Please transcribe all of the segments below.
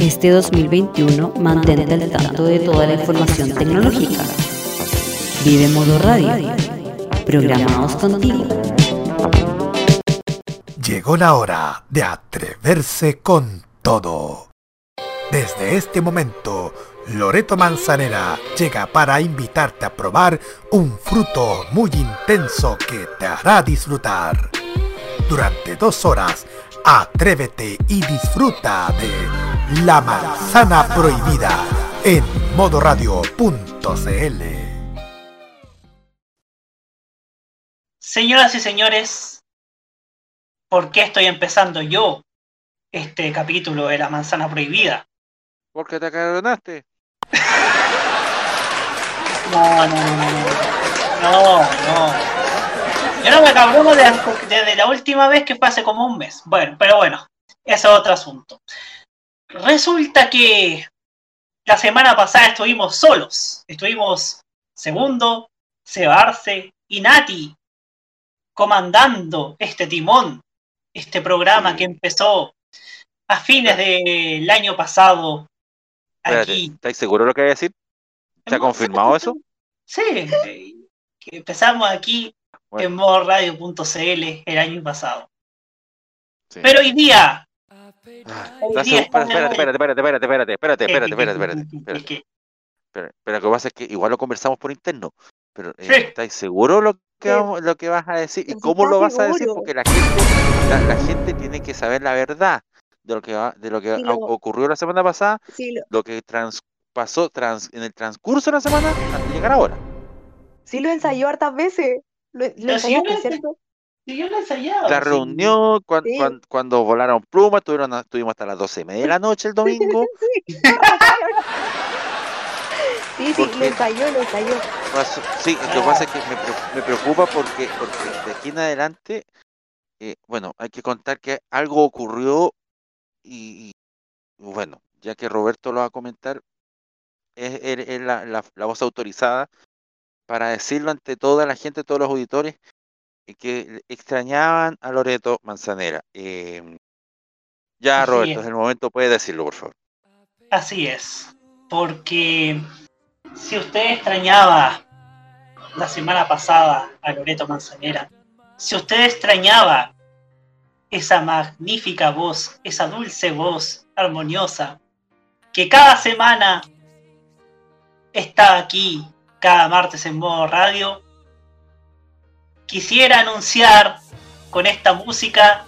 Este 2021 mantente al tanto de toda la información tecnológica. Vive Modo Radio. Programados contigo. Llegó la hora de atreverse con todo. Desde este momento, Loreto Manzanera llega para invitarte a probar un fruto muy intenso que te hará disfrutar. Durante dos horas, atrévete y disfruta de La Manzana Prohibida en modoradio.cl. Señoras y señores, ¿por qué estoy empezando yo este capítulo de La Manzana Prohibida? Porque te acaronaste. No, no, no, no. No, no. Yo no me cabrono desde de la última vez que fue hace como un mes. Bueno, pero bueno, ese es otro asunto. Resulta que la semana pasada estuvimos solos. Estuvimos segundo, Sebarce y Nati comandando este timón, este programa que empezó a fines del año pasado. Aquí. ¿Estáis seguro de lo que voy a decir? ¿Se ha confirmado eso? Sí, eh, que empezamos aquí en modoradio.cl el año pasado. Sí. Pero hoy día. Hoy día espérate, espérate, espérate, espérate, espérate, espérate, espérate, espérate, espérate, Pero, pero lo que pasa es que igual lo conversamos por interno. Pero eh, ¿estáis seguros lo que, vamos, lo que vas a decir? ¿Y cómo lo vas a decir? Porque la gente, la, la gente tiene que saber la verdad de lo que va, de lo que Sí, lo- ocurrió la semana pasada, Sí, lo, lo que trans, pasó trans, en el transcurso de la semana hasta llegar ahora. sí lo ensayó hartas veces. Lo, lo ensayaste, ¿cierto? Sí, yo lo. La sí. reunión, cuan- Sí. cuan- cuando volaron plumas, tuvieron, estuvimos hasta las 12 y media de la noche el domingo. Sí, sí, ensayó, lo ensayó. Pasó- Sí, lo que pasa es que me, me preocupa porque, porque de aquí en adelante, eh, bueno, hay que contar que algo ocurrió y, y, bueno, ya que Roberto lo va a comentar, es, es- es la, la- la voz autorizada para decirlo ante toda la gente, todos los auditores, eh, que extrañaban a Loreto Manzanera. Eh, ya, Así Roberto, es el momento, puede decirlo, por favor. Así es. Porque si usted extrañaba la semana pasada a Loreto Manzanera, si usted extrañaba esa magnífica voz, esa dulce voz armoniosa, que cada semana está aquí, cada martes en modo radio, quisiera anunciar con esta música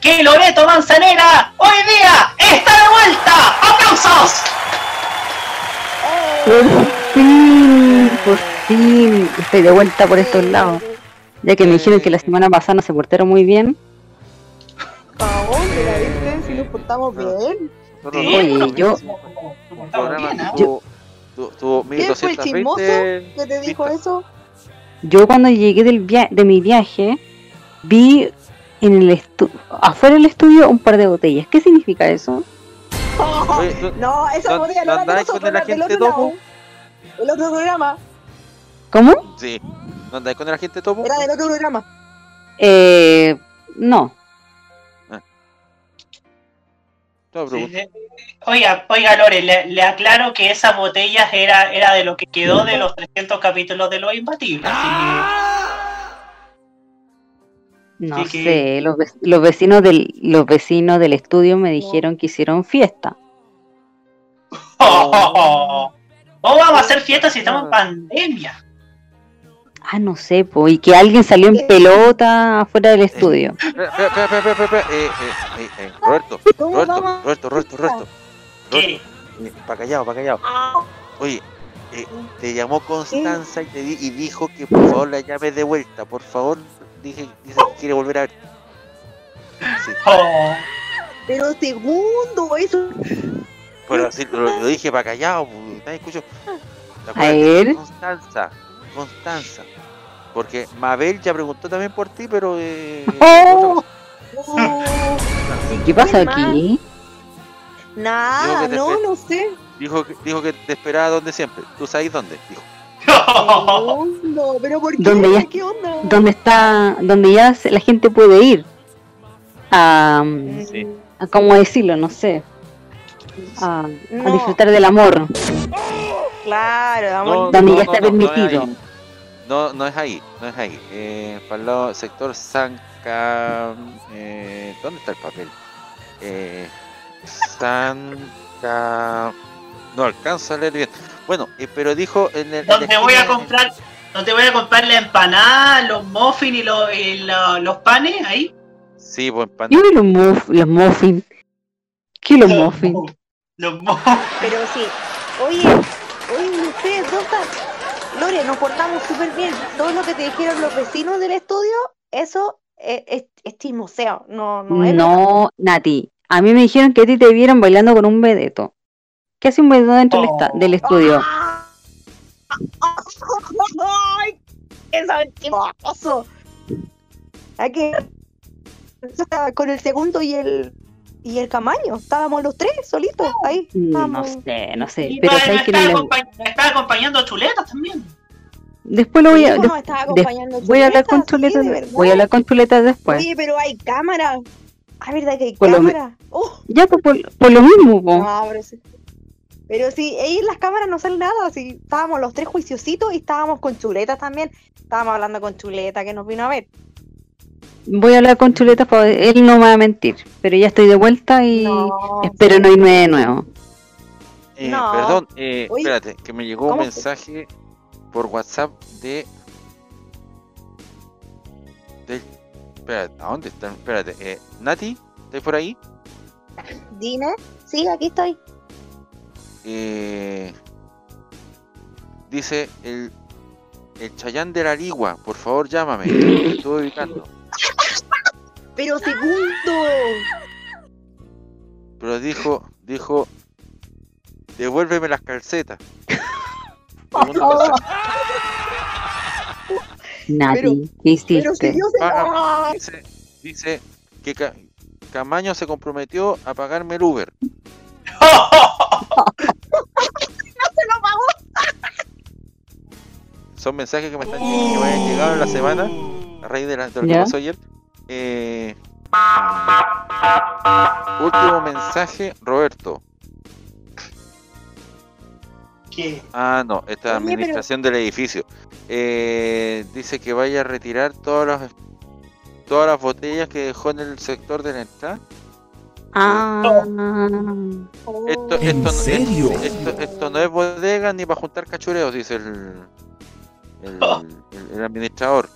que Loreto Manzanera hoy día está de vuelta. ¡Aplausos! Por fin, por fin. Estoy de vuelta por estos lados. Ya que me dijeron que la semana pasada no se portaron muy bien. ¿Para dónde la viste? Si nos portamos bien. Oye, bueno, yo- tuvo, tu- tuvo ¿Quién fue el chismoso 1220 que te dijo vistas. eso? Yo cuando llegué del via- de mi viaje vi en el estu- afuera del estudio un par de botellas. ¿Qué significa eso? Oye, ¿tú- No, esa ¿No- botella no no era de andáis con nosotros, el era del agente otro? El otro programa. ¿Cómo? Sí. ¿No andáis con el agente Topo? Era del otro programa. Eh, no. Sí, sí. Oiga, oiga Lore, le, le aclaro que esas botellas era, era de lo que quedó de los 300 capítulos de Los Imbatibles. No que- sé, los, los vecinos del los vecinos del estudio me dijeron que hicieron fiesta. ¿Cómo vamos a hacer fiestas si estamos en pandemia? Ah, no sé, po, y que alguien salió en pelota afuera del estudio. Espera, espera, espera, espera, espera, espera. Eh, eh, eh, eh, Roberto, ¿Cómo Roberto? Roberto, Roberto, Roberto. ¿Qué? Para callado, para callado. Oye, eh, te llamó Constanza y te di- y dijo que por favor la llames de vuelta, por favor. Dije, dice que quiere volver a ver. Sí. Oh, Pero segundo, eso. pero lo, lo dije para callado, pues, nadie escuchó. ¿Te A ver. Constanza, Constanza. Porque Mabel ya preguntó también por ti, pero. Eh, ¡Oh! Oh, ¿Qué pasa aquí? Nada, no, no sé. dijo, que, dijo que te esperaba donde siempre. ¿Tú sabes dónde? Dijo. No, no, pero ¿por qué? ¿Dónde ya- ¿Qué onda? Donde está, donde ya la gente puede ir a, Sí. a cómo decirlo, no sé, a, disfrutar del amor. Claro, amor. Donde ya está es permitido. No, no es ahí, no es ahí. Eh, para el lado sector Sanca. Eh, ¿Dónde está el papel? Eh, Sanca. No alcanzo a leer bien. Bueno, eh, pero dijo en el. Donde voy a comprar, donde voy a comprar la empanada, los muffins y, los, y lo- los panes ahí. Sí, pues Yo empanada. vi los, muff- los muffins. ¿Qué los muffins? Los muffins. Pero sí. Oye, oye, ustedes dos. Lore, nos portamos súper bien. Todo lo que te dijeron los vecinos del estudio, eso es, es, es chismoseo. No, no es. No, Nati. A mí me dijeron que a ti te vieron bailando con un vedeto. ¿Qué hace un vedeto dentro del, esta- del estudio? ¡Ay! ¡Qué chismoso! Hay que. Con el segundo y el. Y el camaño. Estábamos los tres solitos ahí. No Estábamos- sé, no sé. Y Pero me que no estaba le- acompa- me estaba acompañando a chuletas también. Después lo voy a. Sí, nos estaba acompañando voy a hablar con Chuleta, sí, Chuleta. de verdad. voy a hablar con Chuleta después. Oye, pero hay cámara. Ah, ¿verdad que hay Por lo me- cámara? Oh, Ya, pues por, por lo mismo, po. no, pero sí. Pero sí, ahí en las cámaras no sale nada. Sí, estábamos los tres juiciositos y estábamos con Chuleta también. Estábamos hablando con Chuleta que nos vino a ver. Voy a hablar con Chuleta, él no me va a mentir. Pero ya estoy de vuelta y No, espero no irme de nuevo. Eh, No. Perdón, eh, espérate, que me llegó un mensaje por WhatsApp de. de espérate, ¿a dónde están? Espérate, eh, Nati, ¿estás por ahí? Dime. Sí, aquí estoy. Eh, dice el, el Chayán de la Ligua, por favor llámame, estoy ubicando. Pero segundo. Pero dijo, dijo, devuélveme las calcetas. Se Paga- dice, dice que Ca- Camaño se comprometió a pagarme el Uber. Son mensajes que me están llegando, que me han llegado en la semana a raíz de, la, de lo que ¿Ya? pasó ayer. Eh, último mensaje, Roberto. ¿Qué? Ah, no, esta Oye, pero- administración del edificio. Eh, dice que vaya a retirar todas las todas las botellas que dejó en el sector de la entrada. Ah, Esto, ¿En esto, no- serio? Esto, esto no es bodega ni para juntar cachureos, dice el, el, el- el administrador.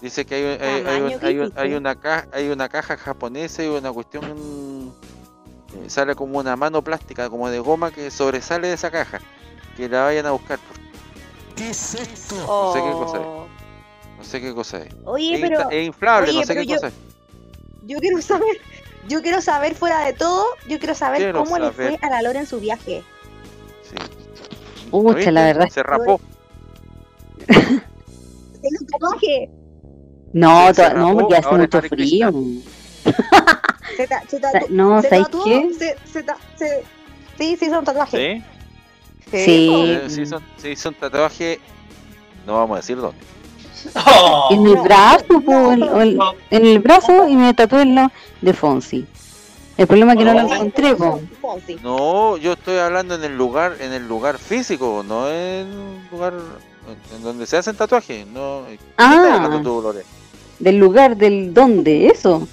Dice que hay, hay, hay, un- hay, un- hay una caja, hay una caja japonesa y una cuestión eh, sale como una mano plástica, como de goma que sobresale de esa caja. Que la vayan a buscar. ¿Qué es esto? No sé qué cosa es. Oh. No sé qué cosa es. Oye, es, pero es inflable, oye, no sé qué yo- cosa es. yo quiero saber, yo quiero saber fuera de todo, yo quiero saber Quiero cómo le fue a la Lore en su viaje. Sí. La verdad. Se rapó. ¿Tiene un tatuaje? No, to- no, porque hace mucho frío. Se, ta- se Sa- tatu- No, se ¿sabes qué? Se, ta- sí, se hizo un tatuaje. ¿Sí? Sí. Eh, se, hizo, se hizo un tatuaje. No vamos a decir dónde. Oh, En el brazo, no, po, el- no. el- no. en el brazo y me tatué el de Fonsi. El problema es que no lo No. encontré, po. Fonsi. No, yo estoy hablando en el lugar, en el lugar físico, no en un lugar en, donde se hacen tatuajes. No. ¿Qué estás Ah, hablando tú, Lore? Del lugar, del dónde, eso.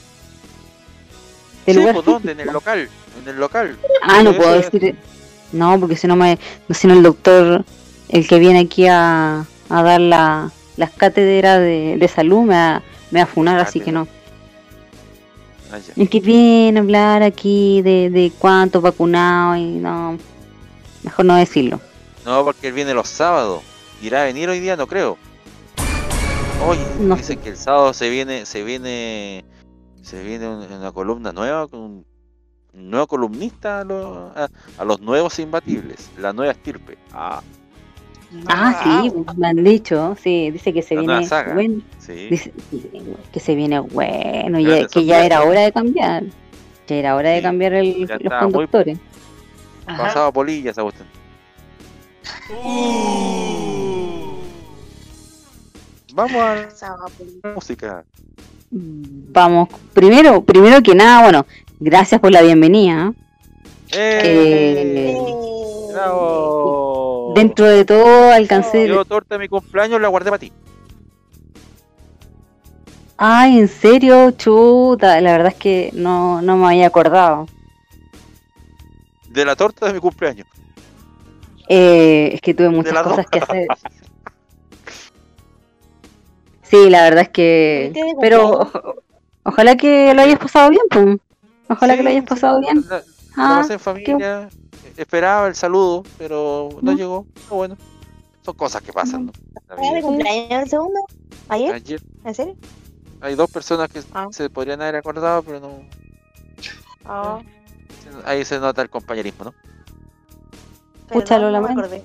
Del Sí, lugar pues, ¿dónde? En el local. En el local. Ah, no puedo es- decir. No, porque si no me. Si no, el doctor, el que viene aquí a, a dar la, las cátedras de, de salud, me va, me va a funar, así que no. Ah, que viene a hablar aquí de, de cuántos vacunados y no. Mejor no decirlo. No, porque él viene los sábados. ¿Irá a venir hoy día? No creo. Oye, No dicen que el sábado se viene, se viene, se viene un- una columna nueva con nuevo columnista a, los- a- a los nuevos imbatibles, la nueva estirpe. Ah, Ah, sí, me han dicho, sí, dice que se viene saga. bueno, sí. dice que se viene bueno, ya- que ya era hora de cambiar, ya era hora de Sí, cambiar el- los conductores. Ajá. Pasaba polillas, Agustín. Vamos a la música. Vamos, primero, primero que nada, bueno, gracias por la bienvenida. ¡Eh! Eh, ¡Bravo! Dentro de todo alcancé, Yo torta de mi cumpleaños la guardé para ti. ay, en serio, chuta, la verdad es que no, no me había acordado. De la torta de mi cumpleaños. Eh, es que tuve muchas cosas que hacer. Sí, la verdad es que. ¿Viste de Pero ojalá que lo hayas pasado bien, pues. Ojalá Sí, que lo hayas sí, pasado bien. La, la Ah, pasé en familia. Esperaba el saludo, pero no llegó. Pero bueno, son cosas que pasan. ¿no? La ¿Era de vida. cumpleaños el segundo? ¿Ayer? Ayer ¿En serio? hay dos personas que Ah. se podrían haber acordado, pero no. Ah, Ahí se nota el compañerismo, ¿no? Pucha, lo perdón, no.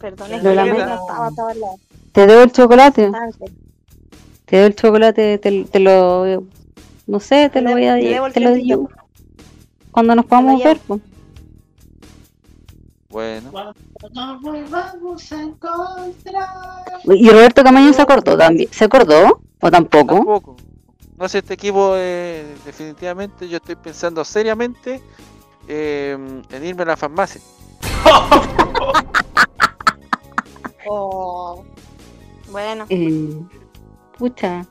Perdón, es Lo que no estaba, estaba al lado. Te debo el chocolate. Serio. Te doy el chocolate, te, te lo. No sé, te lo voy a el te lo digo. Cuando nos podamos ver, pues. Bueno, Cuando nos volvamos a encontrar. Y Roberto Camaño se acordó también. ¿Se acordó? ¿O tampoco? tampoco. No sé, este equipo, eh, definitivamente, yo estoy pensando seriamente eh, en irme a la farmacia. Oh. Bueno, Eh, pucha,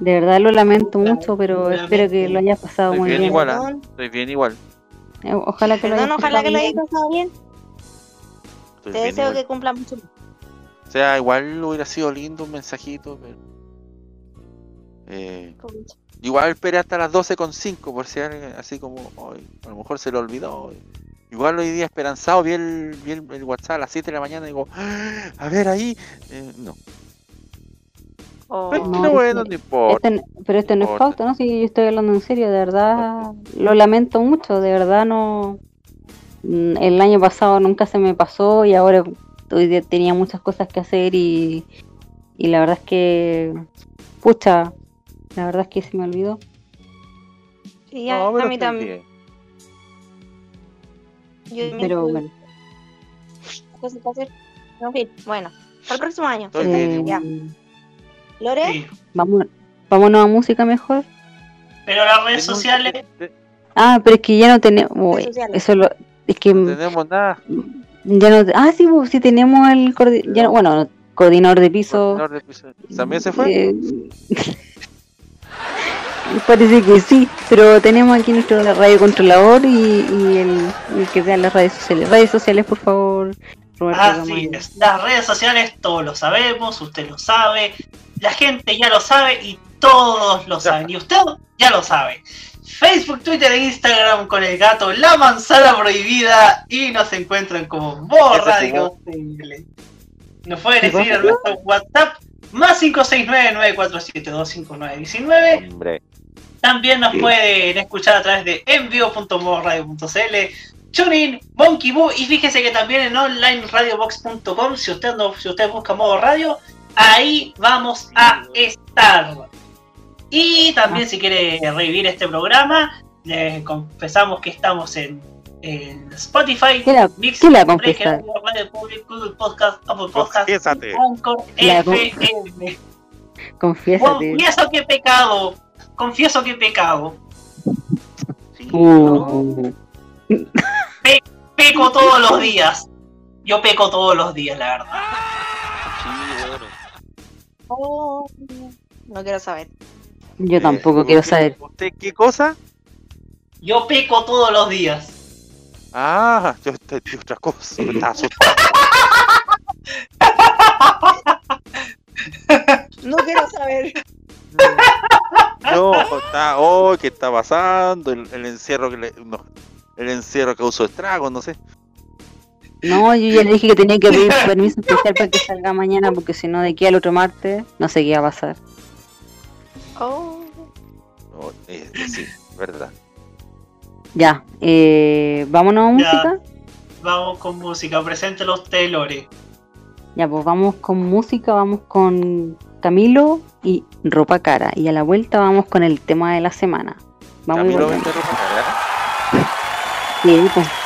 de verdad lo lamento mucho, pero espero que lo hayas pasado Estoy muy bien bien. igual, Estoy bien igual. Eh, Ojalá que lo hayas ojalá que lo hayas pasado bien. Estoy Te bien deseo igual. que cumpla mucho. O sea, igual hubiera sido lindo un mensajito, pero. Eh, igual esperé hasta las 12.5 por si alguien, así como, "Ay, a lo mejor se lo olvidó. Igual hoy día esperanzado, vi el, vi el, el WhatsApp a las 7 de la mañana y digo, "Ah, a ver ahí. Eh, no, Oh. pero No, bueno, sí. no importa. Este, pero este no es pauta, ¿no? Si yo estoy hablando en serio, de verdad lo lamento mucho, de verdad no. mm, El año pasado nunca se me pasó y ahora hoy día tenía muchas cosas que hacer y, y la verdad es que, pucha, la verdad es que se me olvidó. Sí, a, No, a mí también. Yo Pero bueno, cosas que hacer. En fin, bueno, para el próximo año. Eh, igual. Lore, Sí. vamos, vámonos a música mejor. Pero las redes Tenemos- sociales. Ah, pero es que ya no tenemos. uy, eso lo, es que No tenemos nada. ya no. Ah, sí, pues, sí tenemos el coordi- ya no- bueno, coordinador de piso. coordinador de piso. ¿También se fue? Eh, parece que sí, pero tenemos aquí nuestro radio controlador y, y el, el que da las redes sociales. Redes sociales, por favor, Roberto Así Camaño. es. Las redes sociales todos lo sabemos, usted lo sabe, la gente ya lo sabe y todos lo saben. Y usted ya lo sabe. Facebook, Twitter e Instagram con el gato La Manzana Prohibida y nos encuentran como Radio. Nos pueden escribir a nuestro WhatsApp más 569-9472-5919. Hombre. También nos pueden escuchar a través de envío.modoradio.cl, TuneIn, Monkey Boo y fíjese que también en onlineradiobox.com, si usted no, si usted busca modo radio, ahí vamos a estar. Y también si quiere revivir este programa, les confesamos que estamos en, en Spotify, ¿Qué la, Mix, qué la Breaker? Radio Public, Google Podcast, Apple Podcast, Confiésate. Anchor, La con- FM. Confiésate. Confieso que pecado. Confieso que pecado. Sí, Uh, Peco todos los días. Yo peco todos los días, la verdad. sí, bueno. oh, no quiero saber. yo Eh, tampoco ¿usted- quiero saber. ¿Usted qué cosa? Yo peco todos los días. Ah, yo entendí otra cosa. Me estaba asustando. No quiero saber. No, está, oh, ¿qué está pasando? El, el encierro que le, no, el encierro causó estragos, no sé. No, yo ya le dije que tenía que pedir permiso especial para que salga mañana, porque si no, de aquí al otro martes, no sé qué iba a pasar. Oh, No, eh, eh, sí, verdad. Ya, eh, vámonos a Ya. música. Vamos con música. Preséntelo usted, Lore. Ya, pues vamos con música, vamos con Camilo y ropa cara. Y a la vuelta vamos con el tema de la semana. Vamos y Camilo ropa cara. Sí, pues.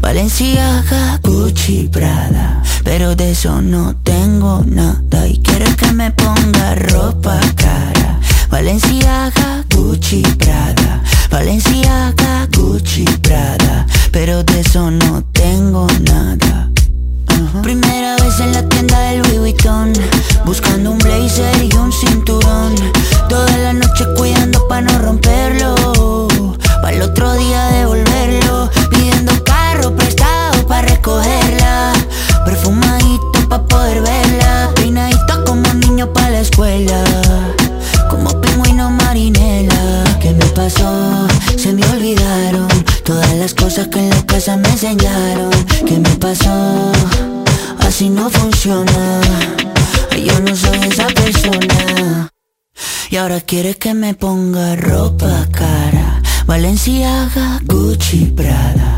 Valenciaga, Gucci, Prada. Pero de eso no tengo nada. Y quiere que me ponga ropa cara. Valenciaga, Gucci, Prada. Valenciaga, Gucci, Prada. Pero de eso no tengo nada. Primera vez en la tienda del Louis Vuitton. Buscando un blazer y un cinturón. Toda la noche cuidando pa' no romperlo. Pa' el otro día devolverlo. Pidiendo carro prestado pa' recogerla. Perfumadito pa' poder verla. Peinadito como niño pa' la escuela. Como pingüino marinela. ¿Qué me pasó? Se me olvidaron Todas las cosas que en la casa me enseñaron. ¿Qué me pasó? Así no funciona. Yo no soy esa persona. Y ahora quiere que me ponga ropa cara. Valenciaga, Gucci, Prada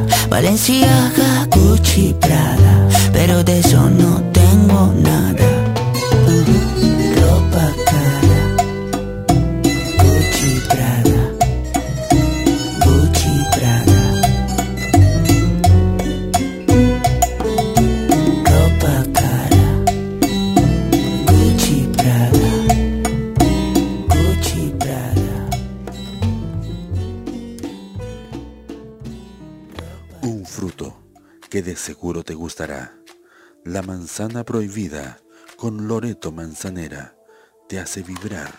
Valenciaga, Gucci, Prada Pero de eso no tengo nada. Ropa que de seguro te gustará. La manzana prohibida con Loreto Manzanera te hace vibrar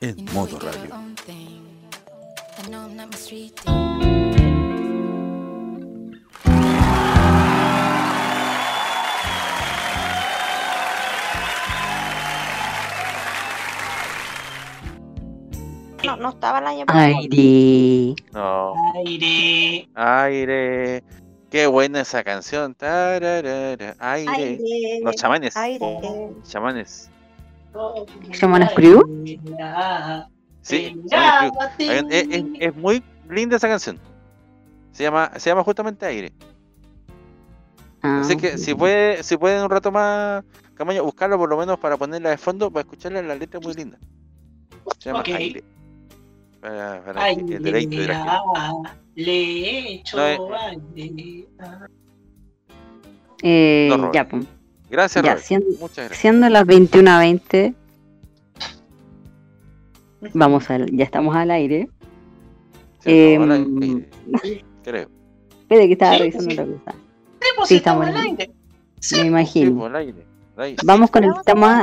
en modo radio. No, no estaba el año pasado. Aire. No. Aire. Aire. Qué buena esa canción. Tararara, Aire. Aire. Los chamanes. Aire. Chamanes. ¿Chamanes Crew? Sí. Chamanes Crew. Es, es- es muy linda esa canción. Se llama, se llama justamente Aire. Ah, Así que si puede, si pueden un rato más, Camaño, buscarlo por lo menos para ponerla de fondo, para escucharla, la letra es muy linda. Se llama Ok. Aire. Para, para Ay, el de la gente. ah, le echo No, eh. ah. eh, No, ya, pues. Gracias, Ya, siendo, Muchas gracias. siendo las 21.20, vamos al, ya estamos al aire. Sí, no, em, aire, Creo. Espera que estaba Sí, revisando sí. otra cosa. Sí, pues, estamos al aire. Me imagino. al aire. al aire. Vamos con el tema,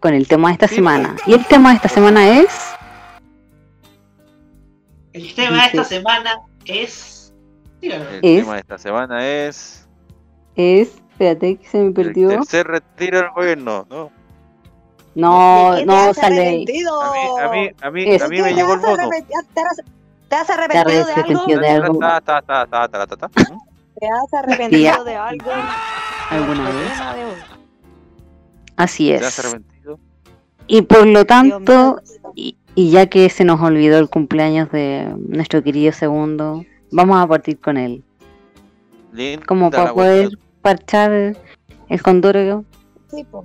con el tema de esta semana. pues. Y el tema de esta semana es El tema de esta semana es. dígalo. El Es- tema de esta semana es es, espérate que se me el perdió. tercer retiro del gobierno, ¿no? No, ¿De qué te no has sale. arrepentido? A mí, a mí, a mí, Eso. a mí ¿De me llegó te el arrepentido? ¿Te has- ¿Te has Te arrepentido de algo? arrepentido de algo Ta, ta, ta. ¿Te has arrepentido de algo? alguna El vez. Así ¿Te has es. arrepentido? Y por lo tanto. Y, ya que se nos olvidó el cumpleaños de nuestro querido segundo, vamos a partir con él. Linda Como para poder parchar el condoro. Sí, po.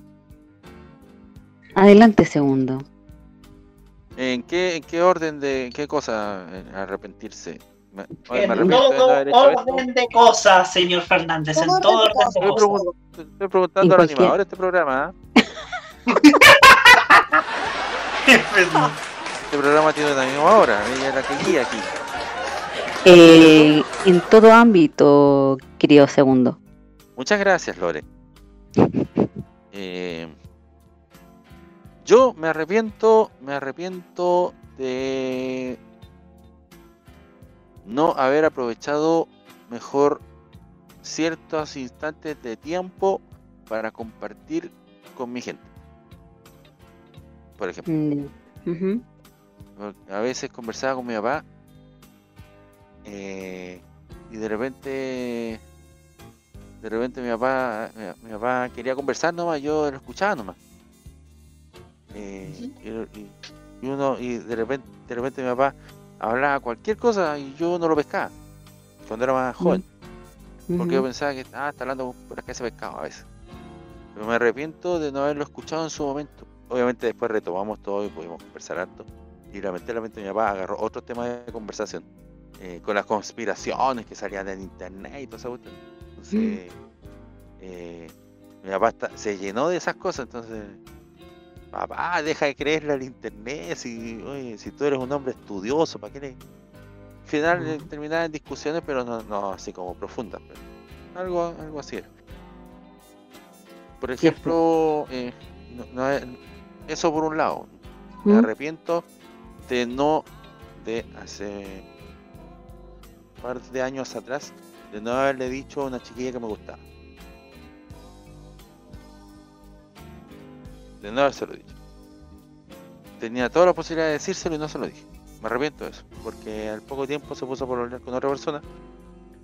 Adelante, segundo. ¿En qué, ¿En qué orden de qué cosa eh, arrepentirse? Me, oye, En me todo esto. orden de cosas, señor Fernández, en Todo orden de cosas. pregun- estoy preguntando animador de este programa. ¿ah? Este programa tiene una animadora, ella es la que guía aquí. Eh, en todo ámbito, querido segundo. Muchas gracias, Lore. Eh, yo me arrepiento, me arrepiento de no haber aprovechado mejor ciertos instantes de tiempo para compartir con mi gente. Por ejemplo, Mm. A veces conversaba con mi papá eh, y de repente de repente mi papá mi, mi papá quería conversar nomás yo lo escuchaba nomás. Eh, y, y- y uno y de repente de repente mi papá hablaba cualquier cosa y yo no lo pescaba cuando era más joven. Porque yo pensaba que ah, está hablando por acá ese pescado a veces. Pero me arrepiento de no haberlo escuchado en su momento. Obviamente después retomamos todo y pudimos conversar harto y lamentablemente mi papá agarró otro tema de conversación eh, con las conspiraciones que salían en internet y esa cuestión. Entonces, eh, mi papá está- se llenó de esas cosas, entonces, papá, deja de creerle al internet, si, oye, si tú eres un hombre estudioso, ¿para qué le...? Al final eh, terminaban en discusiones, pero no, no así como profundas, pero algo, algo así era. Por ejemplo, eh, no- no es- eso por un lado, me Mm. arrepiento de no, de hace un par de años atrás, de no haberle dicho a una chiquilla que me gustaba. De no habérselo dicho. Tenía toda la posibilidad de decírselo y no se lo dije. Me arrepiento de eso, porque al poco tiempo se puso por hablar con otra persona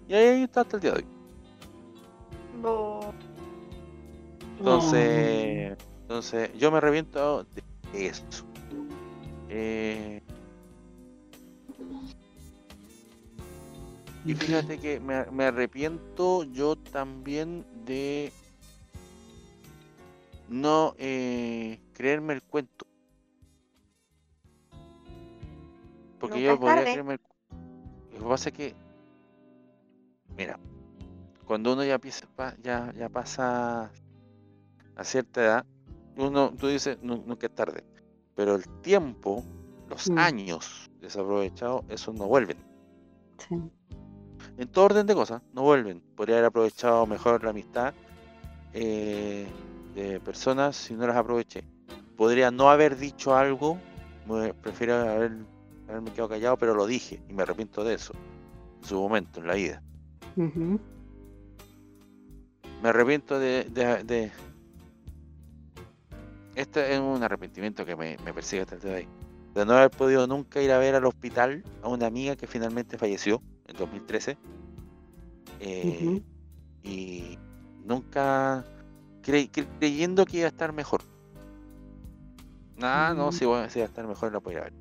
y ahí está hasta el día de hoy. Bo- Entonces, entonces yo me arrepiento de eso. Eh, y fíjate que me, me arrepiento yo también de no eh, creerme el cuento. Porque Nunca yo podría creerme el cu- Lo que pasa es que, mira, cuando uno ya, empieza, ya, ya pasa a cierta edad, uno, tú dices, "Nu- nunca es tarde, pero el tiempo, los Mm. años desaprovechados, esos no vuelven. Sí. En todo orden de cosas, no vuelven. Podría haber aprovechado mejor la amistad eh, de personas si no las aproveché. Podría no haber dicho algo, me- prefiero haber, haberme quedado callado, pero lo dije y me arrepiento de eso, en su momento, en la vida. Me arrepiento de, de, de- Este es un arrepentimiento que me, me persigue hasta el día de hoy. De no haber podido nunca ir a ver al hospital a una amiga que finalmente falleció en 2013. eh. Y nunca cre- cre- creyendo que iba a estar mejor. Ah, no, si iba a estar mejor la podía ver.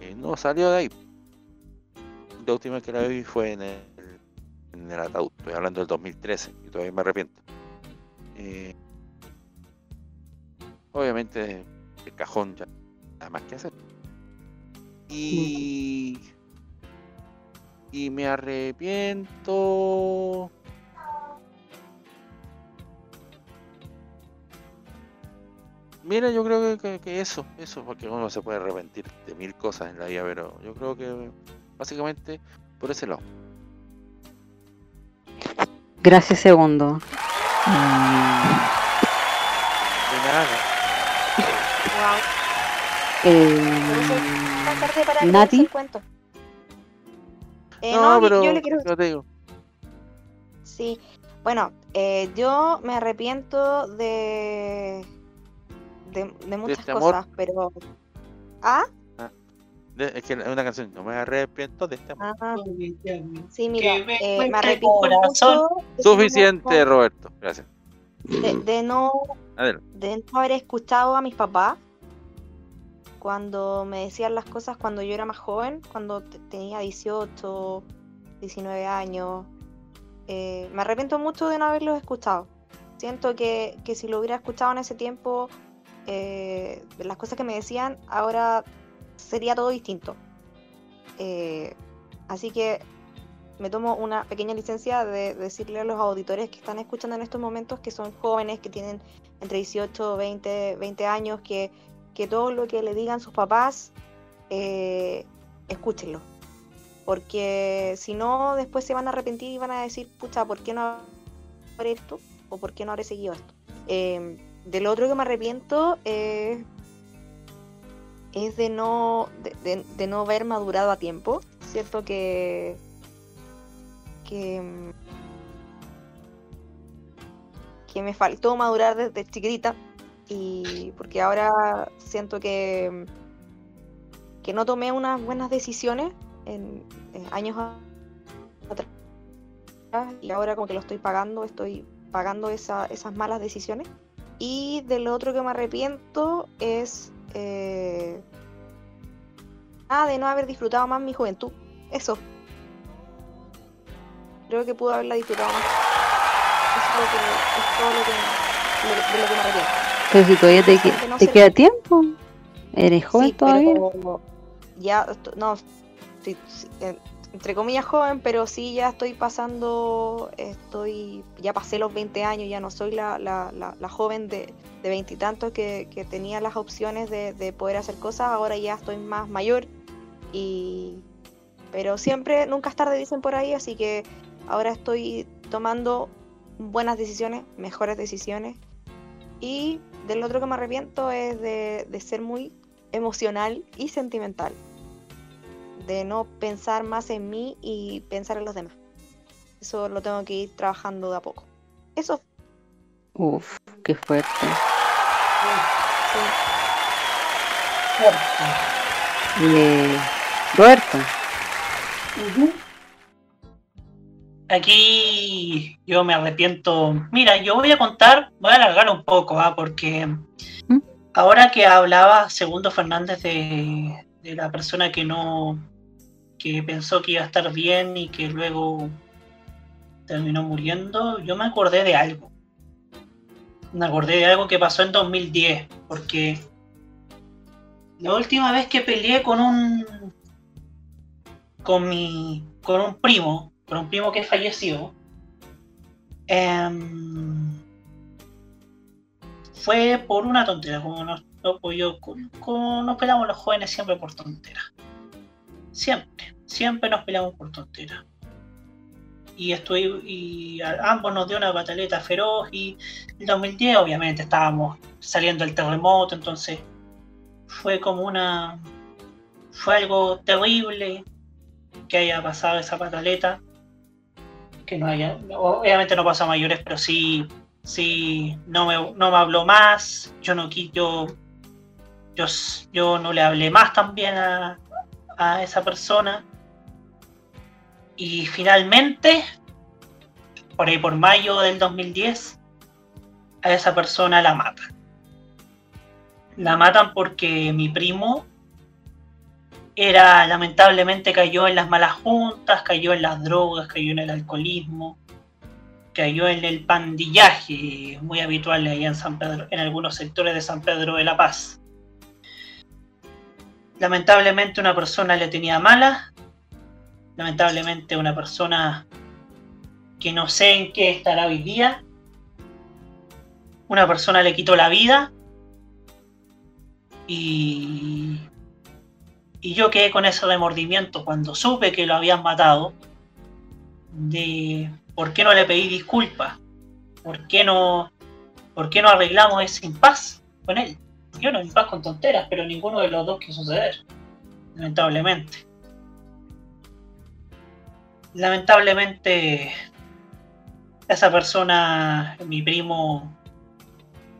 Eh, no salió de ahí. La última vez que la vi fue en el, en el ataúd. Estoy hablando del 2013 y todavía me arrepiento. Eh, obviamente el cajón ya nada más que hacer. Y y me arrepiento. Mira, yo creo que, que- eso, eso, porque uno se puede arrepentir de mil cosas en la vida, pero yo creo que básicamente por ese lado. Gracias, segundo. De nada. Eh, Más tarde para Nati. el cuento. Eh, no, pero yo le quiero yo te digo, Sí, bueno, eh, yo me arrepiento de, de, de muchas este amor. cosas, pero... ¿Ah? de- es que es una canción, no me arrepiento de este amor. Ah, sí, mira, me eh, me arrepiento mucho Suficiente, Roberto, gracias. de, de no Adelante. de no haber escuchado a mis papás cuando me decían las cosas cuando yo era más joven, cuando te- tenía 18, 19 años. Eh, me arrepiento mucho de no haberlos escuchado. Siento que, que si lo hubiera escuchado en ese tiempo, eh, las cosas que me decían, ahora sería todo distinto. Eh, así que me tomo una pequeña licencia de decirle a los auditores que están escuchando en estos momentos, que son jóvenes, que tienen entre 18, 20, 20 años, que, que todo lo que le digan sus papás, eh, escúchenlo. Porque si no, después se van a arrepentir y van a decir, pucha, ¿por qué no habré esto? ¿O por qué no habré seguido esto? Eh, de lo otro que me arrepiento eh, es de no, de, de- no haber madurado a tiempo. Cierto que, que, que me faltó madurar desde chiquitita y porque ahora siento que, que no tomé unas buenas decisiones en, años atrás y ahora como que lo estoy pagando, estoy pagando esa- esas malas decisiones. Y de lo otro que me arrepiento es ah, de no haber disfrutado más mi juventud. Eso. Creo que pude haberla disfrutado más. Es, lo que, es todo lo que, lo que me arrepiento. Pero si todavía te, que- Que no te se- queda tiempo. Eres joven Sí, todavía. pero ya, no, en- entre comillas joven, pero sí ya estoy pasando, estoy, ya pasé los 20 años, ya no soy la, la, la, la joven de de veintitantos que, que tenía las opciones de, de poder hacer cosas, ahora ya estoy más mayor y pero siempre, nunca es tarde dicen por ahí, así que ahora estoy tomando buenas decisiones, mejores decisiones y del otro que me arrepiento es de, de ser muy emocional y sentimental. De no pensar más en mí y pensar en los demás. Eso lo tengo que ir trabajando de a poco. Eso. Uf, qué fuerte. sí. Eh, Roberto, Aquí yo me arrepiento. Mira, yo voy a contar, voy a alargar un poco, ¿ah? porque ¿Mm? ahora que hablaba Segundo Fernández de, de la persona que no, que pensó que iba a estar bien y que luego terminó muriendo, yo me acordé de algo. Me acordé de algo que pasó en 2010, porque la última vez que peleé con un con mi con un primo, con un primo que falleció, em, fue por una tontera, como nos, no, yo- nos peleamos los jóvenes siempre por tonteras. Siempre, siempre nos peleamos por tonteras. Y estoy, y ambos nos dio una pataleta feroz y en 2010 obviamente estábamos saliendo del terremoto, entonces fue como una fue algo terrible que haya pasado esa pataleta que no haya obviamente no pasó a mayores pero sí sí no me, no me habló más. Yo no yo yo, yo no le hablé más también a, a esa persona. Y finalmente por ahí por mayo del 2010 a esa persona la matan. La matan porque mi primo era lamentablemente cayó en las malas juntas, cayó en las drogas, cayó en el alcoholismo, cayó en el pandillaje muy habitual allá en San Pedro, en algunos sectores de San Pedro de la Paz. Lamentablemente una persona le tenía mala, lamentablemente una persona que no sé en qué estará hoy día, una persona le quitó la vida. Y, y yo quedé con ese remordimiento cuando supe que lo habían matado de por qué no le pedí disculpas, por qué no, por qué no arreglamos ese impas con él. Yo no impas con tonteras, pero ninguno de los dos quiso suceder, lamentablemente. Lamentablemente esa persona, mi primo,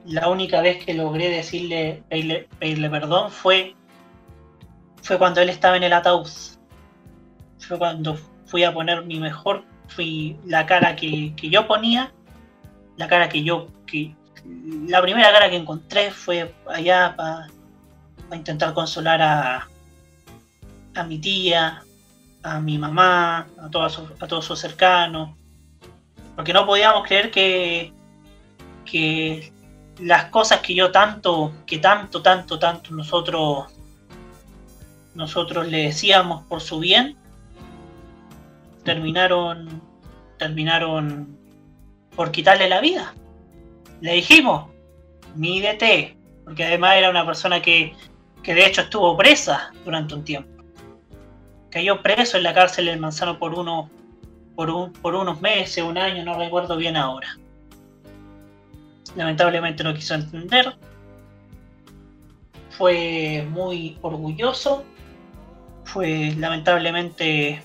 la única vez que logré decirle, pedirle, pedirle perdón fue, fue cuando él estaba en el ataúd. Fue cuando fui a poner mi mejor, fui la cara que, yo ponía, la cara que yo, que la primera cara que encontré fue allá para a intentar consolar a, a mi tía, a mi mamá, a todos, a todos sus cercanos, porque no podíamos creer que, que las cosas que yo tanto, que tanto, tanto, tanto nosotros, nosotros le decíamos por su bien, terminaron, terminaron por quitarle la vida. Le dijimos, mídete, porque además era una persona que, que de hecho estuvo presa durante un tiempo. Cayó preso en la cárcel del Manzano por uno, por, un, por unos meses, un año, no recuerdo bien ahora. Lamentablemente no quiso entender. Fue muy orgulloso. Fue lamentablemente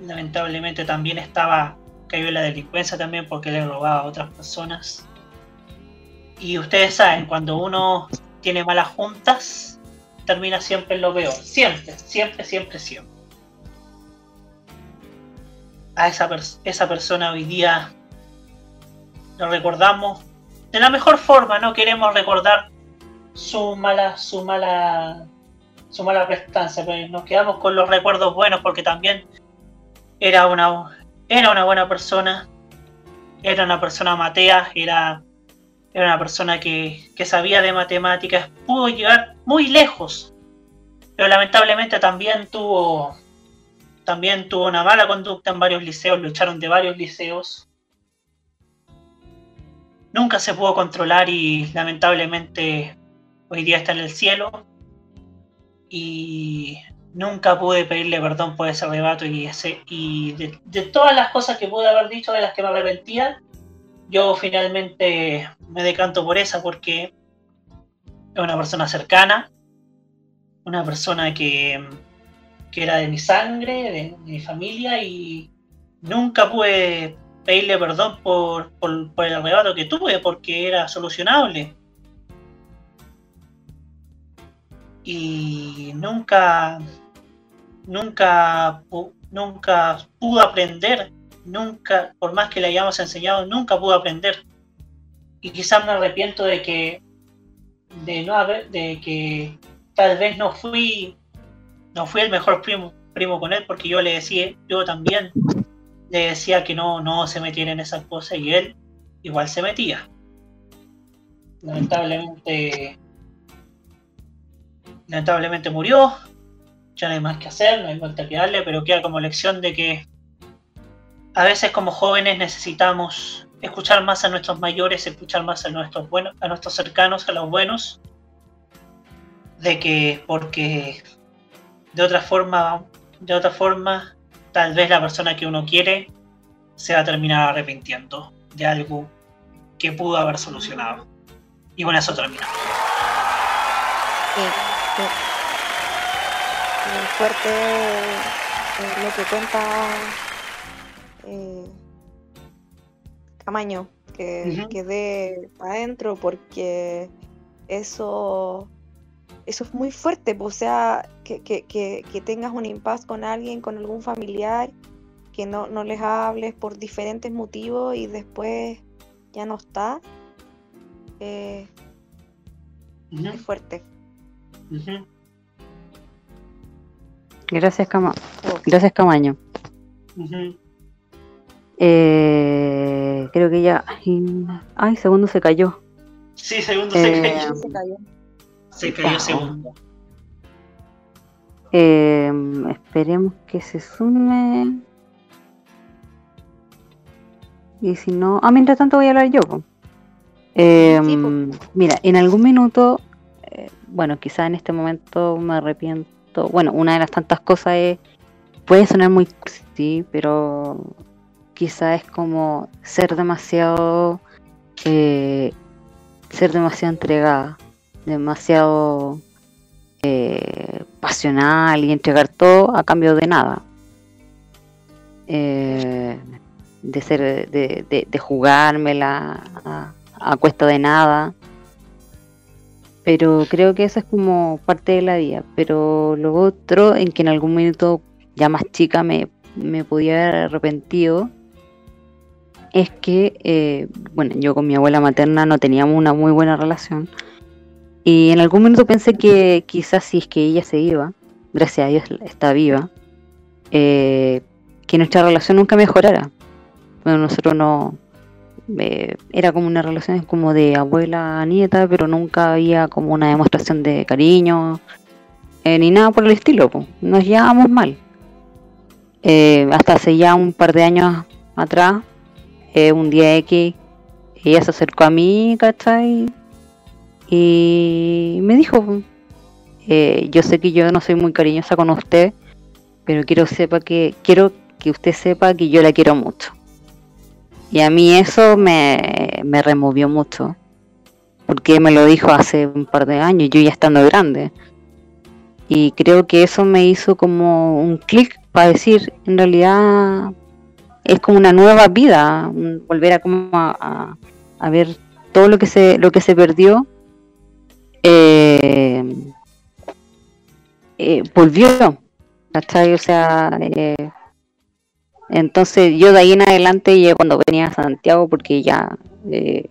lamentablemente también estaba cayó en la delincuencia también porque le robaba a otras personas. Y ustedes saben, cuando uno tiene malas juntas, termina siempre en lo peor. Siempre, siempre, siempre, siempre. A esa, esa persona hoy día lo recordamos de la mejor forma, no queremos recordar su mala, su mala, su mala prestancia, pero nos quedamos con los recuerdos buenos porque también era una, era una buena persona, era una persona matea, era, era una persona que, que sabía de matemáticas, pudo llegar muy lejos, pero lamentablemente también tuvo, también tuvo una mala conducta en varios liceos, lucharon de varios liceos. Nunca se pudo controlar y lamentablemente hoy día está en el cielo. Y nunca pude pedirle perdón por ese arrebato y, ese, y de, todas las cosas que pude haber dicho de las que me arrepentía, yo finalmente me decanto por esa porque es una persona cercana, una persona que, que era de mi sangre, de, mi familia y nunca pude pedirle perdón por, por, por el arrebato que tuve porque era solucionable. Y nunca, nunca, nunca pudo aprender, nunca, por más que le hayamos enseñado, nunca pudo aprender. Y quizás me arrepiento de que, de no haber, de que tal vez no fui, no fui el mejor primo, primo con él, porque yo le decía, yo también le decía que no, no se metiera en esas cosas y él igual se metía. Lamentablemente lamentablemente murió, ya no hay más que hacer, no hay vuelta que darle, pero queda como lección de que a veces como jóvenes necesitamos escuchar más a nuestros mayores, escuchar más a nuestros buenos, a nuestros cercanos, a los buenos, de que porque de otra forma, de otra forma, tal vez la persona que uno quiere se va a terminar arrepintiendo de algo que pudo haber solucionado. Y con eso terminamos. Muy fuerte eh, lo que cuenta eh, Camaño, que quedé adentro porque eso eso es muy fuerte, o sea, que, que, tengas un impas con alguien, con algún familiar, que no, no les hables por diferentes motivos y después ya no está. Eh, es fuerte. Gracias, Cama Gracias, Camaño. eh, creo que ya. Ay, segundo se cayó. Sí, segundo se eh, cayó. Se cayó, se cayó segundo. Eh, esperemos que se sume. Y si no. Ah, mientras tanto voy a hablar yo. Eh, mira, en algún minuto bueno, quizá en este momento me arrepiento. Bueno, una de las tantas cosas es, puede sonar muy sí, pero quizá es como ser demasiado, eh, ser demasiado entregada, demasiado eh, pasional y entregar todo a cambio de nada. Eh, de ser, de, de, jugármela a, a cuesta de nada pero creo que eso es como parte de la vida. Pero lo otro, en que en algún momento ya más chica me, me podía haber arrepentido, es que, eh, bueno, yo con mi abuela materna no teníamos una muy buena relación. Y en algún minuto pensé que quizás si es que ella se iba, gracias a Dios está viva, eh, que nuestra relación nunca mejorara. Bueno, nosotros no... era como una relación como de abuela a nieta, pero nunca había como una demostración de cariño, eh, ni nada por el estilo. po. Nos llevábamos mal. Eh, hasta hace ya un par de años atrás, eh, un día X, ella se acercó a mí, ¿cachai? Y me dijo, yo sé que yo no soy muy cariñosa con usted, pero quiero sepa que quiero que usted sepa que yo la quiero mucho. Y a mí eso me, me removió mucho, porque me lo dijo hace un par de años, yo ya estando grande. Y creo que eso me hizo como un clic para decir, en realidad es como una nueva vida, volver a como a- a ver todo lo que se lo que se perdió. eh, eh, volvió, ¿cachai? O sea, eh, entonces yo de ahí en adelante, ya cuando venía a Santiago, porque ya eh,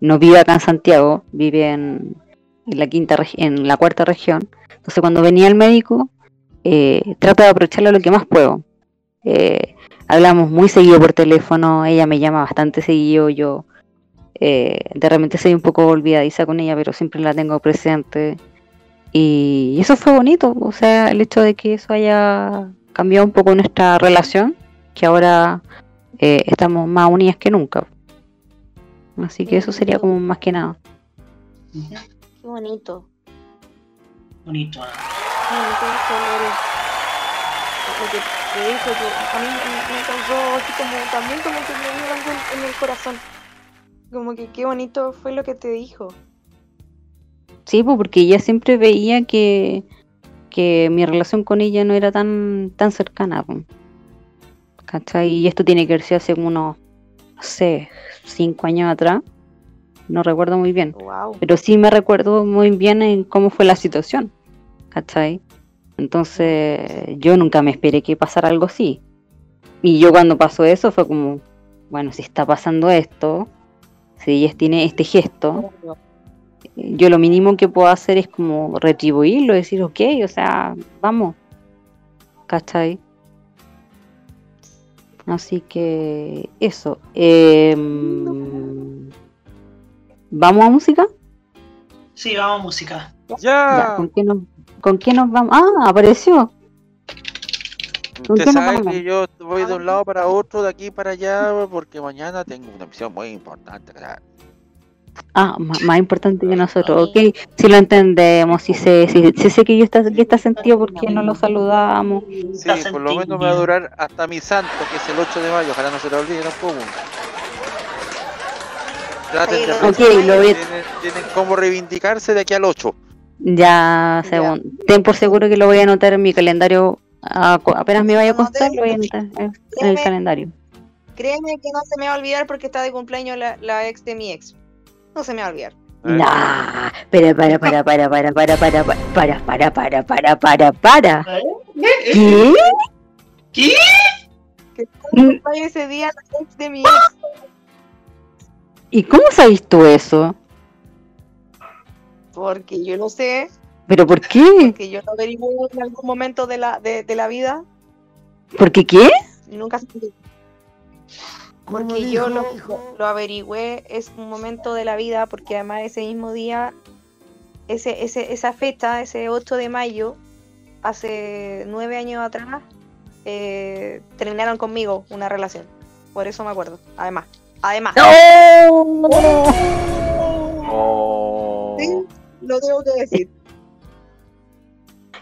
no vive acá en Santiago, vive en, la quinta en la cuarta región. Entonces cuando venía el médico, eh, trato de aprovecharlo lo que más puedo. Eh, hablamos muy seguido por teléfono, ella me llama bastante seguido, yo eh, de repente soy un poco olvidadiza con ella, pero siempre la tengo presente. Y eso fue bonito, o sea, el hecho de que eso haya cambiado un poco nuestra relación, que ahora eh, estamos más unidas que nunca. Así que eso sería como más que nada. Qué bonito. Bonito. Lo que te que a mí me, causó así como también como que me dio algo en, en el corazón. Como que qué bonito fue lo que te dijo. Sí, pues porque ella siempre veía que, que mi relación con ella no era tan, tan cercana. pues. ¿Cachai? Y esto tiene que verse hace unos, no sé, cinco años atrás. No recuerdo muy bien. Wow. Pero sí me recuerdo muy bien en cómo fue la situación. ¿Cachai? Entonces yo nunca me esperé que pasara algo así. Y yo cuando pasó eso fue como, bueno, si está pasando esto, si ella tiene este gesto, yo lo mínimo que puedo hacer es como retribuirlo, decir, ok, o sea, vamos. ¿Cachai? Así que eso. Em, ¿Vamos a música? Sí, vamos a música. Ya, Ya, ¿con, qué nos, ¿Con qué nos vamos? Ah, apareció. ¿con usted sabe vamos? que yo voy de un lado para otro, de aquí para allá, porque mañana tengo una misión muy importante. Ah, más importante que nosotros. Ok, si lo entendemos, si sé, si, si sé que yo está, que está sentido porque no lo saludamos. Sí, Está por lo menos me va a durar hasta mi santo, que es el 8 de mayo. Ojalá no se lo olvide tampoco. Traten de Ok, aprender. lo tienen, tienen cómo reivindicarse de aquí al 8. Ya, según, ten por seguro que lo voy a anotar en mi calendario. apenas me vaya a acostar, lo voy a anotar en, el calendario. Créeme que no se me va a olvidar porque está de cumpleaños la, la ex de mi ex. No se me va a olvidar. Nah, para, para, para, para, para, para, para, para, para, para, para, para, para. ¿Qué? ¿Qué? Mm, Fue ese día la ex de mi ex. ¿Y cómo sabes tú eso? Porque yo lo sé, ¿Pero por qué? que yo lo averigué en algún momento de la, de, de la vida. ¿Por qué qué? y Nunca se Porque yo lo, averigüé, es un momento de la vida, porque además ese mismo día, ese, ese, esa fecha, ese 8 de mayo, hace nueve años atrás, eh, terminaron conmigo una relación. Por eso me acuerdo. Además, además, Oh. Sí. lo tengo que decir.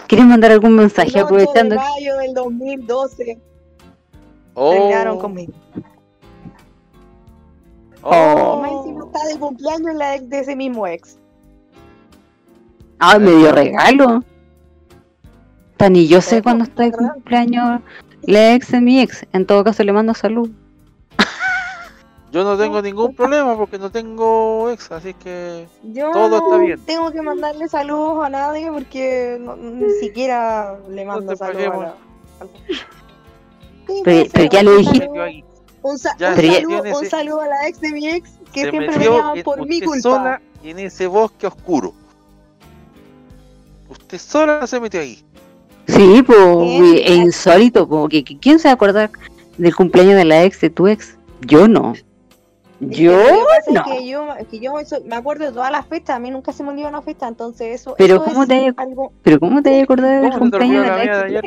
¿Quieres mandar algún mensaje El 8 de aprovechando? mayo del 2012 Oh. terminaron conmigo. Oh. Más encima está de cumpleaños la ex de ese mismo ex. Ay, me dio regalo. Tan y yo sé cuándo está de cumpleaños la ex de mi ex. En todo caso le mando salud. Yo no tengo ningún problema porque no tengo ex, así que Yo Todo está bien. tengo que mandarle saludos a nadie porque no- ni siquiera le mando te saludos a la... Sí, Pero- pero ya lo dijiste. Un, sa- Ya un se saludo, un a la ex de mi ex que se siempre me en- por mi usted culpa. sola en ese bosque oscuro. Usted sola se metió ahí. Sí, pues, es insólito, que, que- ¿quién se va a acordar del cumpleaños de la ex de tu ex? Yo no. Yo que no. que yo, que yo eso- me acuerdo de todas las fiestas, a mí nunca se me olvida una fiesta, entonces eso, Pero eso ¿cómo es te- algo... Pero ¿cómo te vas a acordar del ¿Cómo se te olvidó cumpleaños de la de ayer?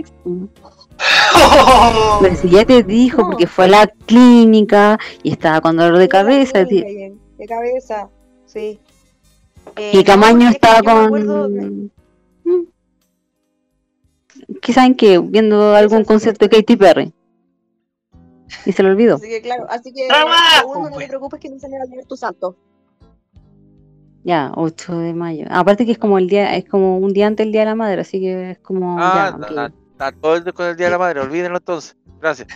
Pero si ya te dijo, No. porque fue a la clínica y estaba con dolor de cabeza. Sí, ti- De cabeza, sí. Eh, Y no, Camaño es que estaba acuerdo de- con. Mm. ¿Qué saben qué? Viendo algún concierto de Katy Perry. Y se lo olvidó. Así que claro, así que ¡Trabajo, segundo, no te pues! preocupes que no se me va a tu santo. Ya, 8 de mayo. Aparte que es como el día, es como un día antes del día de la madre, así que es como Ah, ya, día con el Día de la Madre, olvídenlo entonces. Gracias.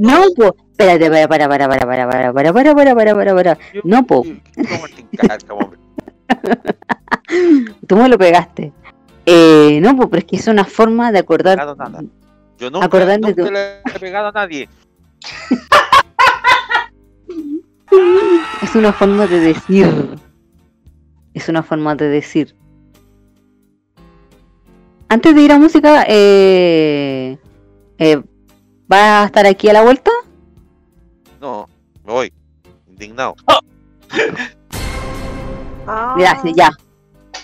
No, pues, espérate, para, para, para, para, para, para, para, para, para, para, para, para. No, po, tú me lo pegaste. Eh, no, pues, pero es que es una forma de acordar. Nada, nada. Yo nunca, tu- le he pegado a nadie. Es una forma de decir. Es una forma de decir. Antes de ir a música, eh, eh, ¿va a estar aquí a la vuelta? No, me voy. Indignado. Ah, Gracias, ya.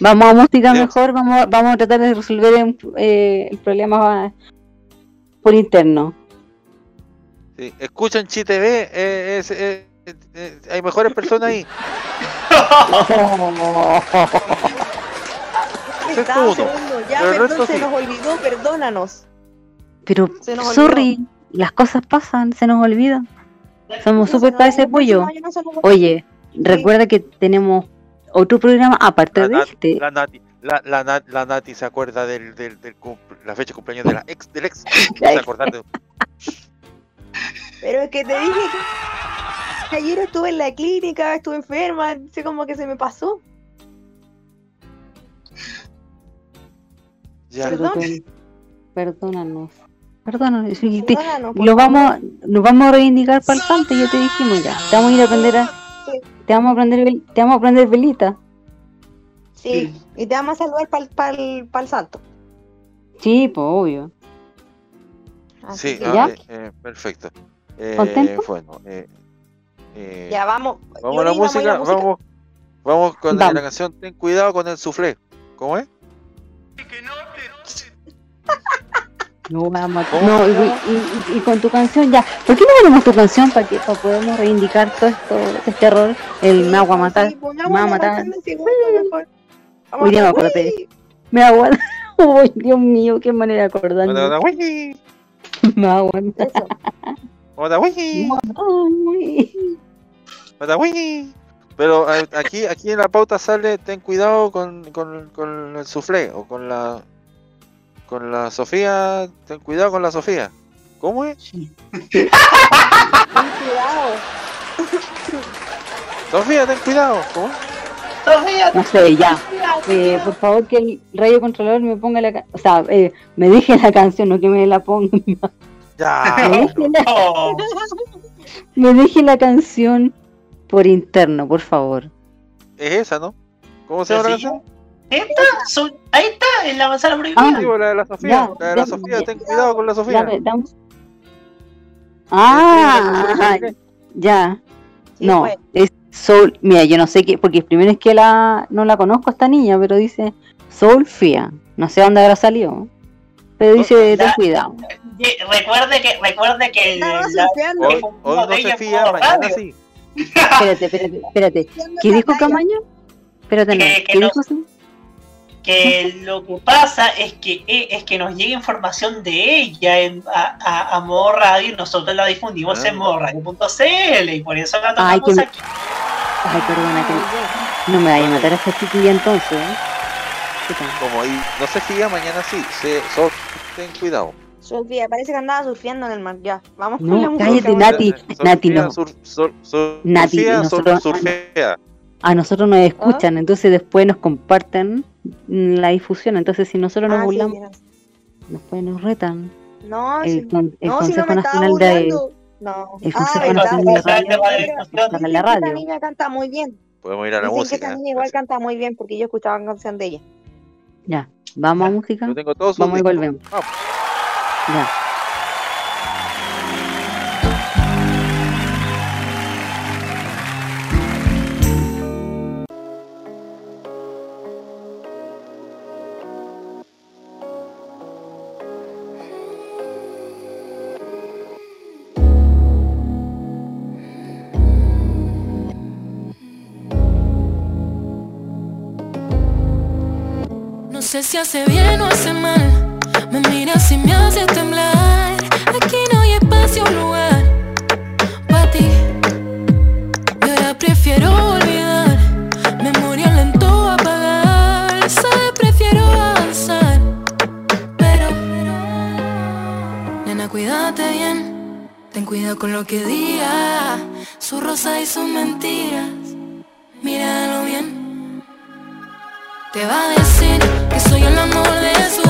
Vamos a música Ya. mejor, vamos, a- vamos a tratar de resolver el, eh, el problema por interno. Sí. Escuchan Chi TV, eh, es- eh, eh, eh, hay mejores personas ahí. Ese es Está, uno. segundo, ya, Pero perdón, se sí. nos olvidó, perdónanos. Pero, sorry, las cosas pasan, se nos olvidan. Somos No, súper para ese pollo. Oye, recuerda que tenemos otro programa aparte La, de este. la Nati, la, la, Nat- la Nati se acuerda del, del, del cumple- la fecha de cumpleaños de la ex, del ex. De- Pero es que te dije que ayer estuve en la clínica, estuve enferma, sé como que se me pasó. Ya. Perdón. Perdón- Perdónanos. Perdónanos. Perdónanos, lo vamos, nos vamos a reivindicar para el santo, ya te dijimos ya. Te vamos a ir a aprender a. Sí. Te vamos a aprender, te vamos a aprender velita. Sí, y te vamos a saludar para el santo. Sí, pues obvio. Así Sí, ah, ¿Ya? eh, eh, perfecto. Eh, ¿Contento? Bueno, eh, eh, ya vamos. vamos a la a música, vamos, vamos con Vamos. la canción Ten cuidado con el soufflé. ¿Cómo es? No, vamos a- ¿Cómo? no y, y- y- y con tu canción ya. ¿Por qué no ponemos tu canción para que para poder reivindicar todo esto, este error? El me va a matar. Sí, pongamos me va a la matar. Hoy día me. Me aguanta. Uy, Dios mío, qué manera de acordarme. Hola, hola, uy, Me aguanta. Eso. hola. Pero aquí, aquí en la pauta sale ten cuidado con, con, con el soufflé o con la con la Sofía, ten cuidado con la Sofía. ¿Cómo es? Ten cuidado. Sofía, ten cuidado. ¿Cómo No sé, ya. Eh, por favor, que el radio controlador me ponga la. ca- O sea, eh, me deje la canción, no que me la ponga. Ya. Me deje la, no. me deje la canción por interno, por favor. Es esa, ¿no? ¿Cómo se llama la canción? Esta, ahí está, en la manzana prohibida. Ah. Digo, la de la Sofía. Ya, la de la ya, Sofía, ya. ten cuidado con la Sofía. damos- Ah, ya. Sí, No, pues. es Soul. Mira, yo no sé qué, porque primero es que la no la conozco a esta niña, pero dice Soulfia. No sé dónde habrá salido. Pero dice, ten Ya. cuidado. Recuerde que, recuerde que la-. Hoy, hoy no se fía, mañana sí. Espérate, espérate, espérate. ¿Qué dijo. Camaño? Espérate, no. Que- que ¿Qué no- dijo? Que lo que pasa es que eh, es que nos llega información de ella en, a, a, a modo radio y nosotros la difundimos Ah. en modo radio.cl y por eso la Ay, tomamos que- aquí. Ay, perdona, que no me vaya a matar a esta chiquilla entonces. ¿eh? Como y no se fía, mañana sí. Se, so- ten cuidado. Sofía, parece que andaba surfeando en el mar. Ya, vamos No, con la música. cállate. Nati. Nati, no. sur- sur- sur- Nati, nosotros- surfea. A nosotros nos escuchan, entonces después nos comparten la difusión. Entonces, si nosotros nos Ah, sí, burlamos, ya. después nos retan. No, El, sí. con- el no, si no Consejo me estaba Nacional de. No. El Ah, Consejo verdad, Nacional de sí, Radio. sí, sí, la sí, radio. Esta niña canta muy bien. Podemos ir a la Dicen que música. esa ¿eh? niña igual canta muy bien porque yo escuchaba una canción de ella. Ya, vamos a música. Yo tengo todos sus Vamos y volvemos. Vamos. Ya. Si hace bien o hace mal. Me miras y me hace temblar. Aquí no hay espacio o lugar para ti. Y ahora prefiero olvidar. Memoria lento apagar. Sabes, prefiero avanzar. Pero, nena, cuídate bien. Ten cuidado con lo que diga. Su rosa y sus mentiras. Míralo bien. Te va a decir soy el amor de su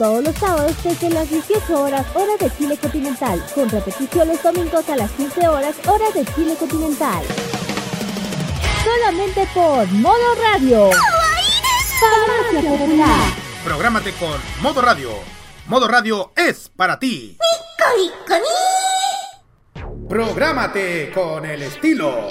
todos los sábados desde las 18 horas hora de Chile continental, con repetición los domingos a las 15 horas hora de Chile continental. Solamente por Modo Radio. Farmacia Popular. Prográmate con Modo Radio. Modo Radio es para ti. Prográmate con el estilo.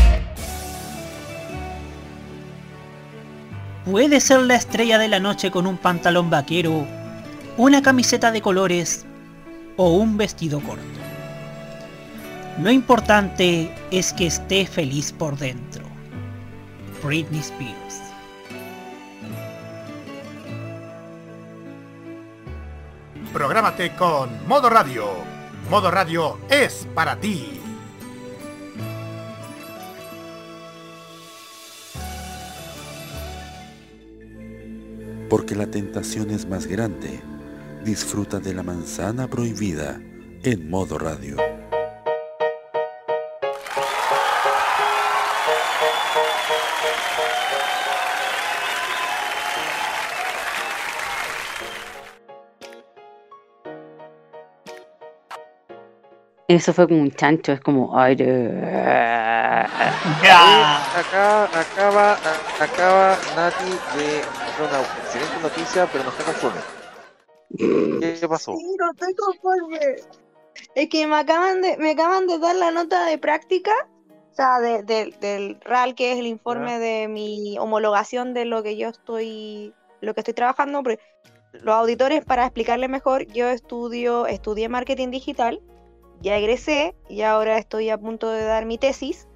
Puede ser la estrella de la noche con un pantalón vaquero, una camiseta de colores o un vestido corto. Lo importante es que esté feliz por dentro. Britney Spears. Prográmate con Modo Radio. Modo Radio es para ti. Porque la tentación es más grande. Disfruta de la manzana prohibida en modo radio. Eso fue como un chancho, es como aire. Acá, acaba, acaba Nati de una excelente noticia, pero no está conforme. ¿Qué pasó? Sí, no estoy conforme. Es que me acaban de, me acaban de dar la nota de práctica, o sea, de- de- del RAL, que es el informe de mi homologación de lo que yo estoy, lo que estoy trabajando. Los auditores, para explicarles mejor, yo estudio, estudié marketing digital, ya egresé y ahora estoy a punto de dar mi tesis.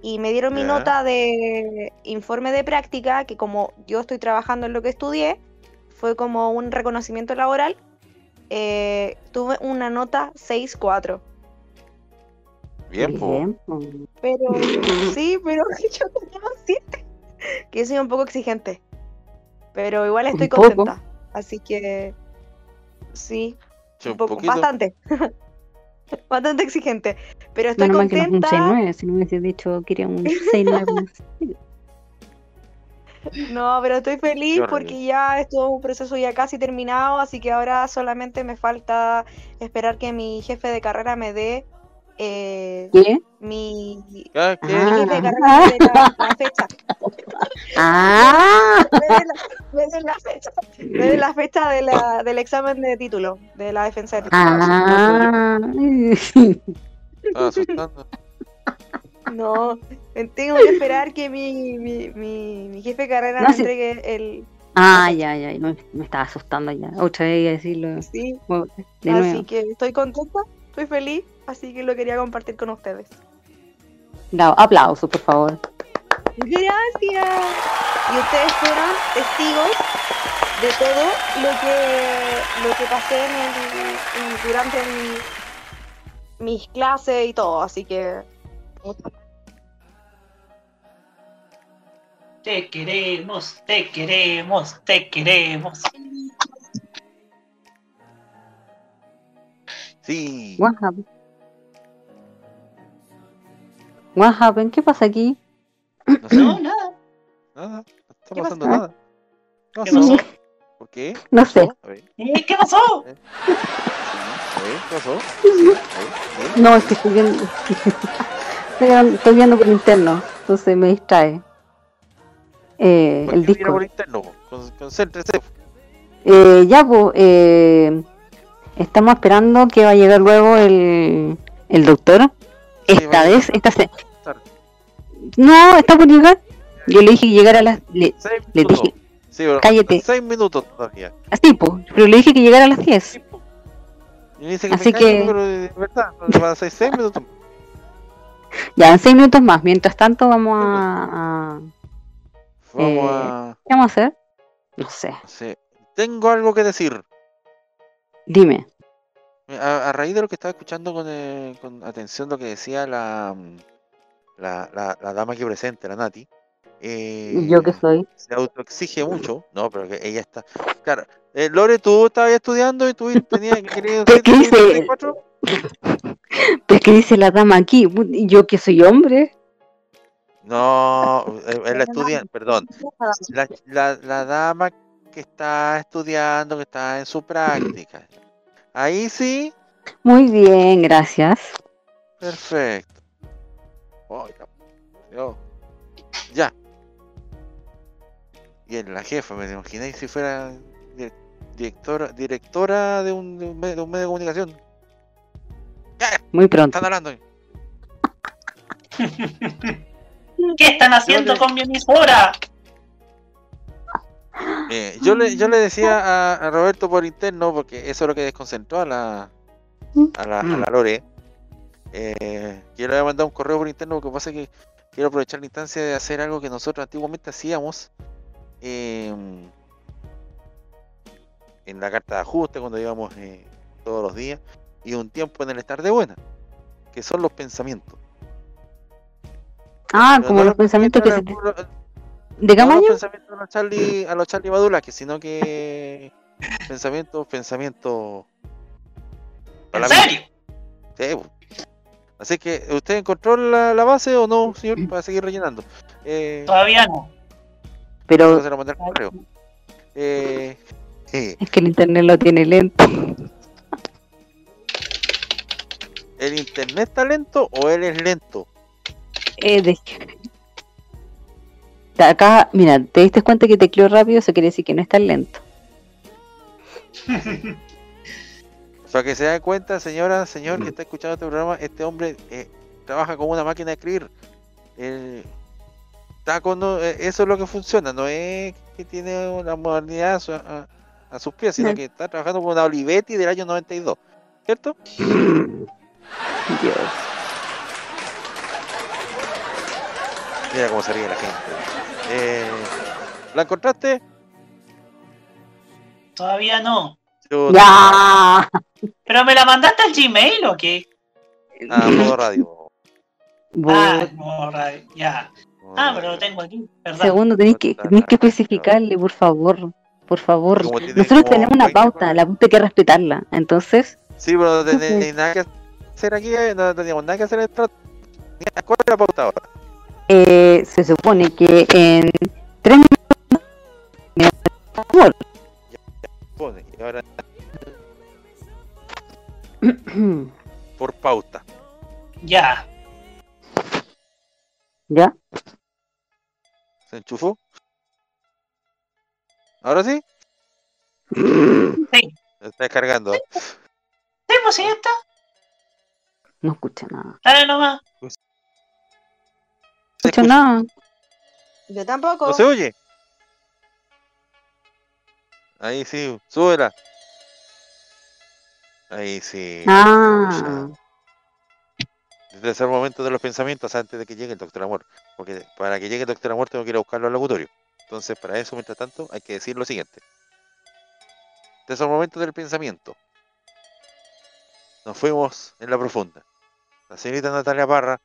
Y me dieron mi nota de informe de práctica, que como yo estoy trabajando en lo que estudié, fue como un reconocimiento laboral. eh, tuve una nota 6-4. Bien, po. Pero sí, pero yo tenía un 7. Que soy un poco exigente. Pero igual estoy contenta. Así que sí, Sí, un un poco, poquito. bastante. bastante exigente. Pero estoy Menos mal que no es un contenta. 6-9, si no hubiese dicho que era un 6-9. No, pero estoy feliz porque ya esto es un proceso ya casi terminado, así que ahora solamente me falta esperar que mi jefe de carrera me dé eh, ¿Qué? mi, ¿Qué? mi ¿Qué? jefe de Ah. carrera me dé la, la fecha. ¡Ah! Me dé la, me fecha, me dé la fecha de la, del examen de título, de la defensa de título. ¡Ah! Estaba asustando. No, tengo que esperar que mi, mi, mi, mi jefe de carrera No, me sí. entregue el... Ah, ya, ya, no, me estaba asustando ya. Otra vez a decirlo Sí, bueno, de así nuevo. que estoy contenta, estoy feliz, así que lo quería compartir con ustedes. Bravo, aplausos, por favor. Gracias. Y ustedes fueron testigos de todo lo que lo que pasé en el- en- durante mi- mis clases y todo, así que Te queremos, te queremos, te queremos. Sí. What happened? What happened? ¿Qué pasa aquí? No sé, No, nada. nada. No está ¿Qué pasando nada. ¿Qué ¿Qué pasó? pasó? ¿Por qué? No sé. A ver, ¿Eh? ¿Qué pasó? ver, ¿qué pasó? Sí. No, es que estoy viendo. estoy, viendo- por interno, entonces me distrae. Eh, ¿Por el qué disco. por interno? po? Con- Concéntrese. Eh, ya, pues, eh, estamos esperando que va a llegar luego el, el doctor. Esta vez, esta se... No, está por llegar. Yo le dije que llegara a las... Le... Le dije- Sí, pero Cállate. Seis minutos todavía. Así, pues, pero le dije que llegara a las 10. Y me dice que Así me callo, que- pero de verdad, no van a ser seis minutos. Ya, en 6 minutos más. Mientras tanto, vamos a... a- Vamos Eh, a... ¿Qué vamos a hacer? No sé. sí. Tengo algo que decir. Dime. A, a raíz de lo que estaba escuchando con, eh, con atención lo que decía la, mm, la, la, la dama aquí presente, la Nati. eh, ¿Y yo qué soy? Se autoexige mucho. No, pero que ella está. Claro. eh, Lore, tú estabas estudiando y tú tenías que Pero ¿qué decir dice? 34. Pues que dice la dama aquí. Put- ¿Y yo que soy hombre? No, eh, es la estudiante, perdón. La, la, la dama que está estudiando, que está en su práctica. Ahí sí, Muy bien, gracias. perfecto. Oiga, Ya. Bien, la jefa, me imaginé si fuera di- directora, directora de un, de un me- de un medio de comunicación. Muy pronto. Están hablando. ¿Qué están haciendo con mi emisora? Eh, yo, le, yo le decía a, a Roberto por interno, porque eso es lo que desconcentró a la, a la, a la Lore, eh, que yo le había mandado un correo por interno, porque pasa que quiero aprovechar la instancia de hacer algo que nosotros antiguamente hacíamos eh, en la carta de ajuste, cuando íbamos eh, todos los días, y un tiempo en el estar de buena, que son los pensamientos. Ah, Pero como no los pensamientos que se ¿De tamaño? pensamientos a los Charlie, a los Charlie Badulaques, sino que pensamientos, pensamientos. ¿En serio? Sí. Así que, ¿usted encontró la, la base o no, señor? Para seguir rellenando. Eh, Todavía no. Pero se lo mandé al correo. Eh, eh, es que el internet lo tiene lento. ¿El internet está lento o él es lento? Eh, de- Acá, mira, te diste cuenta que tecleó rápido, eso quiere decir que no es tan lento. Para que se den cuenta, señora, señor que está escuchando este programa, este hombre eh, trabaja con una máquina de escribir. Está con, eh, eso es lo que funciona, no es que tiene una modernidad a, su- a- a sus pies, sino No. que está trabajando con una Olivetti del año 92, ¿cierto? Dios. Mira cómo se ríe la gente. Eh, ¿La encontraste? Todavía no. Yo- ¡Ya! ¿Pero me la mandaste al Gmail o qué? Ah, modo radio. Ah, no, radio, ya. Ah, pero lo tengo aquí, ¿verdad? Segundo, tenéis que, tenéis que especificarle, por favor. Por favor. Nosotros como tenemos una 20 pauta, la pauta hay que respetarla. Entonces, Sí, pero no tenéis nada que hacer aquí, eh, no teníamos nada que hacer en el trato. ¿Cuál es la pauta ahora? Eh, se supone que en tres minutos. Ahora favor. por pauta. Ya. ¿Ya? ¿Se enchufó? ¿Ahora sí? Sí. Está descargando. Sí, pues sí, está. No escucha nada. Dale nomás. No escucha nada. Yo tampoco. ¿No se oye? Ahí sí, súbela. Ahí sí. Ah, Desde ese momento de los pensamientos antes de que llegue el Doctor Amor. Porque para que llegue el Doctor Amor tengo que ir a buscarlo al locutorio. Entonces, para eso, mientras tanto, hay que decir lo siguiente. Desde el momento del pensamiento. Nos fuimos en la profunda. La señorita Natalia Parra,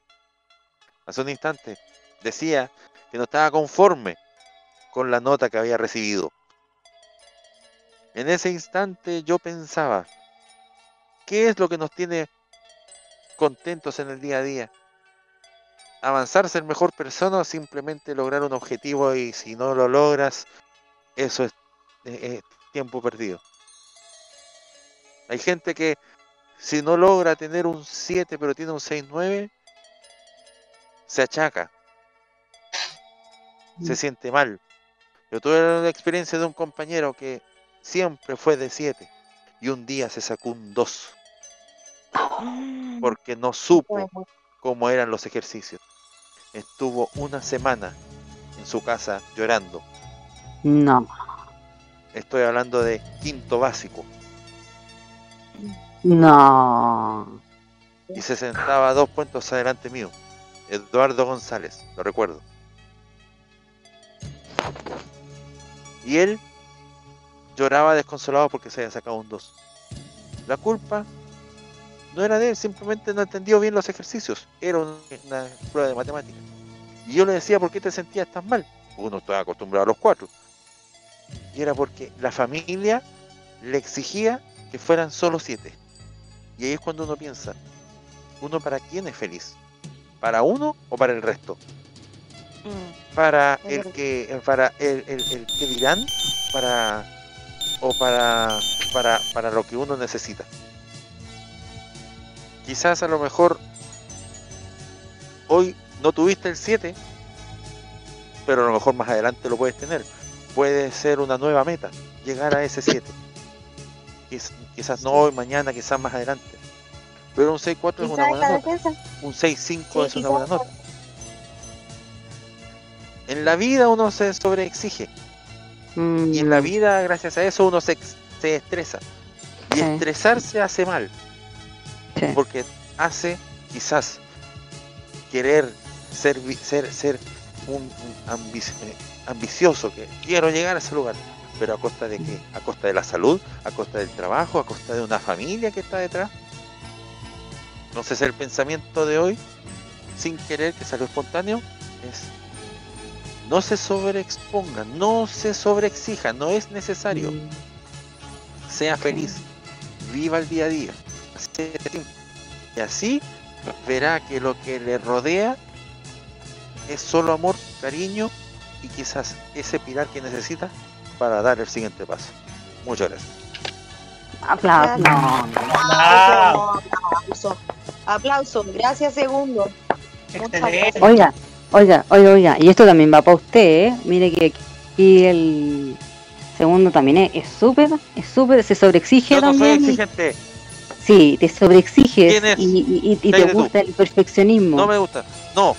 hace un instante, decía que no estaba conforme con la nota que había recibido. En ese instante yo pensaba, ¿qué es lo que nos tiene contentos en el día a día? ¿Avanzar, ser mejor persona o simplemente lograr un objetivo y si no lo logras, eso es, eh, eh, tiempo perdido? Hay gente que si no logra tener un 7 pero tiene un 6-9, se achaca, se siente mal. Yo tuve la experiencia de un compañero que siempre fue de 7 y un día se sacó un 2 porque no supo cómo eran los ejercicios. Estuvo una semana en su casa llorando. no. Estoy hablando de quinto básico. No. Y se sentaba dos puestos adelante mío. Eduardo González, lo recuerdo. Y él lloraba desconsolado porque se había sacado un 2. La culpa no era de él, simplemente no entendió bien los ejercicios. Era una, una prueba de matemáticas. Y yo le decía, ¿por qué te sentías tan mal? Uno estaba acostumbrado a los cuatro. Y era porque la familia le exigía que fueran solo siete. Y ahí es cuando uno piensa, ¿uno para quién es feliz? ¿Para uno o para el resto? Mm, ¿Para Es el verdad. que, para el, el, el que dirán? ¿Para, o para, para, para lo que uno necesita? Quizás a lo mejor hoy no tuviste el 7, pero a lo mejor más adelante lo puedes tener. Puede ser una nueva meta, llegar a ese 7. Quiz- Quizás no hoy, mañana, quizás más adelante. Pero un 6-4 es una en buena nota. defensa. Un 6-5 Sí, es una buena nota. En la vida uno se sobreexige. Y en la Mm, vida, gracias a eso, uno se, se estresa. Y Sí. estresarse hace mal. sí. Porque hace quizás querer ser, ser, ser un, un ambi- ambicioso, que quiero llegar a ese lugar. Pero a costa de qué? A costa de la salud, a costa del trabajo, a costa de una familia que está detrás. Entonces el pensamiento de hoy, sin querer, que salió espontáneo, es no se sobreexponga, no se sobreexija, no es necesario. Mm. Sea feliz, viva el día a día. Y así verá que lo que le rodea es solo amor, cariño y quizás ese pilar que necesita para dar el siguiente paso. Muchas gracias. Aplausos. No, no. Aplauso. Aplauso. Gracias, segundo. Oiga, oiga, oiga, oiga. Y esto también va para usted, ¿eh? Mire que aquí el segundo también es es súper, es súper, se sobreexige Yo no soy también. exigente, Sí, te sobreexiges y, y- y- y te tú. gusta el perfeccionismo. no me gusta. No,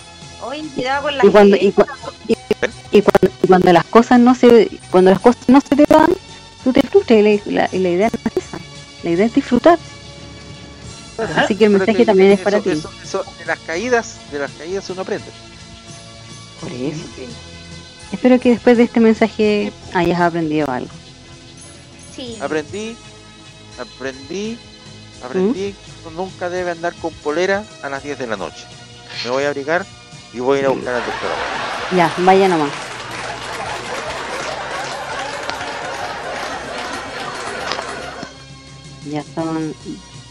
cuidado con la y cuando, y, cua- y- y cuando, y cuando las cosas no se cuando las cosas no se te dan tú te frustras y la, y la idea no es esa la idea es disfrutar así que el mensaje que también es eso- para ti eso- eso- de las caídas, de las caídas uno aprende. por eso espero que después de este mensaje hayas aprendido algo Sí. Aprendí, aprendí, aprendí que uno nunca debe andar con polera a las 10 de la noche. Me voy a abrigar y voy a ir a buscar al doctor. ahora. ya vaya nomás ya son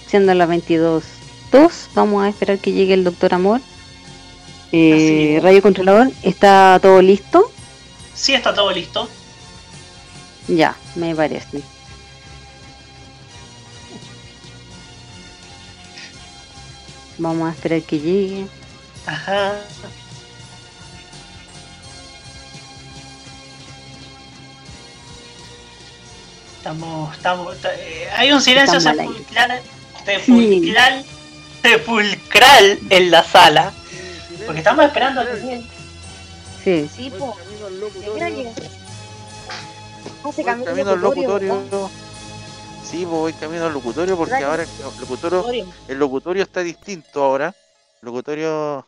siendo las 22 dos vamos a esperar que llegue el doctor amor eh, radio controlador está todo listo Sí, está todo listo. Ya, me parece. Vamos a esperar que llegue. Ajá. Estamos, estamos, ta- eh, hay un silencio sepulcral, sepulcral, sepulcral en la sala, porque estamos esperando a llegue. Sí. Sí, po. Voy camino al locutorio. Sí, voy camino al locutorio porque ¿Verdad que ahora el locutorio, el locutorio está distinto ahora. El locutorio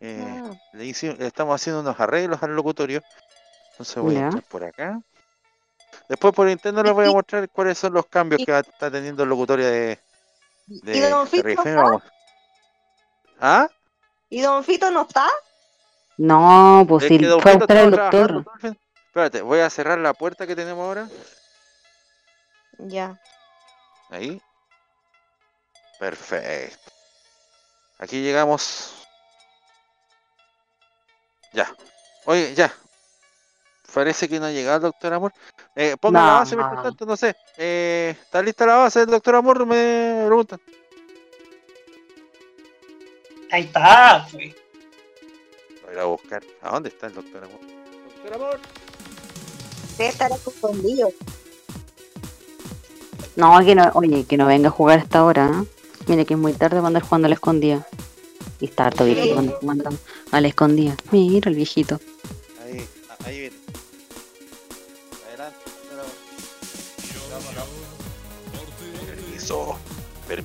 eh, Ah. le, hice- le estamos haciendo unos arreglos al locutorio. Entonces voy Ya. a entrar por acá. Después por interno les voy a mostrar cuáles son los cambios y- que está teniendo el locutorio de, de ¿Y don Fito no está? ¿Ah? ¿Y Don Fito no está? No, pues Es si fue a buscar al doctor. Espérate, voy a cerrar la puerta que tenemos ahora. Ya. Ahí. Perfecto. Aquí llegamos. Ya. Oye, ya. Parece que no ha llegado doctor Amor. Eh, ponga la No. base, mientras tanto, no sé. Eh, ¿Está lista la base del doctor Amor? Me preguntan. Ahí está, pues. Voy a ir a buscar. ¿A dónde está el doctor Amor? Doctor Amor. Debe estar escondido. No, que no, oye, que no venga a jugar hasta ahora. ¿eh? Mira que es muy tarde para andar jugando a la escondida. Y está harto viejito cuando jugando a la escondida. Mira el viejito. Ahí, ahí viene.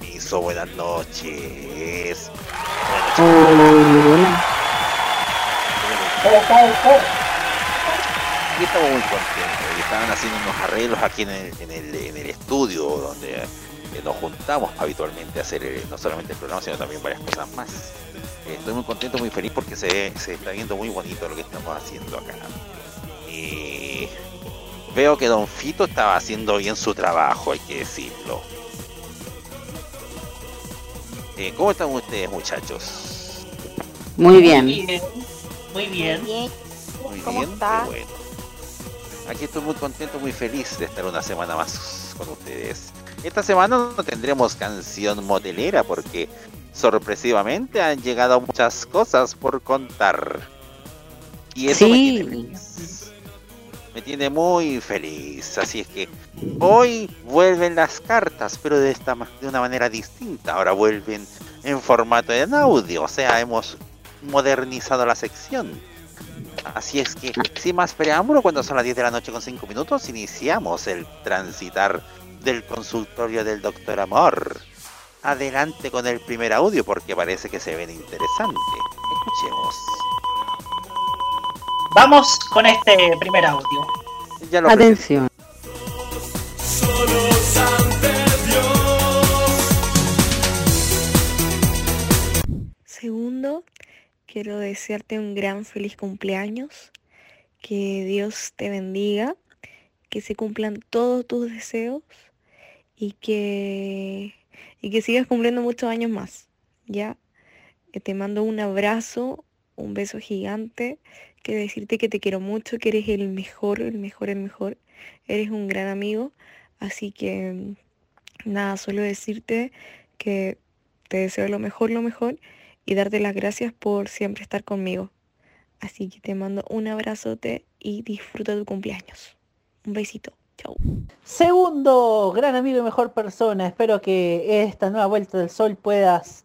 Permiso, buenas noches. Buenas noches. Hola. Y estamos muy contentos. Y estaban haciendo unos arreglos aquí en el, en el, en el estudio donde eh, nos juntamos habitualmente a hacer eh, no solamente el programa, sino también varias cosas más. Eh, estoy muy contento, muy feliz porque se, se está viendo muy bonito lo que estamos haciendo acá. Y veo que Don Fito estaba haciendo bien su trabajo, hay que decirlo. Eh, ¿Cómo están ustedes, muchachos? Muy bien. Muy bien. Bien. Muy ¿Cómo bien, está? qué bueno. Aquí estoy muy contento, muy feliz de estar una semana más con ustedes. Esta semana no tendremos canción motelera porque sorpresivamente han llegado muchas cosas por contar. Y eso me Sí. tiene feliz. Me tiene muy feliz. Así es que hoy vuelven las cartas, pero de esta de una manera distinta. Ahora vuelven en formato de audio, o sea, hemos modernizado la sección. Así es que, sin más preámbulo, cuando son las 10 de la noche con 5 minutos, iniciamos el transitar del consultorio del Doctor Amor. Adelante con el primer audio porque parece que se ven interesante. Escuchemos. Vamos con este primer audio. Ya lo presento. Atención. Dios. quiero desearte un gran feliz cumpleaños, que Dios te bendiga, que se cumplan todos tus deseos y que, y que sigas cumpliendo muchos años más, ¿ya? Que te mando un abrazo, un beso gigante, que decirte que te quiero mucho, que eres el mejor, el mejor, el mejor, eres un gran amigo, así que nada, solo decirte que te deseo lo mejor, lo mejor y darte las gracias por siempre estar conmigo. Así que te mando un abrazote y disfruta tu cumpleaños. Un besito. Chau. Segundo, gran amigo y mejor persona. Espero que esta nueva vuelta del sol puedas,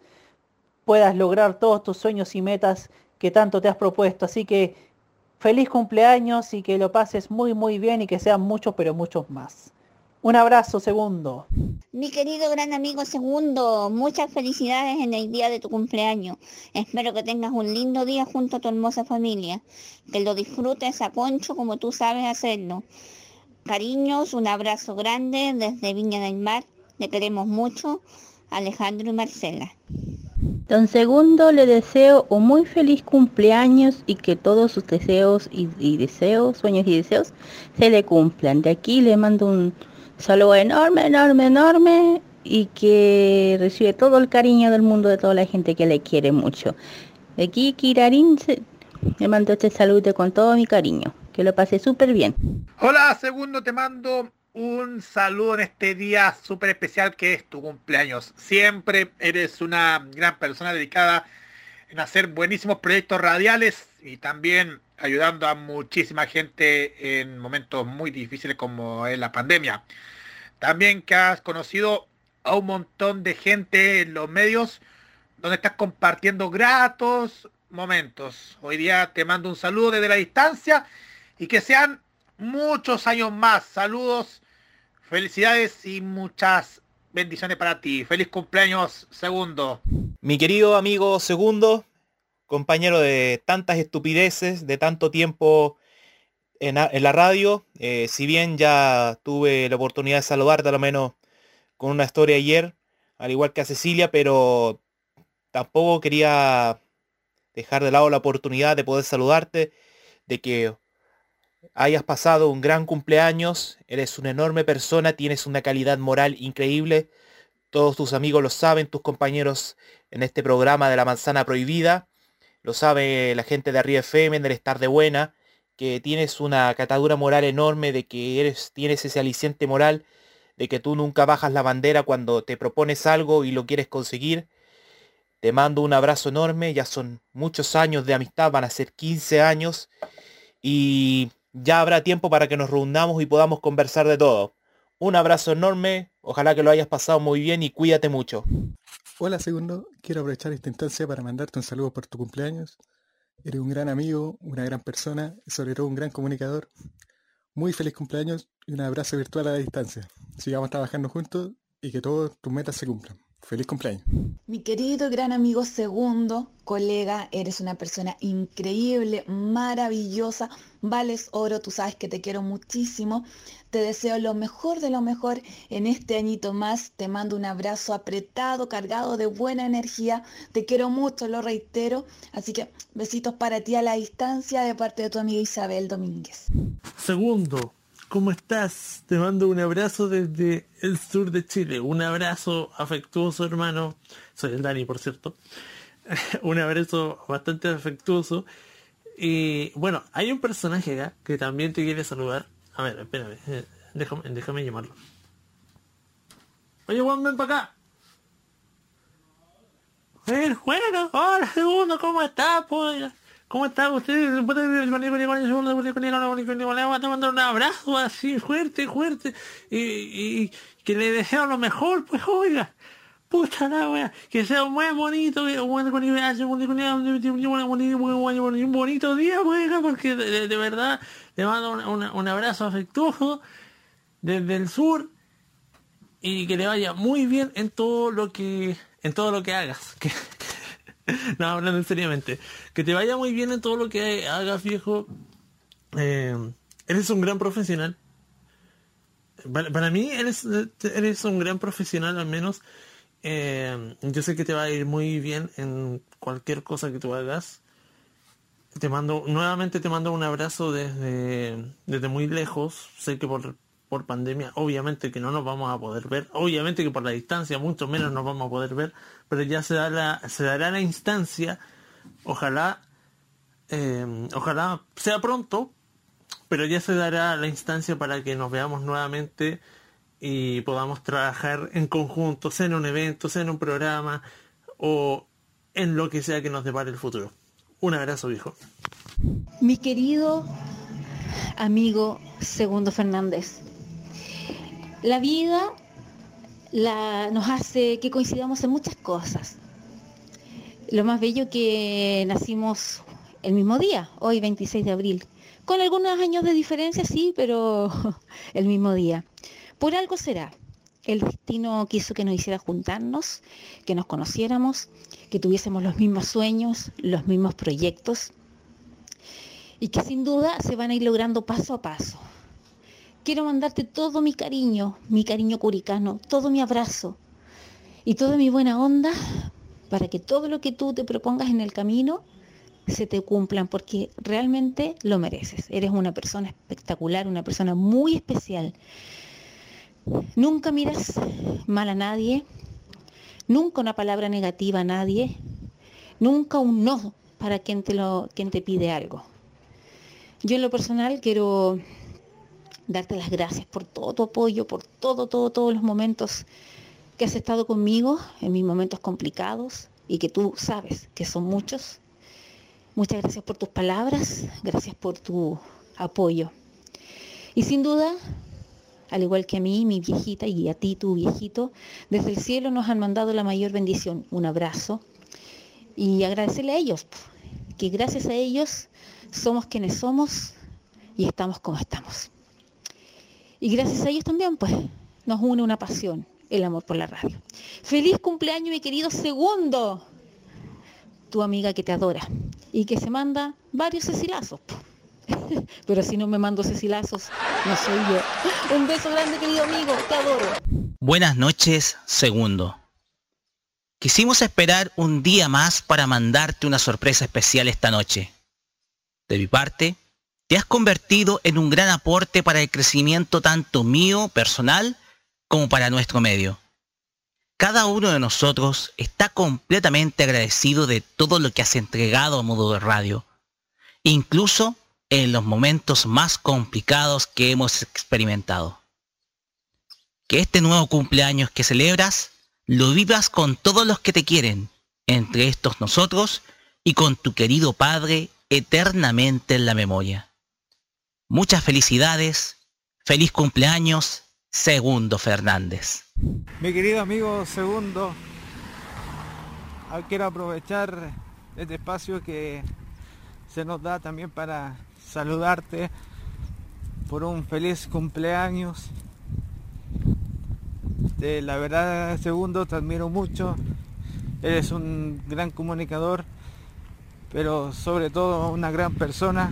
puedas lograr todos tus sueños y metas que tanto te has propuesto. Así que feliz cumpleaños y que lo pases muy muy bien y que sean muchos pero muchos más. Un abrazo, segundo. Mi querido gran amigo segundo, muchas felicidades en el día de tu cumpleaños. Espero que tengas un lindo día junto a tu hermosa familia. Que lo disfrutes a concho como tú sabes hacerlo. Cariños, un abrazo grande desde Viña del Mar. Le queremos mucho. Alejandro y Marcela. Don Segundo le deseo un muy feliz cumpleaños y que todos sus deseos y, deseos, sueños y deseos se le cumplan. De aquí le mando un saludo enorme, enorme, enorme y que recibe todo el cariño del mundo de toda la gente que le quiere mucho. De aquí Kirarin le mando este saludo con todo mi cariño. Que lo pase súper bien. Hola, segundo, te mando un saludo en este día súper especial que es tu cumpleaños. Siempre eres una gran persona dedicada en hacer buenísimos proyectos radiales y también ayudando a muchísima gente en momentos muy difíciles como es la pandemia. También que has conocido a un montón de gente en los medios donde estás compartiendo gratos momentos. Hoy día te mando un saludo desde la distancia y que sean muchos años más. Saludos, felicidades y muchas bendiciones para ti. Feliz cumpleaños, segundo. Mi querido amigo segundo, compañero de tantas estupideces, de tanto tiempo en, la radio, eh, si bien ya tuve la oportunidad de saludarte a lo menos con una historia ayer, al igual que a Cecilia, pero tampoco quería dejar de lado la oportunidad de poder saludarte, de que hayas pasado un gran cumpleaños, eres una enorme persona, tienes una calidad moral increíble, todos tus amigos lo saben, tus compañeros en este programa de la manzana prohibida, lo sabe la gente de Arriba FM, del Estar de Buena, que tienes una catadura moral enorme, de que eres, tienes ese aliciente moral, de que tú nunca bajas la bandera cuando te propones algo y lo quieres conseguir. Te mando un abrazo enorme, ya son muchos años de amistad, van a ser 15 años y ya habrá tiempo para que nos reunamos y podamos conversar de todo. Un abrazo enorme, ojalá que lo hayas pasado muy bien y cuídate mucho. Hola segundo, quiero aprovechar esta instancia para mandarte un saludo por tu cumpleaños. Eres un gran amigo, una gran persona y sobre todo un gran comunicador. Muy feliz cumpleaños y un abrazo virtual a la distancia. Sigamos trabajando juntos y que todas tus metas se cumplan. Feliz cumpleaños. Mi querido y gran amigo segundo, colega, eres una persona increíble, maravillosa, vales oro, tú sabes que te quiero muchísimo, te deseo lo mejor de lo mejor en este añito más, te mando un abrazo apretado, cargado de buena energía, te quiero mucho, lo reitero, así que besitos para ti a la distancia de parte de tu amiga Isabel Domínguez. Segundo, ¿cómo estás? Te mando un abrazo desde el sur de Chile. Un abrazo afectuoso, hermano. Soy el Dani, por cierto. un abrazo bastante afectuoso. Y bueno, hay un personaje acá que también te quiere saludar. A ver, espérame. eh, Déjame, llamarlo. Oye, Juan, ven para acá. Bueno, hola, segundo, ¿cómo estás? Pues? ¿Cómo está usted? Te mando un abrazo así fuerte, fuerte. Y, que le deseo lo mejor, pues oiga. Pucha la wea, que sea muy bonito, un bonito día, oiga, porque de, verdad le mando un, abrazo afectuoso desde el sur y que le vaya muy bien en todo lo que en todo lo que hagas. no, hablando seriamente. Que te vaya muy bien en todo lo que hagas, viejo. Eh, eres un gran profesional. Para, mí eres, eres un gran profesional al menos. Eh, yo sé que te va a ir muy bien en cualquier cosa que tú hagas. te mando, nuevamente te mando un abrazo desde, desde muy lejos. Sé que por, por pandemia, obviamente que no nos vamos a poder ver, obviamente que por la distancia mucho menos nos vamos a poder ver, pero ya se, dará la instancia, ojalá, eh, ojalá sea pronto, pero ya se dará la instancia para que nos veamos nuevamente y podamos trabajar en conjunto, sea en un evento, sea en un programa o en lo que sea que nos depare el futuro. Un abrazo, viejo. Mi querido amigo Segundo Fernández, la vida la, nos hace que coincidamos en muchas cosas. Lo más bello que nacimos el mismo día, hoy 26 de abril. Con algunos años de diferencia, sí, pero el mismo día. Por algo será. El destino quiso que nos hiciera juntarnos, que nos conociéramos, que tuviésemos los mismos sueños, los mismos proyectos y que sin duda se van a ir logrando paso a paso. Quiero mandarte todo mi cariño, mi cariño curicano, todo mi abrazo y toda mi buena onda para que todo lo que tú te propongas en el camino se te cumplan porque realmente lo mereces. Eres una persona espectacular, una persona muy especial Nunca miras mal a nadie, nunca una palabra negativa a nadie, nunca un no para quien te, lo, quien te pide algo. Yo en lo personal quiero darte las gracias por todo tu apoyo, por todo, todo, todos los momentos que has estado conmigo en mis momentos complicados y que tú sabes que son muchos. Muchas gracias por tus palabras, gracias por tu apoyo. Y sin duda, al igual que a mí, mi viejita, y a ti, tu viejito, desde el cielo nos han mandado la mayor bendición, un abrazo, y agradecerle a ellos, que gracias a ellos somos quienes somos y estamos como estamos. Y gracias a ellos también, pues, nos une una pasión, el amor por la radio. Feliz cumpleaños, mi querido segundo, tu amiga que te adora y que se manda varios cecilazos. Pero si no me mando cecilazos, no soy yo. Un beso grande, querido amigo. Te adoro. Buenas noches, segundo. Quisimos esperar un día más para mandarte una sorpresa especial esta noche. De mi parte, te has convertido en un gran aporte para el crecimiento tanto mío, personal, como para nuestro medio. Cada uno de nosotros está completamente agradecido de todo lo que has entregado a modo de radio, incluso en los momentos más complicados que hemos experimentado. Que este nuevo cumpleaños que celebras lo vivas con todos los que te quieren, entre estos nosotros y con tu querido Padre eternamente en la memoria. Muchas felicidades, feliz cumpleaños, Segundo Fernández. Mi querido amigo Segundo, quiero aprovechar este espacio que se nos da también para saludarte por un feliz cumpleaños. La verdad, segundo, te admiro mucho. Eres un gran comunicador, pero sobre todo una gran persona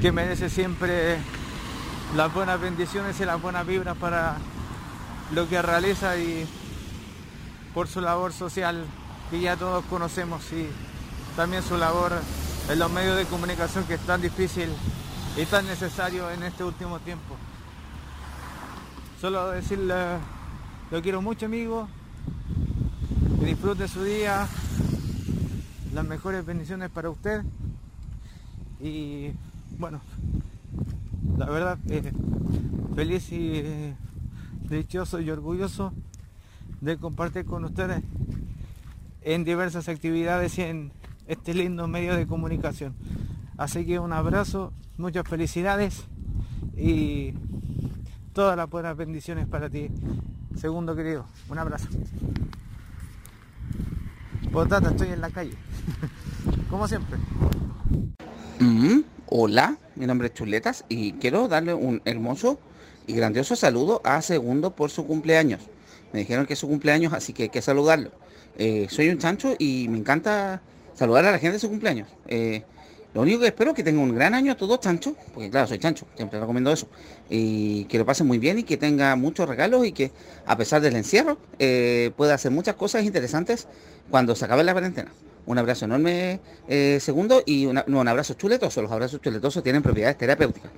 que merece siempre las buenas bendiciones y las buenas vibras para lo que realiza y por su labor social que ya todos conocemos y también su labor en los medios de comunicación que es tan difícil y tan necesario en este último tiempo. Solo decirle, lo quiero mucho amigo, disfrute su día, las mejores bendiciones para usted y bueno, la verdad eh, feliz y eh, dichoso y orgulloso de compartir con ustedes en diversas actividades y en este lindo medio de comunicación. Así que un abrazo, muchas felicidades y todas las buenas bendiciones para ti. Segundo querido, un abrazo. Potata, estoy en la calle. Como siempre. Mm, hola, mi nombre es Chuletas y quiero darle un hermoso y grandioso saludo a Segundo por su cumpleaños. Me dijeron que es su cumpleaños, así que hay que saludarlo. Eh, soy un chancho y me encanta saludar a la gente de su cumpleaños. Eh, lo único que espero es que tenga un gran año a todos chancho, porque claro, soy chancho, siempre recomiendo eso. Y que lo pasen muy bien y que tenga muchos regalos y que a pesar del encierro eh, pueda hacer muchas cosas interesantes cuando se acabe la cuarentena. Un abrazo enorme, eh, segundo, y un abrazo chuletoso. Los abrazos chuletosos tienen propiedades terapéuticas.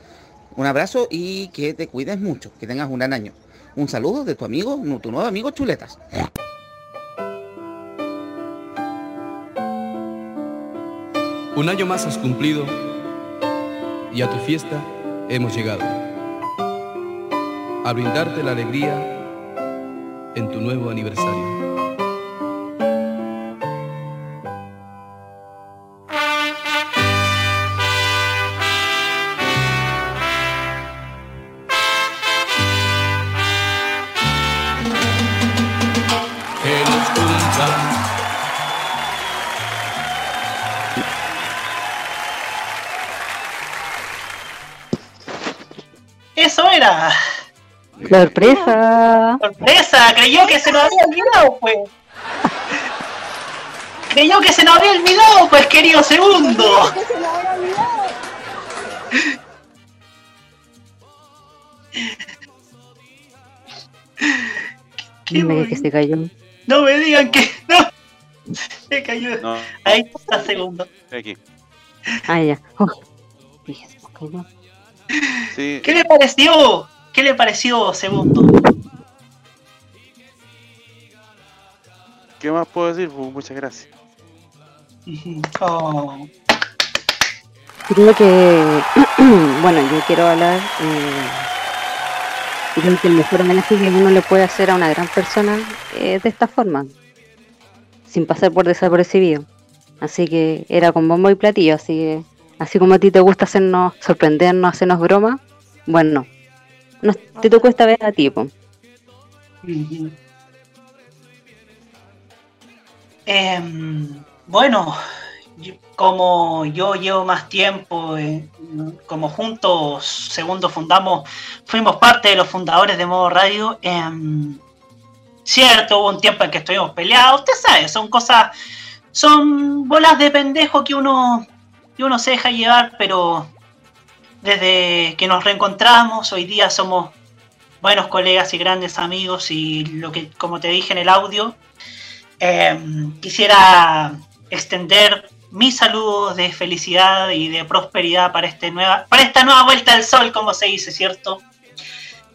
Un abrazo y que te cuides mucho, que tengas un gran año. Un saludo de tu amigo, tu nuevo amigo Chuletas. Un año más has cumplido y a tu fiesta hemos llegado. A brindarte la alegría en tu nuevo aniversario. Era. Sorpresa. Sorpresa, creyó que se nos había olvidado, pues. Creyó que se nos había olvidado, pues, querido segundo. Dime que se cayó. No me digan que no. Se cayó. No, Ahí está segundo. aquí. Ah, ya. Oh, cayó. Sí, ¿Qué le pareció? ¿Qué le pareció segundo? ¿qué más puedo decir? Pues, muchas gracias. Oh. Creo que, bueno, yo quiero hablar, eh, creo que el mejor homenaje que uno le puede hacer a una gran persona es de esta forma, sin pasar por desapercibido. Así que era con bombo y platillo, así que, así como a ti te gusta hacernos, sorprendernos, hacernos bromas, bueno, te tocó esta vez a ti, po. Em, bueno, como yo llevo más tiempo, eh, como juntos, segundo fundamos, fuimos parte de los fundadores de Modo Radio. em, cierto, hubo un tiempo en que estuvimos peleados, usted sabe, son cosas, son bolas de pendejo que uno, que uno se deja llevar, pero desde que nos reencontramos, hoy día somos buenos colegas y grandes amigos y lo que, como te dije en el audio, eh, quisiera extender mis saludos de felicidad y de prosperidad para, este nueva, para esta nueva vuelta al sol, como se dice, ¿cierto?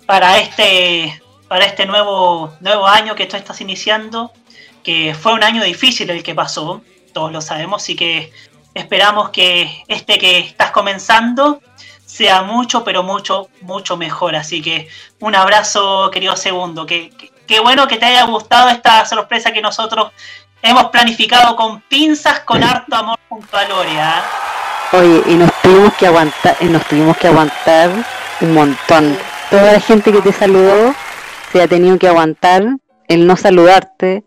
Para este, para este nuevo, nuevo año que tú estás iniciando, que fue un año difícil el que pasó, todos lo sabemos, y que esperamos que este que estás comenzando sea mucho, pero mucho, mucho mejor. Así que un abrazo, querido segundo. Que, que- qué bueno que te haya gustado esta sorpresa que nosotros hemos planificado con pinzas, con harto amor junto a Loria. Oye, y nos tuvimos que aguantar, y nos tuvimos que aguantar un montón. Toda la gente que te saludó se ha tenido que aguantar el no saludarte.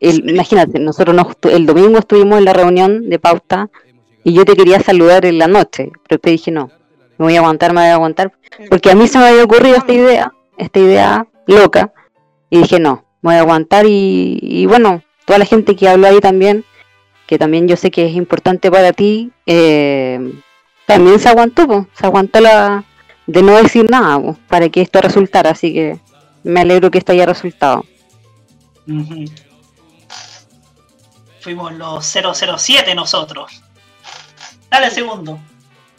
Imagínate, nosotros nos el domingo estuvimos en la reunión de pauta y yo te quería saludar en la noche, pero después dije no, me voy a aguantar, me voy a aguantar, porque a mí se me había ocurrido esta idea, esta idea loca, y dije no, me voy a aguantar y, bueno, toda la gente que habló ahí también, que también yo sé que es importante para ti, eh, también se aguantó, po, se aguantó la de no decir nada para que esto resultara, así que me alegro que esto haya resultado. Fuimos los 007 nosotros. Dale segundo.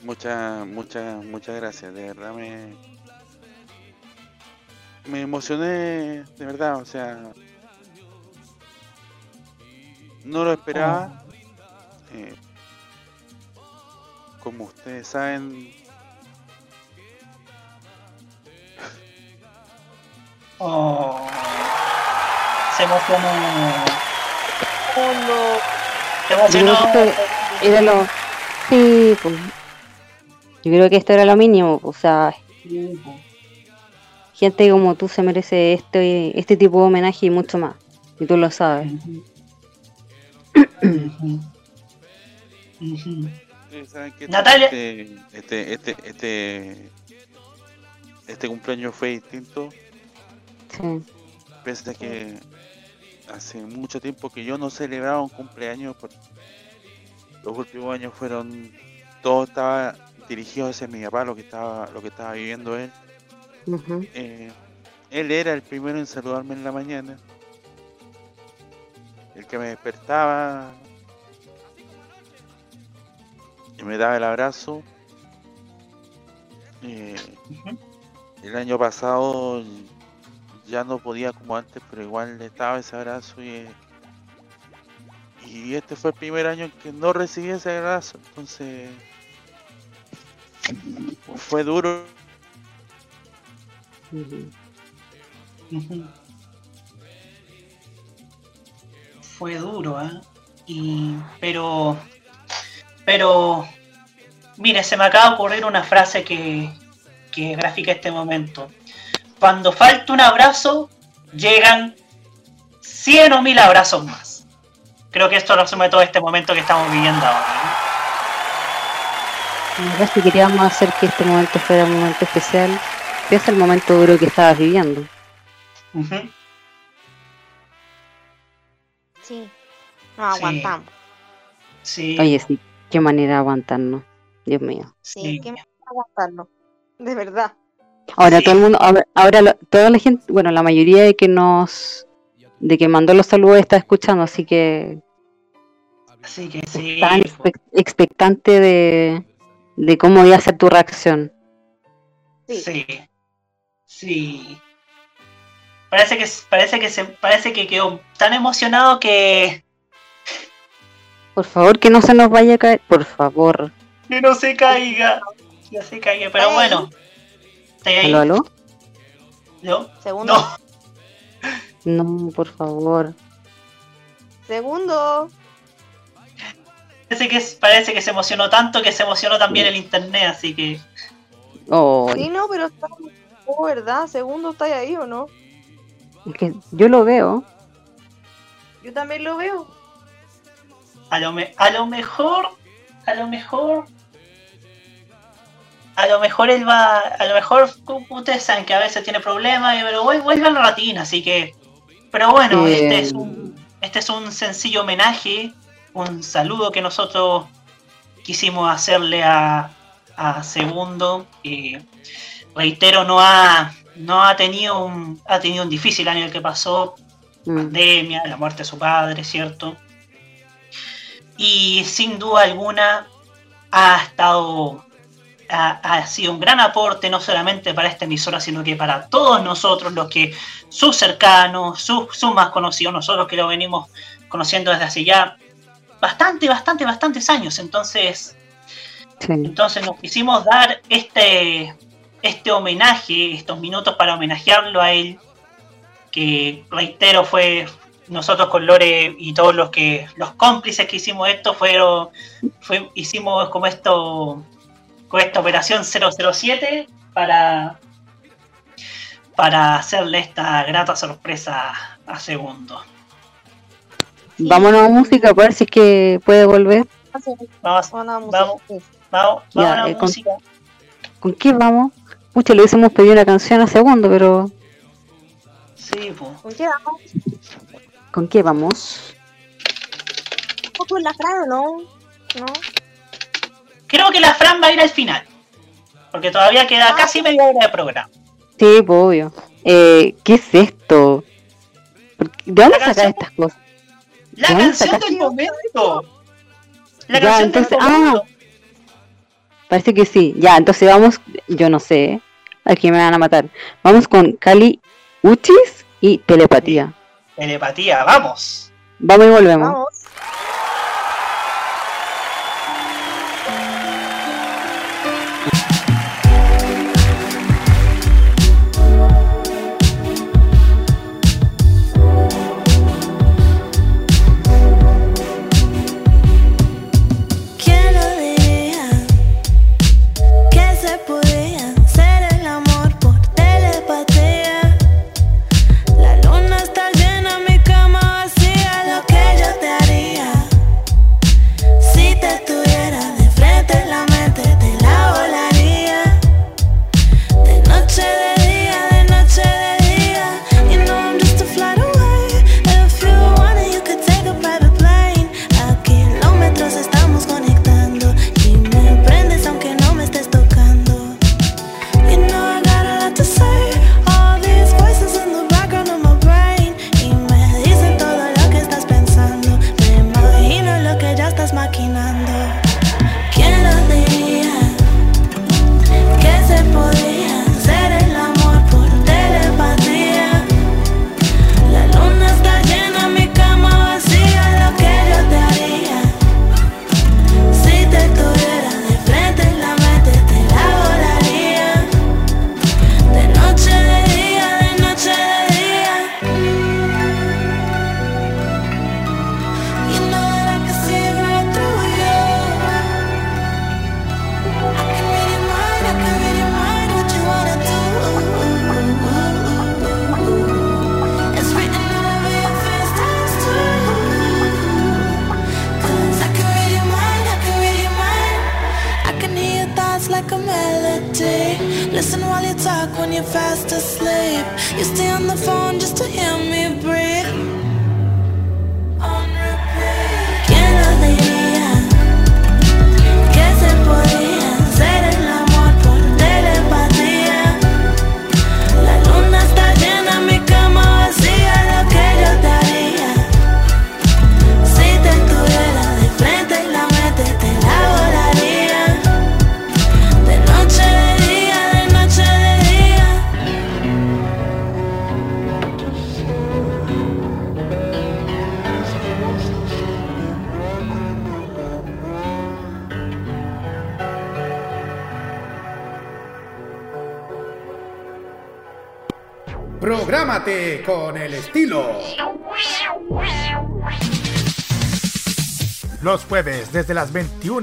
Muchas, muchas, muchas gracias. De verdad me. Me emocioné, de verdad, o sea. No lo esperaba. Eh, como ustedes saben, Oh. Se emocionó. Se Yo emocionó. creo que esto era lo sí, pues. yo creo que esto era lo mínimo, o sea, gente como tú se merece este este tipo de homenaje y mucho más, y tú lo sabes. saben Natalia. este, este, este, este, este cumpleaños fue distinto. Sí. Pese a que hace mucho tiempo que yo no celebraba un cumpleaños, porque los últimos años fueron, todo estaba dirigido hacia mi papá, lo que estaba, lo que estaba viviendo él. Eh, él era el primero en saludarme en la mañana, el que me despertaba que me daba el abrazo. Eh, el año pasado ya no podía como antes, pero igual le estaba ese abrazo y, y este fue el primer año en que no recibí ese abrazo, entonces fue duro. Fue duro, ¿eh? Y, pero, pero, mire, se me acaba de ocurrir una frase que, que grafica este momento. Cuando falta un abrazo, llegan 100 o 1000 abrazos más. Creo que esto resume todo este momento que estamos viviendo ahora. Es que queríamos hacer que este momento fuera un momento especial. Es el momento duro que estabas viviendo. ¿no? Sí. No aguantamos. Sí. Oye, sí, qué manera de aguantarnos. Dios mío. Sí, que me aguantarlo. De verdad. Ahora todo el mundo, ahora, toda la gente, bueno, la mayoría de que nos, de que mandó los saludos está escuchando, así que Así que sí. estaban expec- expectantes de, de cómo iba a ser tu reacción. Sí. Sí. Parece que parece que se parece que quedó tan emocionado que, Por favor, que no se nos vaya a caer, por favor. que no se caiga. Que no se caiga, pero bueno. ¿Está ahí? ¿Aló, aló? ¿Yo? Segundo. No. No, por favor. Segundo. Parece que, parece que se emocionó tanto que se emocionó también el internet, así que. Oh, Sí, no, pero está. Oh, ¿verdad? Segundo está ahí o no? es que yo lo veo. Yo también lo veo. A lo, me- a lo mejor. A lo mejor. A lo mejor él va. A lo mejor. Ustedes saben que a veces tiene problemas, pero vuel- vuelve a la ratina, así que. Pero bueno, este es un. Este es un sencillo homenaje. Un saludo que nosotros quisimos hacerle a, a Segundo. que reitero, no ha. No ha tenido un. Ha tenido un difícil año el que pasó. Mm. Pandemia, la muerte de su padre, ¿cierto? y sin duda alguna ha estado ha, sido un gran aporte no solamente para esta emisora sino que para todos nosotros los que sus cercanos sus, sus más conocidos nosotros que lo venimos conociendo desde hace ya bastante bastante bastantes años. Entonces entonces nos quisimos dar este este homenaje estos minutos para homenajearlo a él que reitero fue nosotros con Lore y todos los que los cómplices que hicimos esto fueron fue, hicimos como esto con esta operación 007 para para hacerle esta grata sorpresa a segundo Vámonos a música para ver si es que puede volver. vamos vamos vamos vamos Ya, a eh, con- música ¿Con qué vamos? Mucho le hubiésemos pedido una canción a segundo, pero sí pues ¿Con qué vamos? ¿con qué vamos? ¿Vamos con la Fran o no? ¿No? Creo que la Fran va a ir al final porque todavía queda casi media hora de programa Sí, pues, obvio. Eh, ¿Qué es esto? ¿Por qué- ¿De dónde sacar estas cosas? la ¿De dónde canción del momento la Ya, canción del entonces, momento ah, parece que sí. Ya, entonces vamos, yo no sé, ¿eh? aquí me van a matar. Vamos con Cali Uchis y Telepatía. telepatía vamos Vamos y volvemos. Vamos.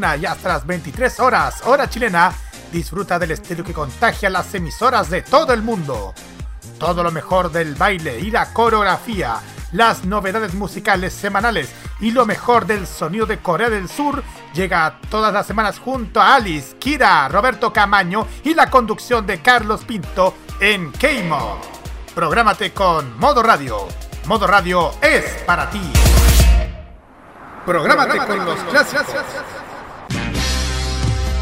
21 y hasta las 23 horas, hora chilena, disfruta del estilo que contagia las emisoras de todo el mundo. Todo lo mejor del baile y la coreografía, las novedades musicales semanales y lo mejor del sonido de Corea del Sur llega todas las semanas junto a Alice, Kira, Roberto Camaño y la conducción de Carlos Pinto en K-Mod. Prográmate con Modo Radio. Modo Radio es para ti. Prográmate con los clásicos.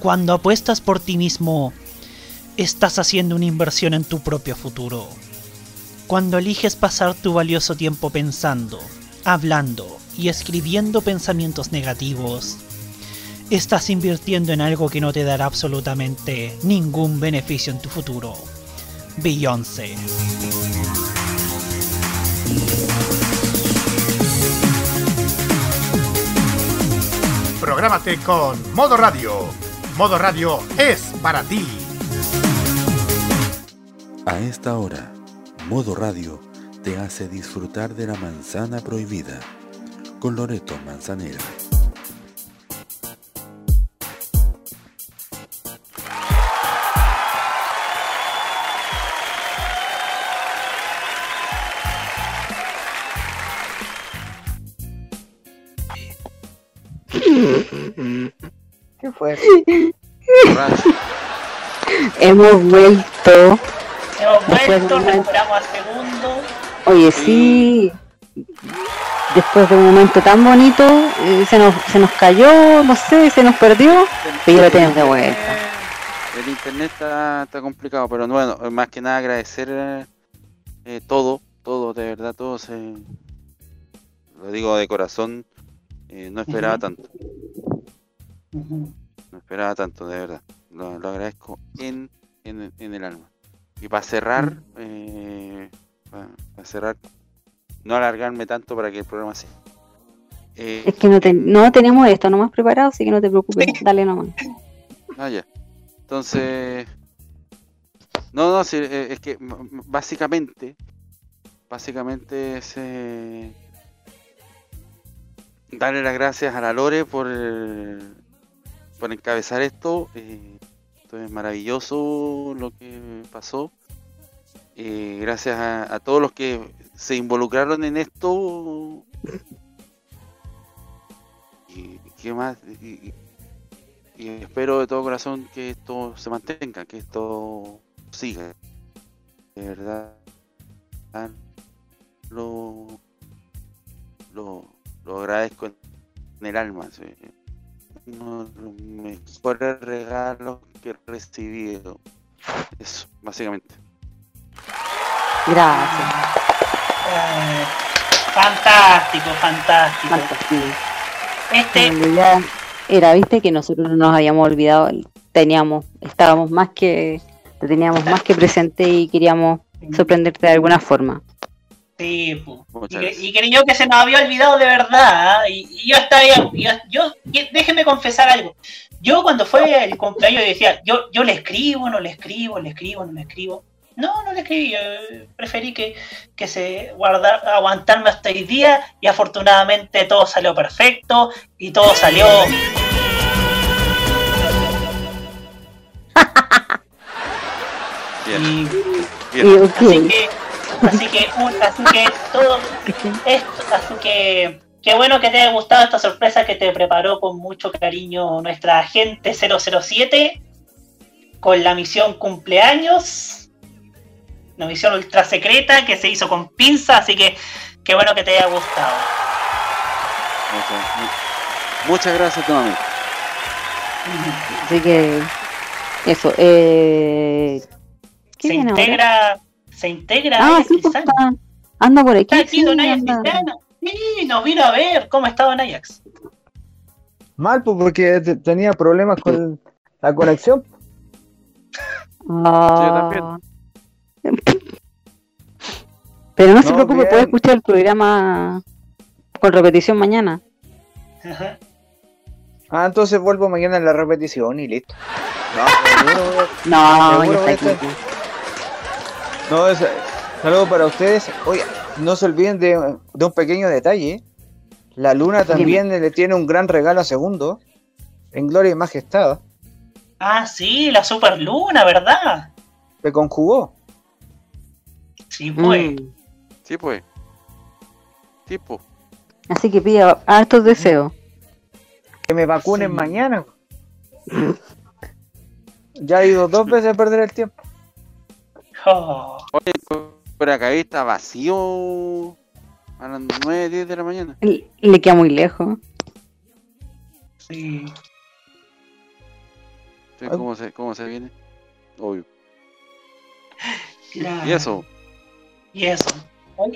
Cuando apuestas por ti mismo, estás haciendo una inversión en tu propio futuro. Cuando eliges pasar tu valioso tiempo pensando, hablando y escribiendo pensamientos negativos, estás invirtiendo en algo que no te dará absolutamente ningún beneficio en tu futuro. Beyoncé. Prográmate con Modo Radio. Modo Radio es para ti. A esta hora, Modo Radio te hace disfrutar de la manzana prohibida con Loreto Manzanera. Fue? Hemos vuelto. Hemos vuelto, recuperamos al segundo. Oye, sí. Después de un momento tan bonito, eh, se nos, se nos cayó, no sé, se nos perdió, pero ya lo tenemos de vuelta. El internet está, está complicado, pero bueno, más que nada agradecer eh, todo, todo, de verdad, todo se... Lo digo de corazón, eh, no esperaba tanto. No esperaba tanto, de verdad. Lo, lo agradezco en, en, en el alma. Y para cerrar, eh, para, cerrar, no alargarme tanto para que el programa sea. Eh, Es que no, te- no tenemos esto nomás preparado, así que no te preocupes, dale nomás. Ah, ya. Entonces. No, no, sí, eh, es que básicamente. Básicamente es. eh, darle las gracias a la Lore por. eh, por encabezar esto. eh, esto es maravilloso lo que pasó. Eh, gracias a, todos los que se involucraron en esto. Y qué más. Y- espero de todo corazón que esto se mantenga, que esto siga. De verdad, lo, lo, lo agradezco en, el alma. Uno de los mejores regalos que he recibido. Eso, básicamente. Gracias. Eh, fantástico, fantástico. Este, En realidad era, viste, que nosotros no nos habíamos olvidado, teníamos, estábamos más que, te teníamos más que presente y queríamos sorprenderte de alguna forma. Sí, pu. y, creyó que se nos había olvidado de verdad. ¿ah? Y, y yo estaba ahí, yo, déjeme confesar algo. Yo cuando fue el cumpleaños decía, yo, yo le escribo, no le escribo, le escribo, no le escribo. No, no le escribí, yo preferí que, que se guardar, aguantarme hasta hoy día y afortunadamente todo salió perfecto y todo salió Bien. Y- Bien. Así que, así que, un- así que todo esto, así que qué bueno que te haya gustado esta sorpresa que te preparó con mucho cariño nuestra agente 007 con la misión cumpleaños, una misión ultra secreta que se hizo con pinza, así que qué bueno que te haya gustado. Muchas, muchas gracias nuevamente. Así que eso. Eh, ¿Qué Se ahora? Se integra Ah, sí, pues, está- anda por aquí. Está aquí sí, Don Ajax. Sí, nos vino a ver cómo estaba Don Ajax. Mal, pues porque te- tenía problemas con la conexión. Ah. Pero no se No, preocupe, bien. puede escuchar el programa con repetición mañana. Ah, entonces vuelvo mañana en la repetición y listo. No, seguro No, ya está aquí. No, es, saludo para ustedes. Oye, no se olviden de, de un pequeño detalle. La luna también le tiene un gran regalo a segundo. En gloria y majestad. Ah, sí, la super luna, ¿verdad? Se conjugó. Sí, pues. Mm. Sí, pues. Tipo. Así que pida hartos deseos. Que me vacunen mañana. Ya he ido dos veces a perder el tiempo. Oh. Oye, por acá ahí está vacío a las 9, 10 de la mañana. Le queda muy lejos. Sí. ¿Cómo se, cómo se viene? Obvio. Claro. Y eso. Y eso.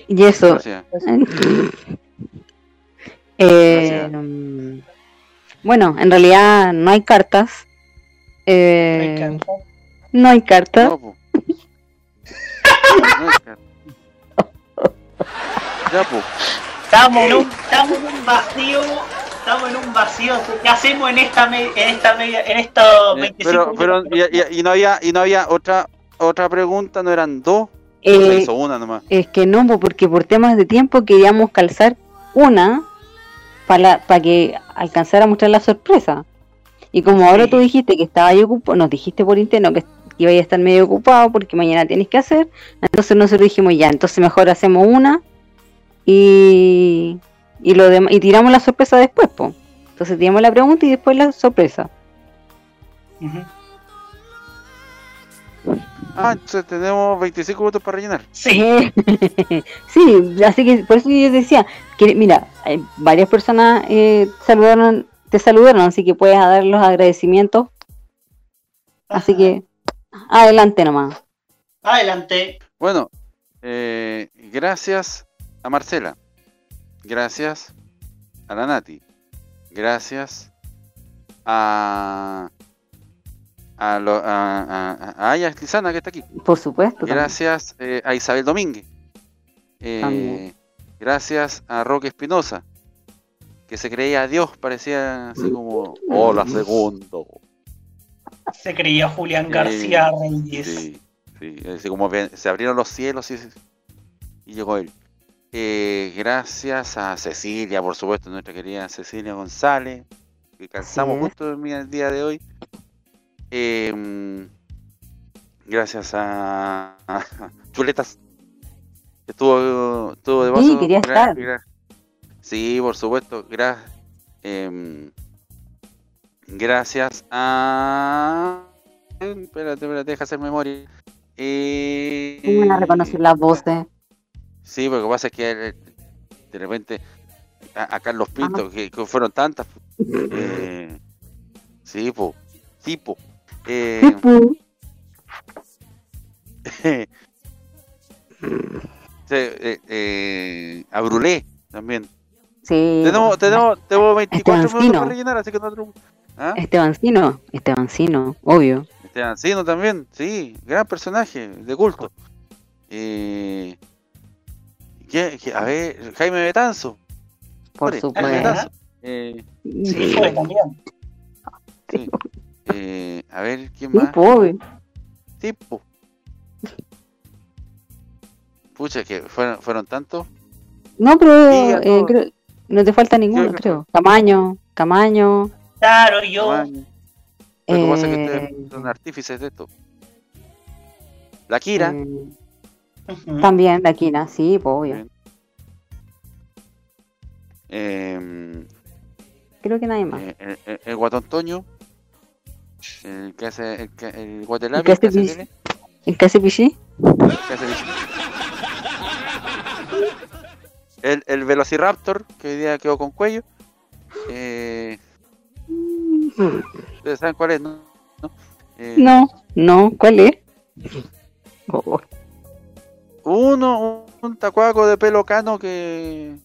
Y eso. Gracias. Eh, mm, bueno, en realidad no hay cartas. Eh, no hay cartas. No. Ya, pues. Estamos en un, estamos en un vacío. Estamos en un vacío. ¿Qué hacemos en esta me- en esta media, en estos 25 Pero, pero, minutos? y, y- y no había, y no había otra, otra pregunta, no eran dos. Eh, hizo una nomás. Es que no, po, porque por temas de tiempo queríamos calzar una para que alcanzara a mostrar la sorpresa. Y como ahora tú dijiste que estaba ahí ocupado, nos dijiste por interno que iba a estar medio ocupado porque mañana tienes que hacer, entonces nosotros dijimos ya, entonces mejor hacemos una y, y lo y tiramos la sorpresa después, po. Entonces tiramos la pregunta y después la sorpresa. Ah, entonces tenemos 25 minutos para rellenar. Sí. sí, así que por eso yo decía que, mira, hay varias personas eh, saludaron, te saludaron, así que puedes dar los agradecimientos. Así que, adelante nomás. Adelante. Bueno, eh, gracias a Marcela. Gracias a la Nati. Gracias a a, lo- a, a, a Aya Lizana que está aquí. Por supuesto. Gracias eh, a Isabel Domínguez. Eh, gracias a Roque Espinosa, que se creía Dios, parecía así como, hola segundo. Se creía Julián Sí, García Reyes. Sí, sí, así como se abrieron los cielos y, y llegó él. Eh, gracias a Cecilia, por supuesto, nuestra querida Cecilia González, que calzamos es. justo el día- el día de hoy. Eh, mm, gracias a, a Chuletas, que estuvo, estuvo de Sí, paso. quería Gra- estar. sí, por supuesto. gra- em, gracias a. Espérate, espérate, deja hacer memoria. Eh, ¿Cómo van a reconocer las voces? Sí, porque lo que pasa es que eh, de repente a, a Carlos Ah. Pinto, que, que fueron tantas. eh, sí, po, tipo. Eh, eh, a Brulé también. Sí. Tenemos, tenemos, tenemos 24 minutos Estebancino. para rellenar, así que nosotros. ¿Ah? Estebancino, Estebancino, obvio. Estebancino también, sí, gran personaje de culto. Eh, ¿Quién- quién- A ver, Jaime Betanzo. Por supuesto. Jaime Betanzo. Eh, Sí, también. sí. Eh, a ver, ¿quién más? pobre. Tipo. Pucha, que fueron, fueron tantos. No, pero eh, creo- no te falta ninguno, creo. Camaño, Camaño. Claro, yo. Lo que pasa es que eh, ustedes son artífices de esto. La Kira. También la quina, sí, pues obvio. eh, Creo que nadie más. eh, el, el- el Guatón Toño. El que hace el, el ¿El Guatelapi, que el que hace hace pis- tele, ¿El que hace pichí? el que hace. El, el Velociraptor, que hoy día quedó con cuello. Eh, ¿Ustedes saben cuál es, no? ¿No? Eh, No, no, ¿cuál es? Oh, Uno, un, tacuaco de pelo cano que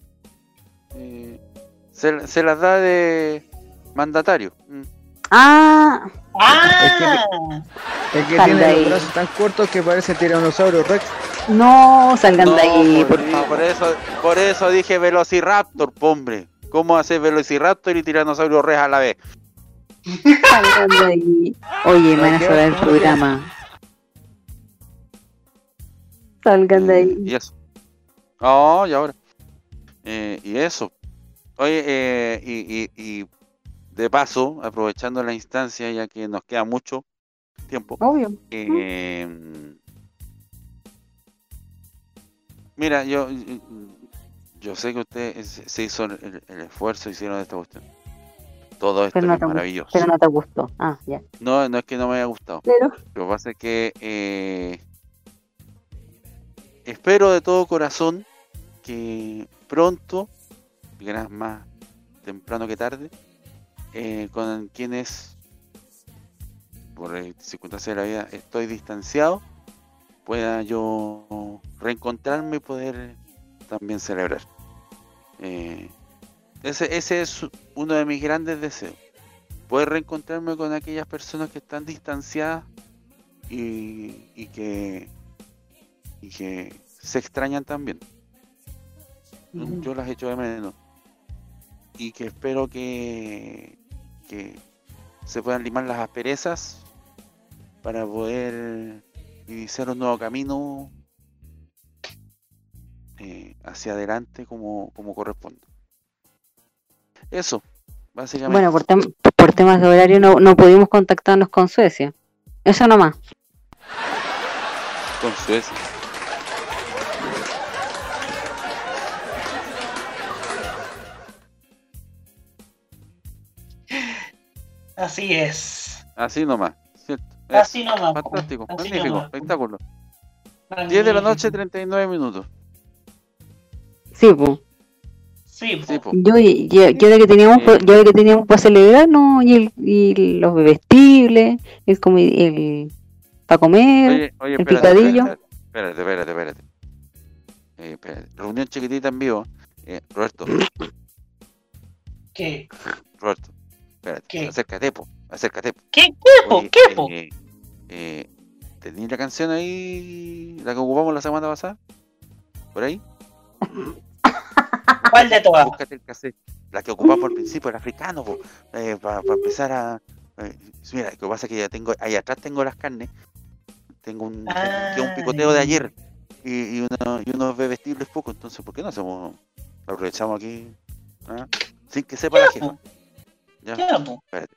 eh, se, se las da de mandatario. Mm. Ah, ¡Ah! El que tiene los brazos tan cortos que parece tiranosaurio Rex. no, salgan No, de ahí, por, por sí, favor. por eso, por eso dije Velociraptor, hombre. ¿Cómo hacer Velociraptor y Tiranosaurio Rex a la vez? Salgan de ahí. Oye, me van a saber el programa. Salgan de ahí. Y eso. Oh, y ahora. Eh, y eso. Oye, eh, y, y, y de paso, aprovechando la instancia, ya que nos queda mucho tiempo. Obvio. eh, mira, yo, yo sé que usted se se hizo el, el esfuerzo, hicieron esta cuestión. Todo esto no, es maravilloso. pero no te gustó. Ah, ya. No, no es que no me haya gustado. Pero. Lo que pasa es que eh, espero de todo corazón que pronto, más temprano que tarde, eh, con quienes por circunstancias de la vida estoy distanciado, pueda yo reencontrarme y poder también celebrar. Eh, ese, ese es uno de mis grandes deseos. Poder reencontrarme con aquellas personas que están distanciadas y, y que y que se extrañan también. Yo las echo de menos. Y que espero que, que se puedan limar las asperezas para poder iniciar un nuevo camino eh, hacia adelante como, como corresponde. Eso, básicamente. Bueno, por, tem- por temas de horario no, no pudimos contactarnos con Suecia. Eso nomás. con Suecia. Así es. Así nomás, ¿cierto? Así nomás. Fantástico, Así magnífico, nomás. espectáculo. 10 de la noche, 39 minutos. Sí, pues. Sí, Sí, po. Yo, yo, yo de que teníamos, yo de que teníamos para celebrar, no, y, el, y los bebestibles, el, comi- el para comer, Oye, oye, el espérate, picadillo. espérate, espérate, espérate. Eh, espérate. Reunión chiquitita en vivo. Eh, Roberto, ¿Qué? Roberto, espérate. ¿Qué? Acércate, po, acércate. po. ¿Qué? ¿Qué, po? Oye, ¿Qué, po? eh, eh, ¿Tenías la canción ahí, la que ocupamos la semana pasada? ¿Por ahí? ¿Cuál de todas? Búscate el cassette. La que ocupamos al principio, el africano, eh, para empezar a... eh, mira, lo que pasa es que ya tengo, ahí atrás tengo las carnes. Tengo un, un picoteo de ayer y, y, uno- y unos bebestibles poco, entonces ¿por qué no hacemos, lo aprovechamos aquí? ¿ah? Sin que sepa la jefa. Ya, Ya, espérate.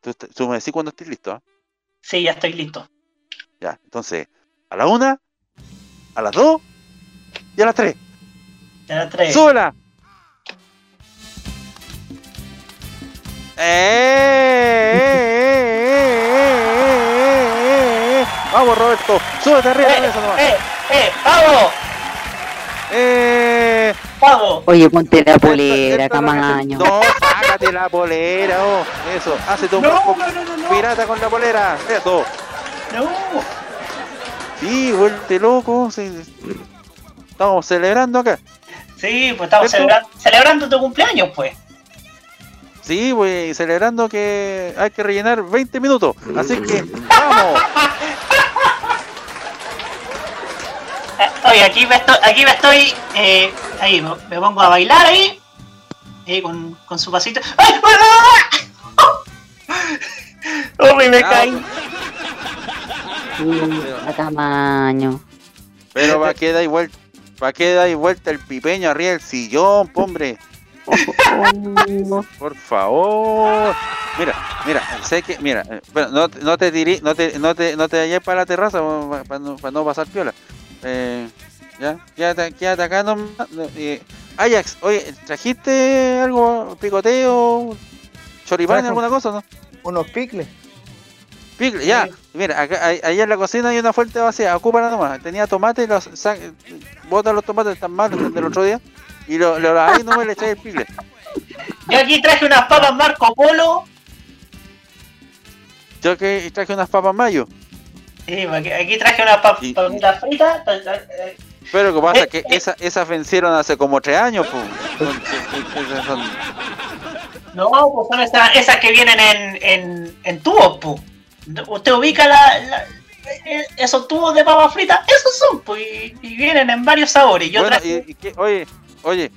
Tú, te- tú me decís cuando estés listo, ¿ah? Sí, ya estoy listo. Ya, entonces, a la una, a las dos y a las tres. ¡Súbela! ¡Eh! Vamos, Roberto, súbete arriba nomás. ¡Eh! ¡Eh! ¡Vamos! ¡Eh! ¡Vamos! Oye, ponte la polera, camaño. No, sácate la polera, oh. Eso, hazte un No, pirata con la polera. Eso. No. Sí, vuelte loco. Estamos celebrando acá. Sí, pues estamos celebra- celebrando tu cumpleaños, pues. Sí, pues celebrando que hay que rellenar 20 minutos. Así que, ¡vamos! Eh, oye, aquí me estoy, aquí me estoy, eh, ahí me, me pongo a bailar ahí, eh, con, con su pasito. ¡Ay! ¡Uy, me caí! A tamaño. Pero va a quedar igual, va a quedar y vuelta el pipeño arriba del sillón, hombre. Por favor. Mira, mira, sé que, mira, eh, pero no, no te diré, no te, no te, no te vayas para la terraza pa- para no, pa no pasar piola. Eh, ya, quédate, quédate acá nomás. no, eh, Ajax, oye, ¿trajiste algo, picoteo, choripán, alguna cosa, no? Unos picles. Ya, mira, acá, ahí- en la cocina hay una fuente vacía, ocúpala nomás. Tenía tomate, los sa- bota los tomates tan malos del otro día y lo, lo ahí nomás le echáis el picle. Yo aquí traje unas papas Marco Polo. Yo que traje unas papas mayo, Sí, aquí, aquí traje unas papas papitas fritas. eh, pero lo que pasa es que esa, esas vencieron hace como tres años, pues. No, pues son esas, esas que vienen en, en, en tubos. Usted ubica la, la- eh, esos tubos de papas fritas, esos son, pues, y, y vienen en varios sabores. Yo Bueno, traje- y- y qué- oye, oye,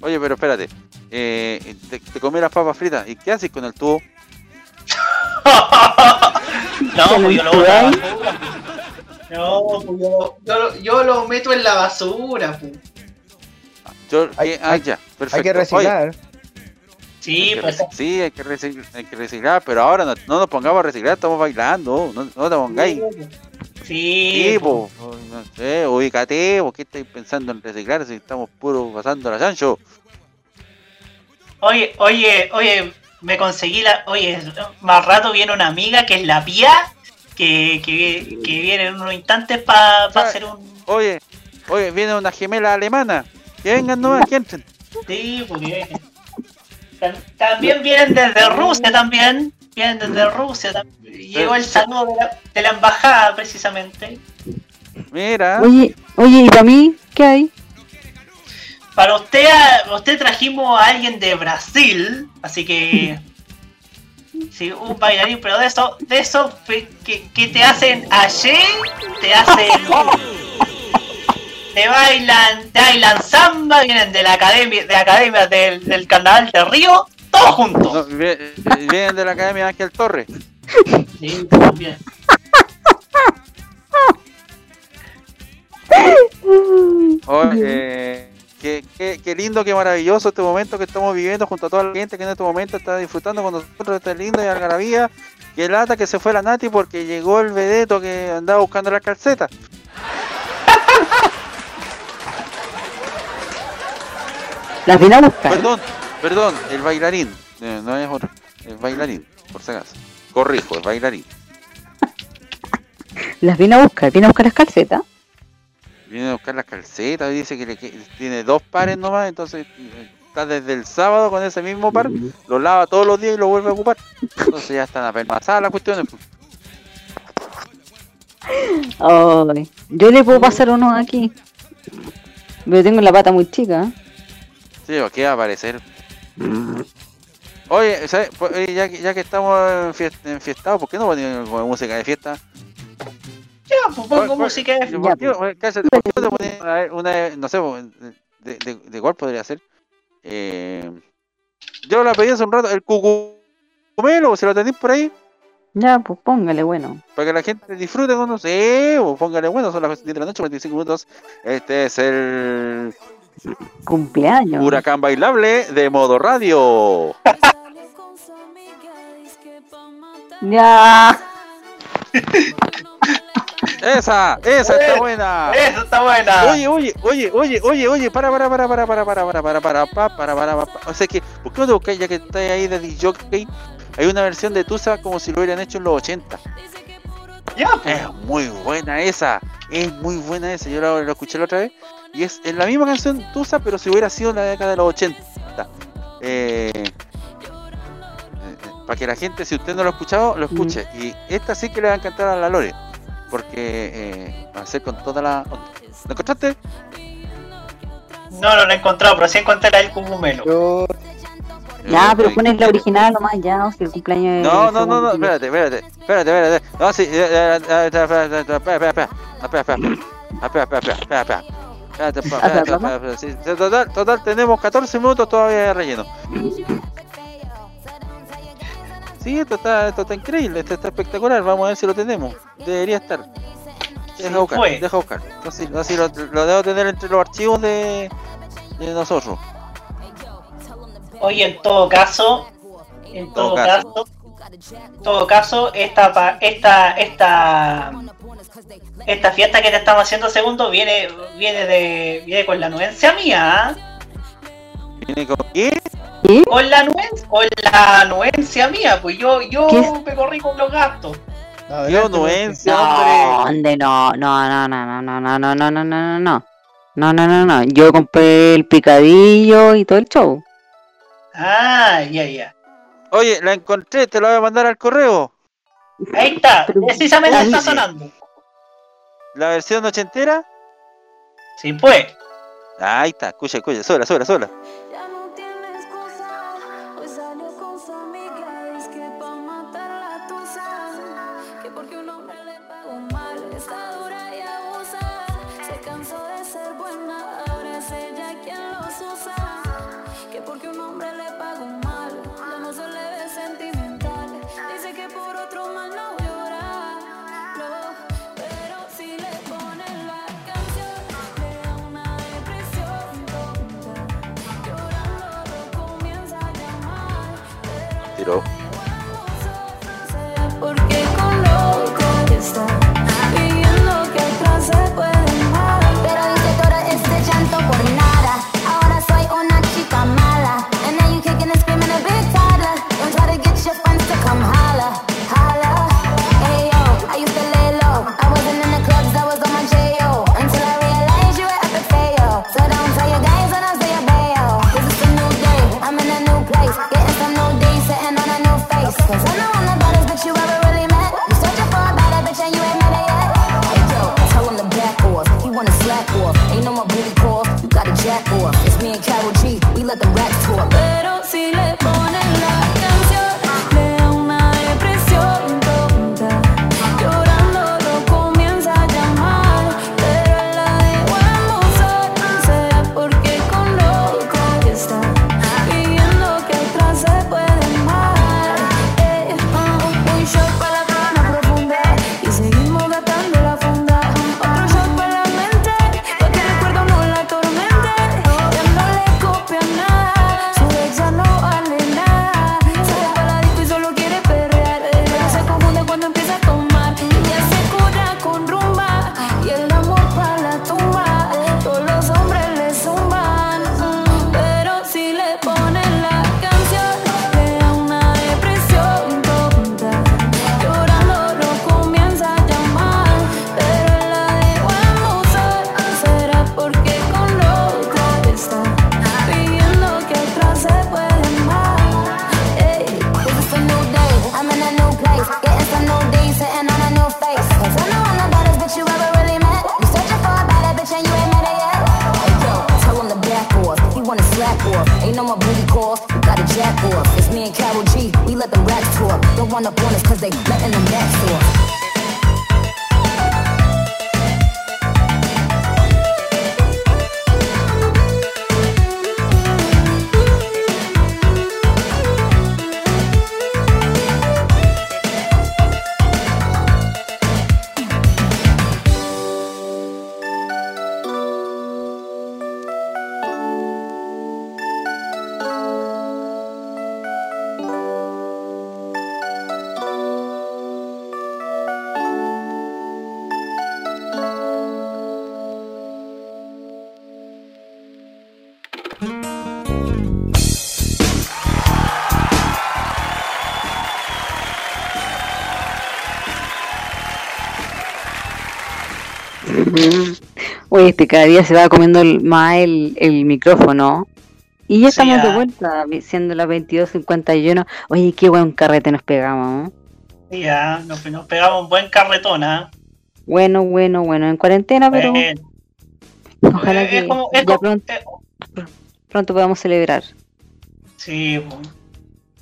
oye, pero espérate. Eh, te, te comí las papas fritas. ¿Y qué haces con el tubo? No, pues yo lo boto a la basura. No, pues yo, yo, lo- yo lo meto en la basura, pu. Yo, eh, ah, ya, perfecto. Hay que reciclar. Sí, Hay que pues. reci- sí, hay que, reciclar, hay que reciclar, pero ahora no, no nos pongamos a reciclar, estamos bailando, no, no te pongáis. Sí, Sí, po, no sé, ubícate, ¿por qué estáis pensando en reciclar si estamos puro pasando la chancho? Oye, oye, oye, me conseguí la. Oye, más rato viene una amiga que es la Pía, que, que, que viene en unos instantes para hacer un. Oye, oye, viene una gemela alemana, que vengan nomás, que entren. Sí, porque. Tam- También vienen desde Rusia, también. Vienen desde Rusia. tam- Llegó el saludo de la, de la embajada, precisamente. Mira. Oye, oye, ¿y para mí qué hay? Para usted, a- usted trajimos a alguien de Brasil, así que. Sí, un bailarín, pero de eso, de eso que, que te hacen ayer, te hacen. Te bailan, te bailan samba, vienen de la academia, de la academia del, del carnaval de Río, todos juntos. No, vienen de la Academia Ángel Torres. Sí, también. Eh, qué, qué, qué lindo, qué maravilloso este momento que estamos viviendo junto a toda la gente que en este momento está disfrutando con nosotros de esta linda y algarabía. Qué lata que se fue la Nati porque llegó el vedeto que andaba buscando las calcetas. Las vine a buscar. Perdón, perdón, el bailarín. Eh, no es otro, el bailarín, por si acaso. Corrijo, el bailarín. Las vine a buscar. Vine a buscar las calcetas. Viene a buscar las calcetas, dice que, le que- tiene dos pares nomás, entonces eh, está desde el sábado con ese mismo par, lo lava todos los días y lo vuelve a ocupar. Entonces ya están apenazadas las cuestiones. Ay, yo le puedo pasar uno aquí. Pero tengo la pata muy chica. ¿Eh? Sí, ¿o ¿qué va a aparecer? Oye, ¿sabes? Pues, oye, ya, que, ya que estamos enfiest- enfiestados, ¿por qué no ponemos música de fiesta? Ya, pues pongo música de ¿Por qué, oye, cállate, ¿por qué no te pones una, no sé, de, de, de cuál podría ser? Eh, yo la pedí hace un rato, el cucumelo, si lo tenéis por ahí, Ya, pues póngale, bueno. para que la gente disfrute con nosotros. Sí, pues, póngale bueno, son las 10 de la noche, 25 minutos. Este es el Cumpleaños. huracán bailable de modo radio. Ya. Esa, esa está buena. Esa está buena. Oye, oye, oye, oye, oye, oye, para, para, para, para, para, para, para, para, para, para, para, para, para. O sea que, ¿por qué no te buscáis ya que estáis ahí de DJ? Hay una versión de Tusa como si lo hubieran hecho en los 80. Es muy buena esa, es muy buena esa. Yo la, la escuché la otra vez y es, es la misma canción Tusa, pero si hubiera sido en la década de los 80. Eh, eh, para que la gente, si usted no lo ha escuchado, lo escuche. Y esta sí que le va a encantar a la Lore, porque eh, va a ser con toda la. ¿Lo encontraste? No, no lo he encontrado, pero sí encontré la del cumumelo. Ya, pero pones la original nomás, ya, o si el cumpleaños es No, no, no, no, espérate, espérate, espérate, espérate. No, sí, eh, eh, eh, espera, espera, espera, espera, espera, espera, espera, espera, Total, tenemos 14 minutos todavía de relleno. Sí, esto está, esto está increíble, esto está espectacular. Vamos a ver si lo tenemos. Debería estar. Deja buscar, deja buscar. Así, así lo, lo, debo tener entre los archivos de, de nosotros. Oye, en todo caso, en todo, caso. en todo caso, esta, esta, esta esta fiesta que te estamos haciendo, segundo, viene, viene de. viene con la anuencia mía. ¿Viene con qué? Con la anuencia, con la anuencia mía, pues yo, yo me corrí con los gastos. Yo anuencia, no, hombre. No, no, no, no, no, no, no, no, no, no, no. No, no, no, no. Yo compré el picadillo y todo el show. Ah, ya, ya. Oye, la encontré, te la voy a mandar al correo. Ahí está, precisamente está sonando. ¿La versión ochentera? Sí, pues. Ahí está, escucha, escucha, sola, sola, sola. Oye, este cada día se va comiendo más el, el, micrófono. Y ya estamos de ah. vuelta, siendo las 22.51. Oye, qué buen carrete nos pegamos. ¿eh? Ya, ah, nos, pegamos un buen carretón, ¿eh? Bueno, bueno, bueno, en cuarentena, pero. Ojalá eh, es que como, ya pronto, eh, pronto, podamos celebrar. Sí,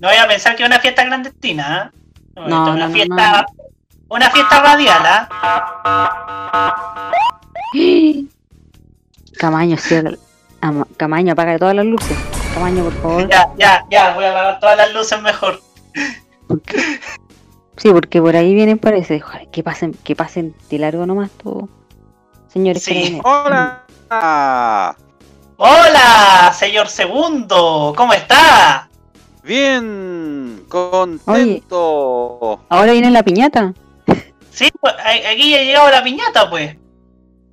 no voy a pensar que es una fiesta clandestina, ¿eh? No, no, una fiesta una fiesta radial, ¿ah? Camaño, sí, Camaño, apaga todas las luces. Camaño, por favor. Ya, ya, ya, voy a apagar todas las luces mejor. Sí, porque por ahí vienen, parece. Joder, que pasen, que pasen de largo nomás, tú. Señores. Sí. Eh. Hola. Hola, señor segundo. ¿Cómo está? Bien, contento. Ahora viene la piñata. Sí, pues, aquí ya ha llegado la piñata, pues.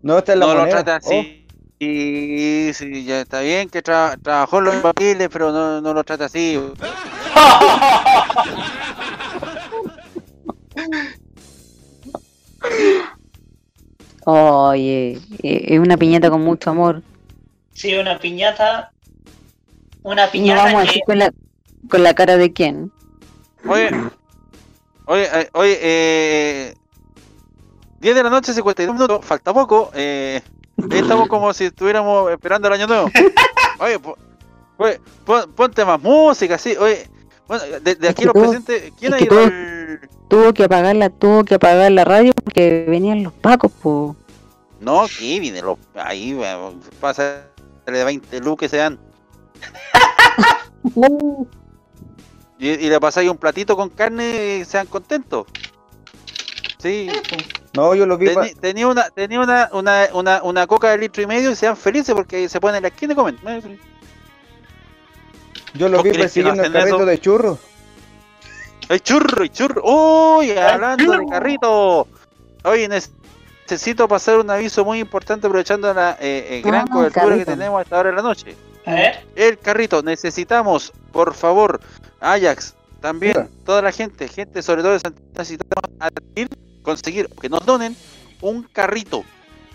No, está en la no lo moneda. trata así. Y sí, ya está bien que tra- trabajó los papeles, pero no, no lo trata así. Oye, eh, es una piñata con mucho amor. Sí, una piñata. Una no piñata a decir con la, con la cara de quién. Oye, oye, eh, oye, eh, 10 de la noche, 52 minutos, falta poco. Eh, estamos como si estuviéramos esperando el año nuevo. Oye, po- oye, pon- ponte más música, sí. Oye, bueno, de, de aquí que los presentes, ¿quién ha que ido al- Tuvo que apagarla, tuvo que apagar la radio porque venían los pacos, po. No, aquí viene los, ahí pasa de 20 luz que se dan. Y, y le pasáis un platito con carne y sean contentos. Sí. No, yo lo vi. pa- Teni- tenía una, tenía una, una, una, una coca de litro y medio y sean felices porque se ponen en la esquina y comen. Yo lo ¿Vos vi persiguiendo el hacen carrito eso? de churros. ¡Ay, churro, y churro! ¡Uy! Hablando de carrito. Oye, nec- necesito pasar un aviso muy importante aprovechando la eh, eh, gran Ah, cobertura que tenemos a esta hora de la noche. A ver. El carrito, necesitamos, por favor, Ajax, también, toda la gente, gente sobre todo de Santiago, necesitamos adquirir, conseguir, que nos donen un carrito,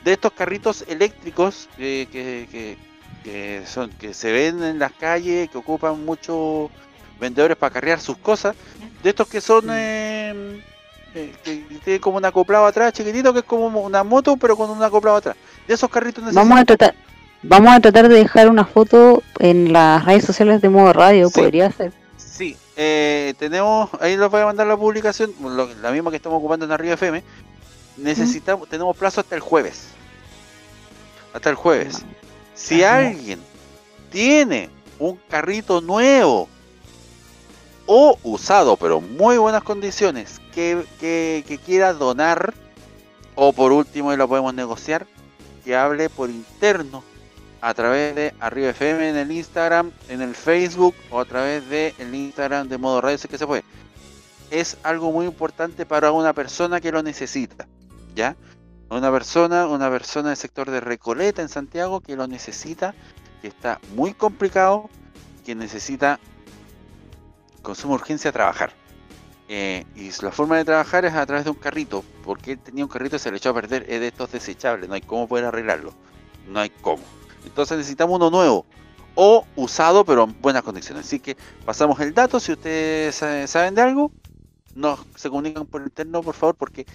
de estos carritos eléctricos eh, que, que, que son, que se ven en las calles, que ocupan muchos vendedores para cargar sus cosas, de estos que son, eh, eh, que tienen como un acoplado atrás, chiquitito, que es como una moto, pero con un acoplado atrás. De esos carritos Vamos a tratar, vamos a tratar de dejar una foto en las redes sociales de modo radio, Sí. podría ser. Eh, tenemos, ahí les voy a mandar la publicación, lo- la misma que estamos ocupando en Arriba FM. Necesitamos, tenemos plazo hasta el jueves. Hasta el jueves. Si alguien tiene un carrito nuevo o usado, pero muy buenas condiciones, que, que, que quiera donar, o por último, y lo podemos negociar, que hable por interno a través de Arriba FM en el Instagram, en el Facebook o a través de el Instagram de modo radio, que se puede. Es algo muy importante para una persona que lo necesita, ¿ya? Una persona, una persona del sector de Recoleta en Santiago que lo necesita, que está muy complicado, que necesita con suma urgencia trabajar. Eh, y la forma de trabajar es a través de un carrito, porque él tenía un carrito y se le echó a perder, es de estos desechables, no hay cómo poder arreglarlo, no hay cómo. Entonces necesitamos uno nuevo o usado pero en buenas condiciones. Así que pasamos el dato, si ustedes sa- saben de algo, nos se comunican por interno por favor porque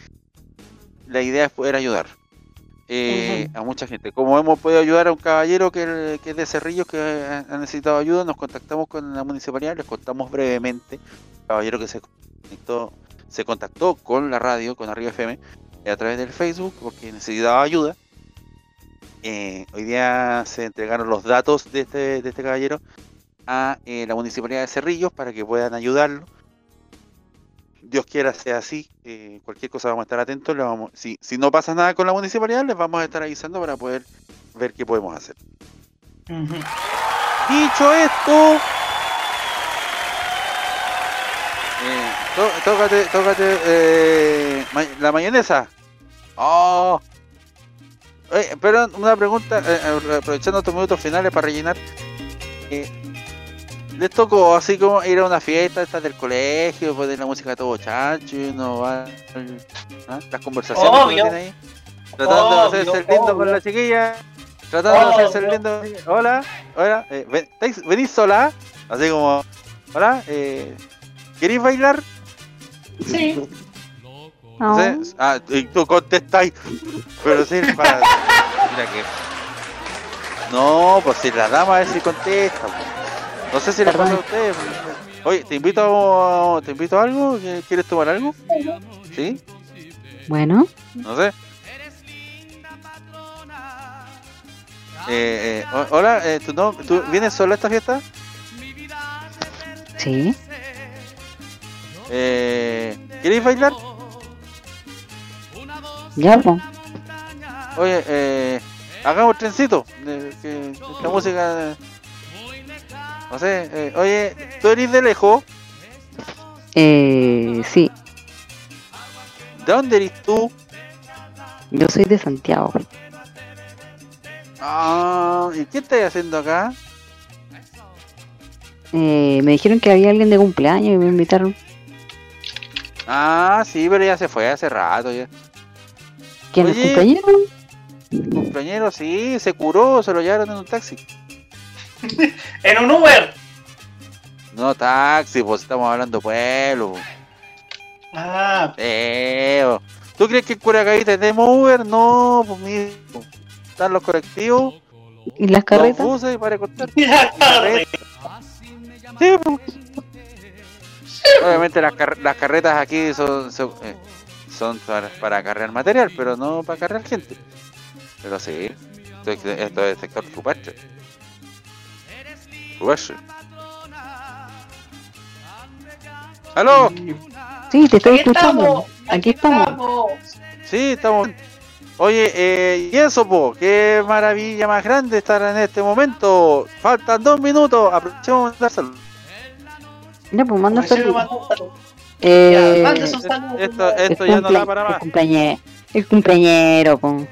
la idea es poder ayudar eh, a mucha gente. Como hemos podido ayudar a un caballero que, que es de Cerrillos que ha necesitado ayuda, nos contactamos con la municipalidad, les contamos brevemente, caballero que se conectó, se contactó con la radio, con Arriba FM, a través del Facebook porque necesitaba ayuda. Eh, hoy día se entregaron los datos de este, de este caballero a eh, la municipalidad de Cerrillos para que puedan ayudarlo. Dios quiera sea así, eh, cualquier cosa vamos a estar atentos. vamos, si, si no pasa nada con la municipalidad, les vamos a estar avisando para poder ver qué podemos hacer. Dicho esto, tó- tócate, tócate la mayonesa. Oh. Eh, pero una pregunta, eh, eh, aprovechando estos minutos finales para rellenar. eh, ¿Les tocó así como ir a una fiesta esta del colegio, poner la música a todo chancho y uno va ¿ah? las conversaciones que uno Obvio. tiene ahí? Tratando de hacerse Obvio, el lindo con la chiquilla. Tratando de hacerse el lindo. Hola, hola, eh, ven- ¿estáis- ¿venís sola? Así como, hola, eh, ¿queréis bailar? Sí. No sé, Ah, y tú contestáis. Pero sí, para. Mira que. No, pues si la dama es si contesta. pues. No sé si le pasa a ustedes. Oye, te invito a, te invito a algo. ¿Qué- ¿Quieres tomar algo? ¿Sí? Bueno, No sé. Eh, eh, ho- hola, eh, ¿tú, no, ¿tú vienes solo a esta fiesta? Sí. Eh, ¿Queréis bailar? Ya, pues. Oye, eh, hagamos trencito. de- que esta música. eh, No sé, eh, oye, ¿tú eres de lejos? Eh, sí. ¿De dónde eres tú? Yo soy de Santiago. Ah, ¿y qué estás haciendo acá? Eh, me dijeron que había alguien de cumpleaños y me invitaron. Ah, sí, pero ya se fue hace rato ya. ¿Quién es Oye. compañero? Compañero, sí, se curó, se lo llevaron en un taxi. En un Uber. No taxi, pues estamos hablando pueblo. Ah, Eh. ¿Tú crees que en Curacaví tenemos Uber? No, pues mira, están los colectivos, ¿Y las los carretas? buses para contar. la carreta. Sí, pues. Obviamente las, car- las carretas aquí son, son, eh, son para, para cargar material, pero no para cargar gente. Pero sí, esto es, esto es sector rupestre. Rupestre. ¡Aló! Sí, te estoy Aquí escuchando. estamos, Aquí estamos. Sí, estamos. Oye, eh, y eso, po, qué maravilla más grande estar en este momento. Faltan dos minutos, aprovechemos de saludos. Ya, pues manda saludos. Eh, Ya. Esto, esto el ya no da para El más. cumpleañero. El cumpleañero, po.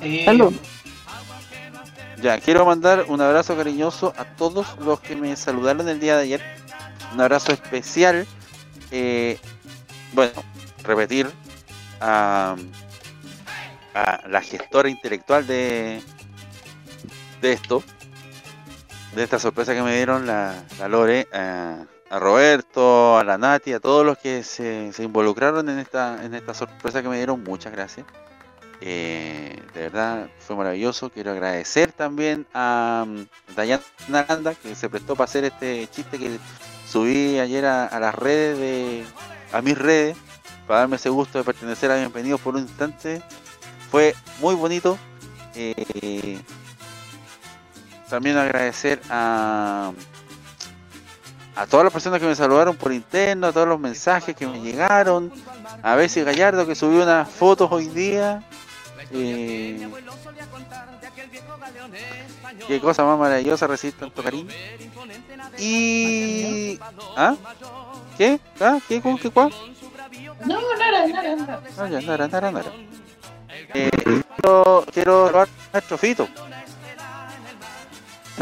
Sí. Salud. Ya, quiero mandar un abrazo cariñoso a todos los que me saludaron el día de ayer. Un abrazo especial. eh, bueno, repetir a, a la gestora intelectual de, de esto, de esta sorpresa que me dieron la, la Lore, a, a Roberto, a la Nati, a todos los que se, involucraron en esta, en esta sorpresa que me dieron. Muchas gracias. Eh, de verdad fue maravilloso. Quiero agradecer también a um, Dayana Aranda que se prestó para hacer este chiste que subí ayer a, a las redes de a mis redes para darme ese gusto de pertenecer a Bienvenidos por un instante. Fue muy bonito. Eh, también agradecer a a todas las personas que me saludaron por interno, a todos los mensajes que me llegaron, a Bessie Gallardo que subió unas fotos hoy día. Eh, qué cosa más maravillosa recibir tanto cariño. Y. ¿Ah? ¿Qué? ¿Ah? ¿Qué? ¿Cómo? ¿Qué? ¿Cuál? No, nada, nada, nada. Ah, ya, nara. Eh, quiero, quiero a nuestro Fito.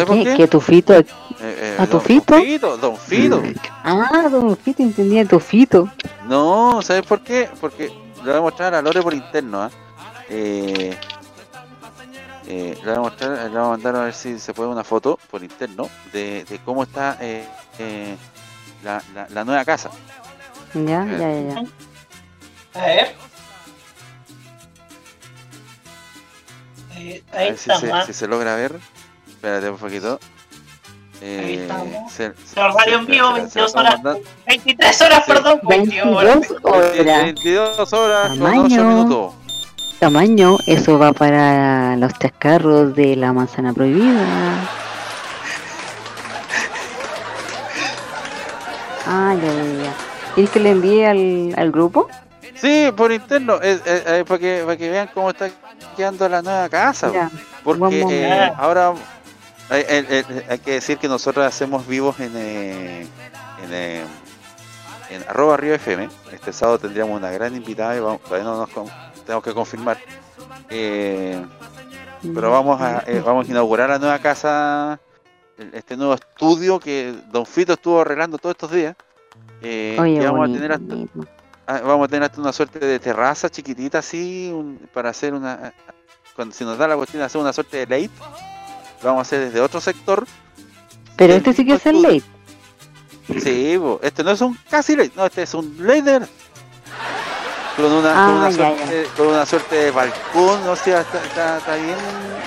¿Sabes por ¿Qué? tu fito? Eh, eh, ¿A tu don- Fito? Don Fito, Don Fito. Ah, don Fito, entendía tu Fito. No, ¿sabes por qué? Porque le voy a mostrar a Lore por interno, ¿ah? Eh, eh, le voy a mostrar, le voy a mandar a ver si se puede una foto por interno de, de cómo está eh, eh, la, la, la nueva casa. Ya, ya, ya, ya. A ver. A si está, se, más. si se logra ver. Espérate un poquito. Ahí Eh, estamos. se- se- La radio en vivo, se- se 22 la horas. estamos mandando. 23 horas, Sí. perdón. 22 horas. 22 horas. 22 horas con Tamaño. 8 minutos. Tamaño, eso va para los chascarros de la manzana prohibida. Ah, ya, ya. ¿Quieres que le envíe al, al grupo? Sí, por interno, eh, eh, eh, para, que, para que vean cómo está quedando la nueva casa. Ya, Porque vamos. eh, ahora hay, hay- hay- hay que decir que nosotros hacemos vivos en, eh, en, eh, en arroba Río FM. Este sábado tendríamos una gran invitada y vamos, todavía no nos con- tenemos que confirmar. Eh, pero vamos a, eh, vamos a inaugurar la nueva casa, este nuevo estudio que Don Fito estuvo arreglando todos estos días. Eh, Oye, y vamos a tener hasta, ah, vamos a tener hasta una suerte de terraza chiquitita así un- para hacer una cuando si nos da la cuestión hacer una suerte de late lo vamos a hacer desde otro sector Pero este sí que es el late. sí bo, este no es un casi late no este es un later con una, con, Ah, una ya, suerte, con una suerte de balcón no sé está, está, está bien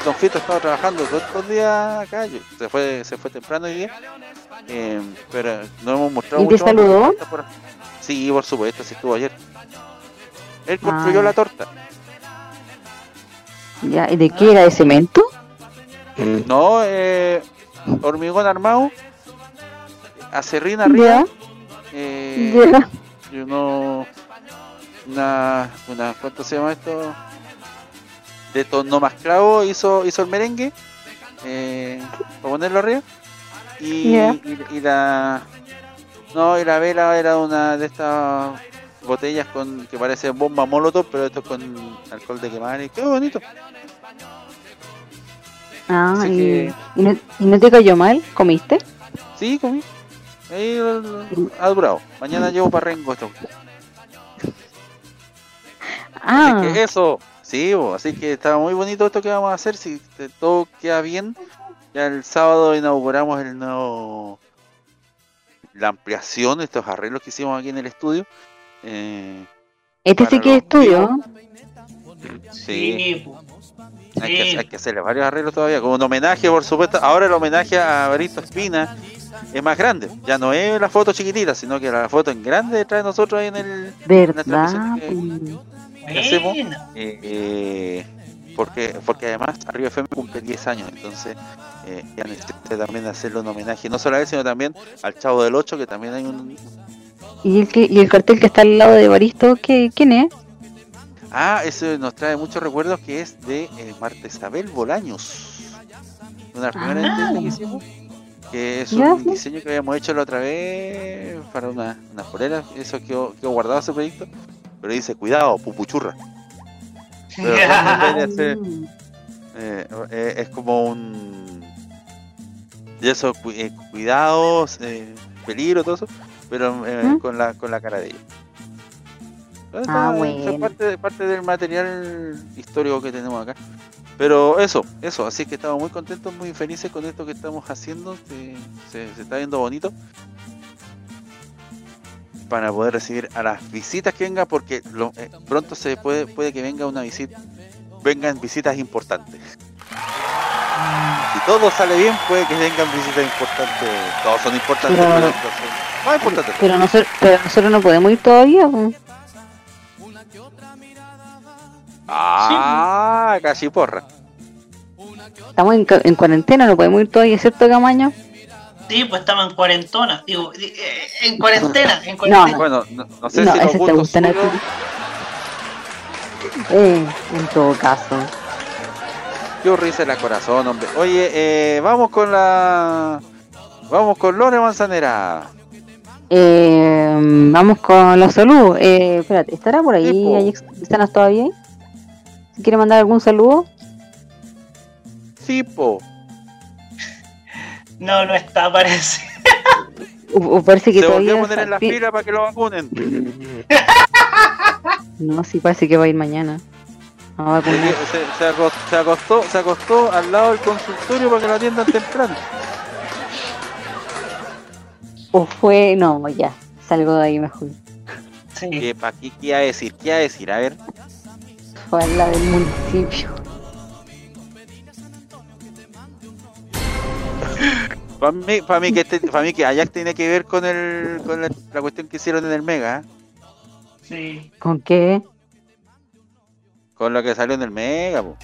Don Fito ha estado trabajando todos estos días acá yo- se fue se fue temprano hoy día eh, pero no hemos mostrado ¿Y te mucho más saludó? por- sí por supuesto sí estuvo ayer él construyó Ah. la torta Ya, ¿y de qué era? ¿De cemento? No, eh, hormigón armado, acerrín arriba, eh, y uno, una, una, ¿cuánto se llama esto? De tono más clavo hizo, hizo el merengue, eh, para ponerlo arriba, y, Ya. y, y la, no, y la vela era una de estas botellas con que parece bomba molotov, pero esto es con alcohol de quemar y qué bonito. Ah, Así y, que- y no, y no te cayó mal? ¿Comiste? Sí, comí. Ahí eh, ha durado. Mañana llevo para Rengo esto. Ah, Así que eso, sí, bo, así que está muy bonito esto que vamos a hacer. Si te- todo queda bien, ya el sábado inauguramos el nuevo. La ampliación de estos arreglos que hicimos aquí en el estudio. Eh, este sí que es tuyo. sí, po. Hay, que, hay que hacerle varios arreglos todavía. Como un homenaje, por supuesto. Ahora el homenaje a Baristo Espina es más grande. Ya no es la foto chiquitita, sino que la foto en grande detrás de nosotros ahí en el. en la ¿Verdad? que- que hacemos. Eh, eh, porque, porque además Arriba FM cumple 10 años, entonces eh, también hacerle un homenaje, no solo a él, sino también al Chavo del 8, que también hay un... ¿Y el, que- y el cartel que está al lado de Baristo, ¿qué, ¿quién es? Ah, eso nos trae muchos recuerdos, que es de eh, Marta Isabel Bolaños. Una primera Ah. que hicimos, que es un diseño que habíamos hecho la otra vez para una, unas poleras, eso quedó, quedó guardado ese proyecto, pero dice, cuidado, pupuchurra. Pero hacer, eh, eh, es como un y eso eh, cuidados eh, peligro todo eso pero eh, ¿Mm? con la con la cara de ella Pero Ah, eso es parte, parte del material histórico que tenemos acá pero eso eso así que estamos muy contentos muy felices con esto que estamos haciendo que se, se está viendo bonito para poder recibir a las visitas que vengan porque lo- eh, pronto se puede puede que venga una visita vengan visitas importantes si todo sale bien, puede que vengan visitas importantes. Todos son importantes, Pero- pero, son más importantes. Pero nosotros, pero nosotros no podemos ir todavía. po. Ah, casi porra. Estamos en, ca- en cuarentena, no podemos ir todavía, ¿cierto, Camaño? Sí, pues estamos en cuarentona. Digo, eh, en cuarentena, en No, cuarentena. Bueno, no, no sé no, si los ese te gustos gustan a ti. suyos- Eh, en todo caso. Qué risa la corazón, hombre. Oye, eh, vamos con la. Vamos con Lore Manzanera. Eh, vamos con la salud. Eh, espérate, ¿estará por ahí? ¿Hay ex- ¿Están todavía ahí? Si quiere mandar algún saludo. Sí, po. No, no está, parece. O, o parece que Se volvió todavía. a poner en la sí. fila para que lo vacunen. No, sí, parece que va a ir mañana. A vacunar. Se, se- se acostó, se, acostó, se acostó al lado del consultorio para que lo atiendan temprano. O fue. No, ya. Salgo de ahí mejor. ¿Qué, pa' qué, qué iba a decir? ¿Qué iba a decir? A ver. Fue al lado del municipio. Para mí, para mí que este, para mí que Ajax tiene que ver con el con la, la cuestión que hicieron en el Mega, ¿eh? Sí. ¿Con qué? con lo que salió en el Mega, po.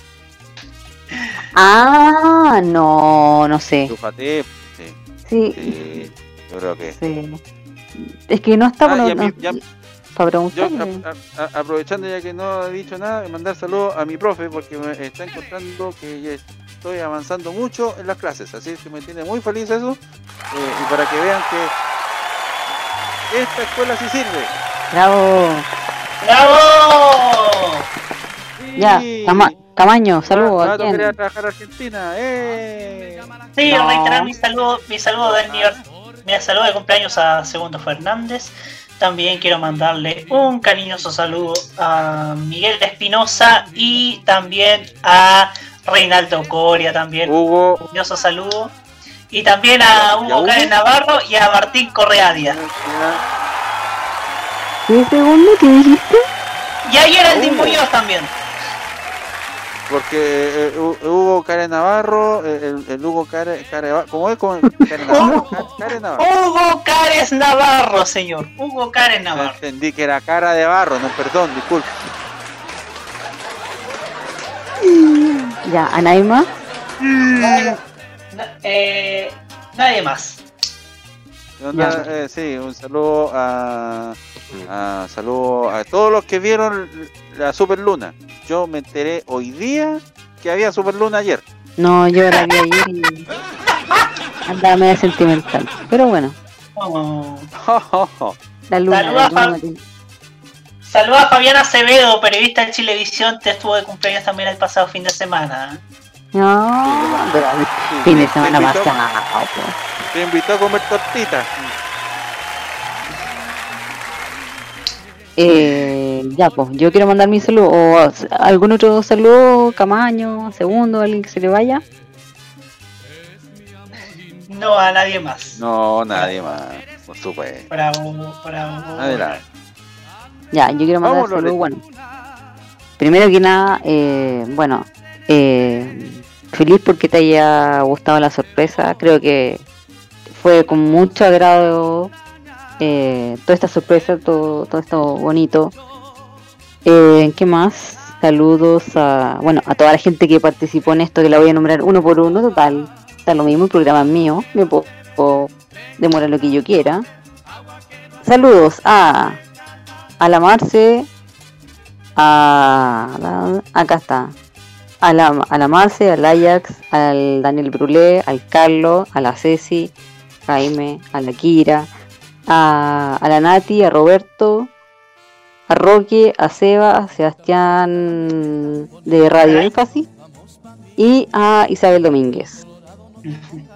Ah, no, no sé. Chúfate, sí, Sí, sí, yo creo que. sí. Es que no está Ah, bueno. y a mí- no- ya- para Yo, preguntarle. a- a- aprovechando ya que no he dicho nada, mandar saludos a mi profe porque me está encontrando que ya estoy avanzando mucho en las clases, así que me tiene muy feliz eso. eh, y para que vean que esta escuela sí sirve. Bravo. ¡Bravo! Ya, Cama- Camaño, saludos. Ah, ¿a tú quién? querías trabajar a Argentina, ¡eh! Sí, No. reiterar mi saludo, mi saludo de aniver- mi saludo de cumpleaños a Segundo Fernández. También quiero mandarle un cariñoso saludo a Miguel Espinosa y también a Reinaldo Coria también. Hugo. Un cariñoso saludo. Y también a ¿Y a Hugo Hugo? Karen Navarro y a Martín Correa Díaz. ¿Qué segundo que dijiste? Y a Geraldine Muñoz también. Porque eh, Hu- Hugo Care Navarro, eh, el, el Hugo Care, Care ¿cómo es? ¿Cómo es? Care Navarro, Ca- Care Navarro. Hugo Cares Navarro, señor. Hugo Cares Navarro. entendí que era cara de barro, no, perdón, disculpe. Ya, Anaima. Nadie, na- eh, nadie más. Onda, eh, sí, un saludo a, a saludo a todos los que vieron la Superluna. Yo me enteré hoy día que había Superluna ayer. No, yo la vi ayer y andaba media sentimental. Pero bueno, la luna, Saludos la a luna Fab- Saludos a Fabián Acevedo, periodista de Chilevisión, te estuvo de cumpleaños también el pasado fin de semana. No, pero fin de semana pasado. Te invitó a comer tortita. Eh, ya, pues, yo quiero mandar mi saludo. ¿O algún otro saludo? Camaño, segundo, alguien que se le vaya. No a nadie más. No, nadie más. Por supuesto. Bravo, bravo. Adelante. Ya, yo quiero mandar. Leti. Bueno, primero que nada, eh, bueno, eh, feliz porque te haya gustado la sorpresa. Creo que fue con mucho agrado eh, toda esta sorpresa, todo, todo esto bonito. Eh, ¿Qué más? Saludos a, bueno, a toda la gente que participó en esto, que la voy a nombrar uno por uno, total. Está lo mismo, el programa es mío, me puedo, demorar lo que yo quiera. Saludos a, a la Marce, a, acá está, a la, a la Marce, al Ajax, al Daniel Brulé, al Carlos, a la Ceci, Jaime, a la Kira, a, a la Nati, a Roberto, a Roque, a Seba, a Sebastián de Radio Énfasis y a Isabel Domínguez.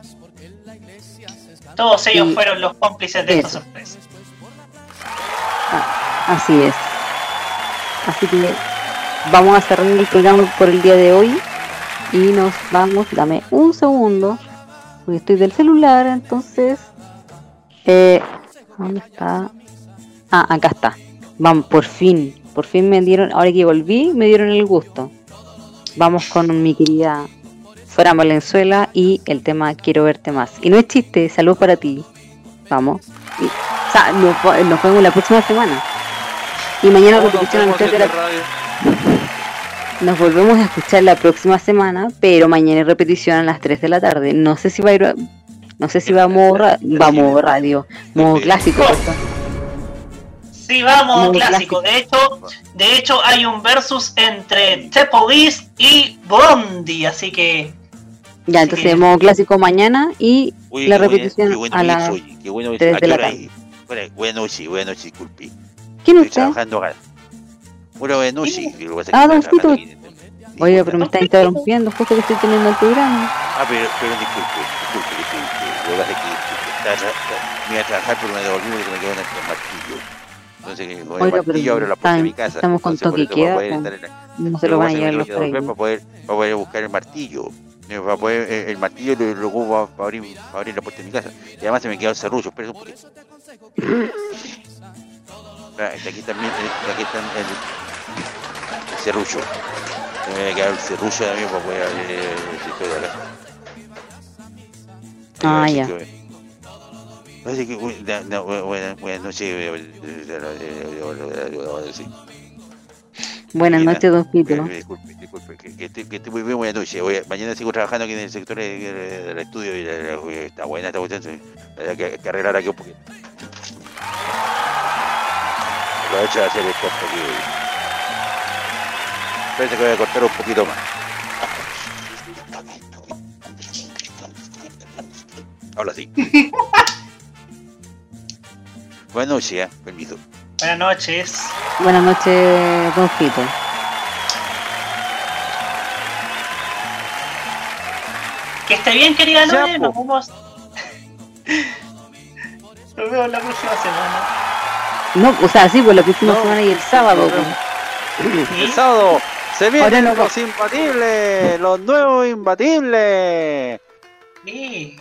Todos ellos Y- fueron los cómplices de esta sorpresa. Así es. Así que vamos a cerrar el programa por el día de hoy y nos vamos. Dame un segundo, porque estoy del celular, entonces. Eh, ¿Dónde está? Ah, acá está. Vamos, por fin, por fin me dieron, ahora que volví, me dieron el gusto. Vamos con mi querida Fuera Valenzuela y el tema Quiero verte más. Y no es chiste, salud para ti. Vamos. Y, o sea, nos, nos vemos la próxima semana. Y mañana repetición a las 3 de la Nos volvemos a escuchar la próxima semana, pero mañana hay repetición a las 3 de la tarde. No sé si va a ir, no sé si va a modo, ra- va a modo radio, modo clásico. ¿cierto? Sí, vamos, Muy clásico. De hecho, de hecho hay un versus entre The Police y Blondie, así que Ya, entonces modo clásico mañana y Oye, la repetición bueno a las oye, qué bueno ir. 3 ¿A de la tarde. Buenas noches, buenas noches, disculpe. ¿Quién es Estoy usted? trabajando acá. Bueno, buenas noches. Que que Ah, don aquí. Oye, pero me está interrumpiendo justo que estoy teniendo el programa. Ah, pero, pero disculpe, disculpe, disculpe. Lo que pasa es que estaba me iba a trabajar, pero me devolví porque me quedó en el martillo. Entonces, con el Oiga, martillo pero abro la puerta de mi casa. estamos con toque pues. la- No se Lo van a es llevar los frenos. para poder, para poder buscar el martillo. Eh, Para poder, eh, el martillo lo, lo ocupo para abrir, para abrir la puerta de mi casa. Y además se me quedó el serrullo, espera un poquito. Ah, Aquí también, eh, aquí está el, el serrullo. Se me quedó el serrullo también para poder abrir el sistema de acá. Ah, ya. Así que, buenas noches. Buenas noches, don Fito. eh, Disculpe, disculpe, que, estoy muy bien, buenas noches. Mañana sigo trabajando aquí en el sector de- de- del estudio y está buena esta cuestión. Hay que, que arreglar aquí un poquito. Aprovecho de hacer el corte aquí. Parece que voy a cortar un poquito más. Ahora sí. buenas noches, ¿eh? permiso. buenas noches. Buenas noches, don Fito. Que esté bien, querida Lore, nos vemos. Nos vemos la próxima semana. No, o sea, sí, pues la próxima No, semana y el sábado. pues. El sábado se vienen no los imbatibles, los nuevos imbatibles. Sí.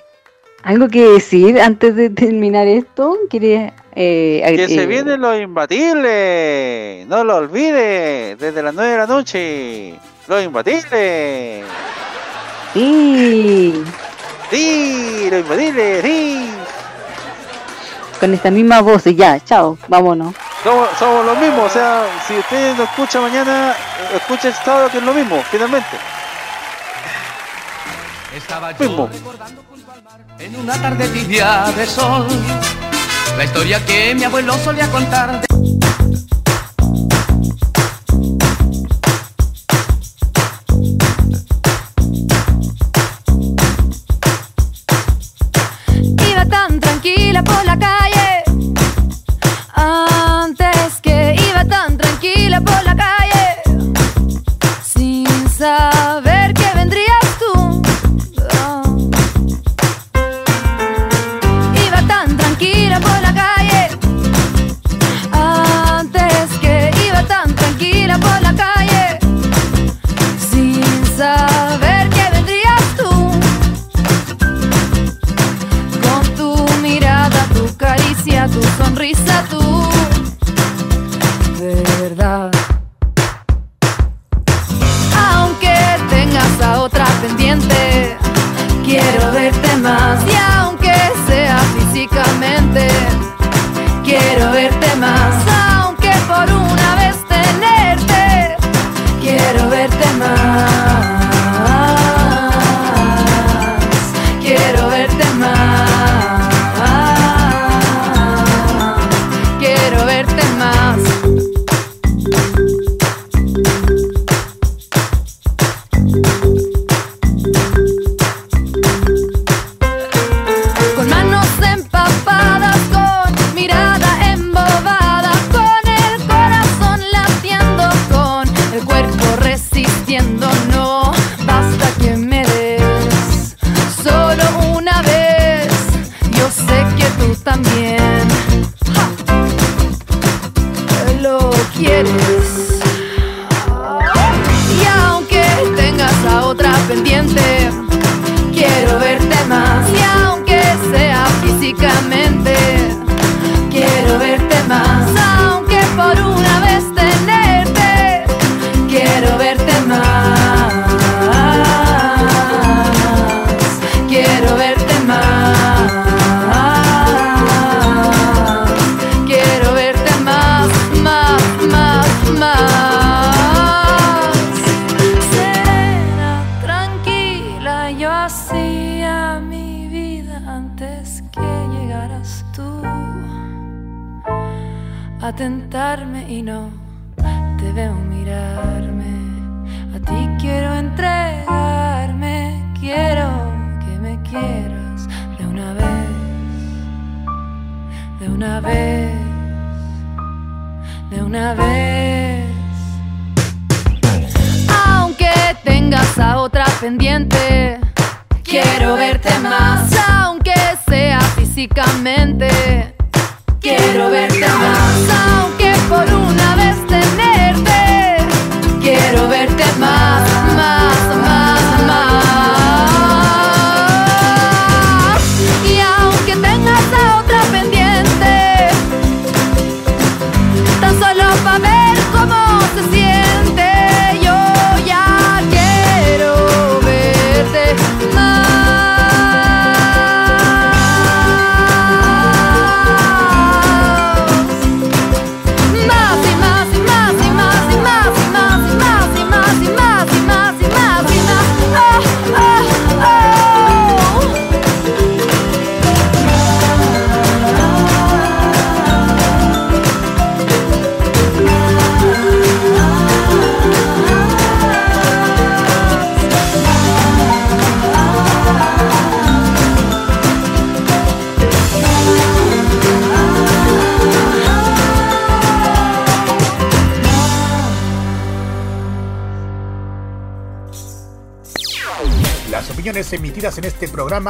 ¿Algo que decir antes de terminar esto? ¿Quieres eh, que se vienen los imbatibles. No lo olvides. Desde las 9 de la noche. Los imbatibles. Sí. Sí, los imbatibles. Sí. Con esta misma voz y ya, chao, vámonos. Somos, somos los mismos, o sea, si usted lo escucha mañana, escucha el sábado que es lo mismo, finalmente. Estaba yo mismo. Recordando... En una tarde tibia de sol, la historia que mi abuelo solía contar. Iba tan tranquila por la calle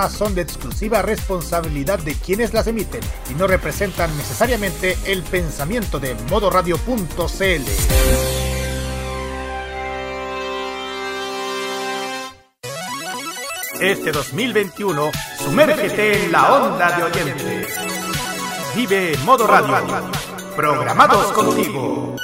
son de exclusiva responsabilidad de quienes las emiten y no representan necesariamente el pensamiento de modoradio.cl. Este 2021, sumérgete en la onda de oyentes. Vive Modo Radio. Programados contigo.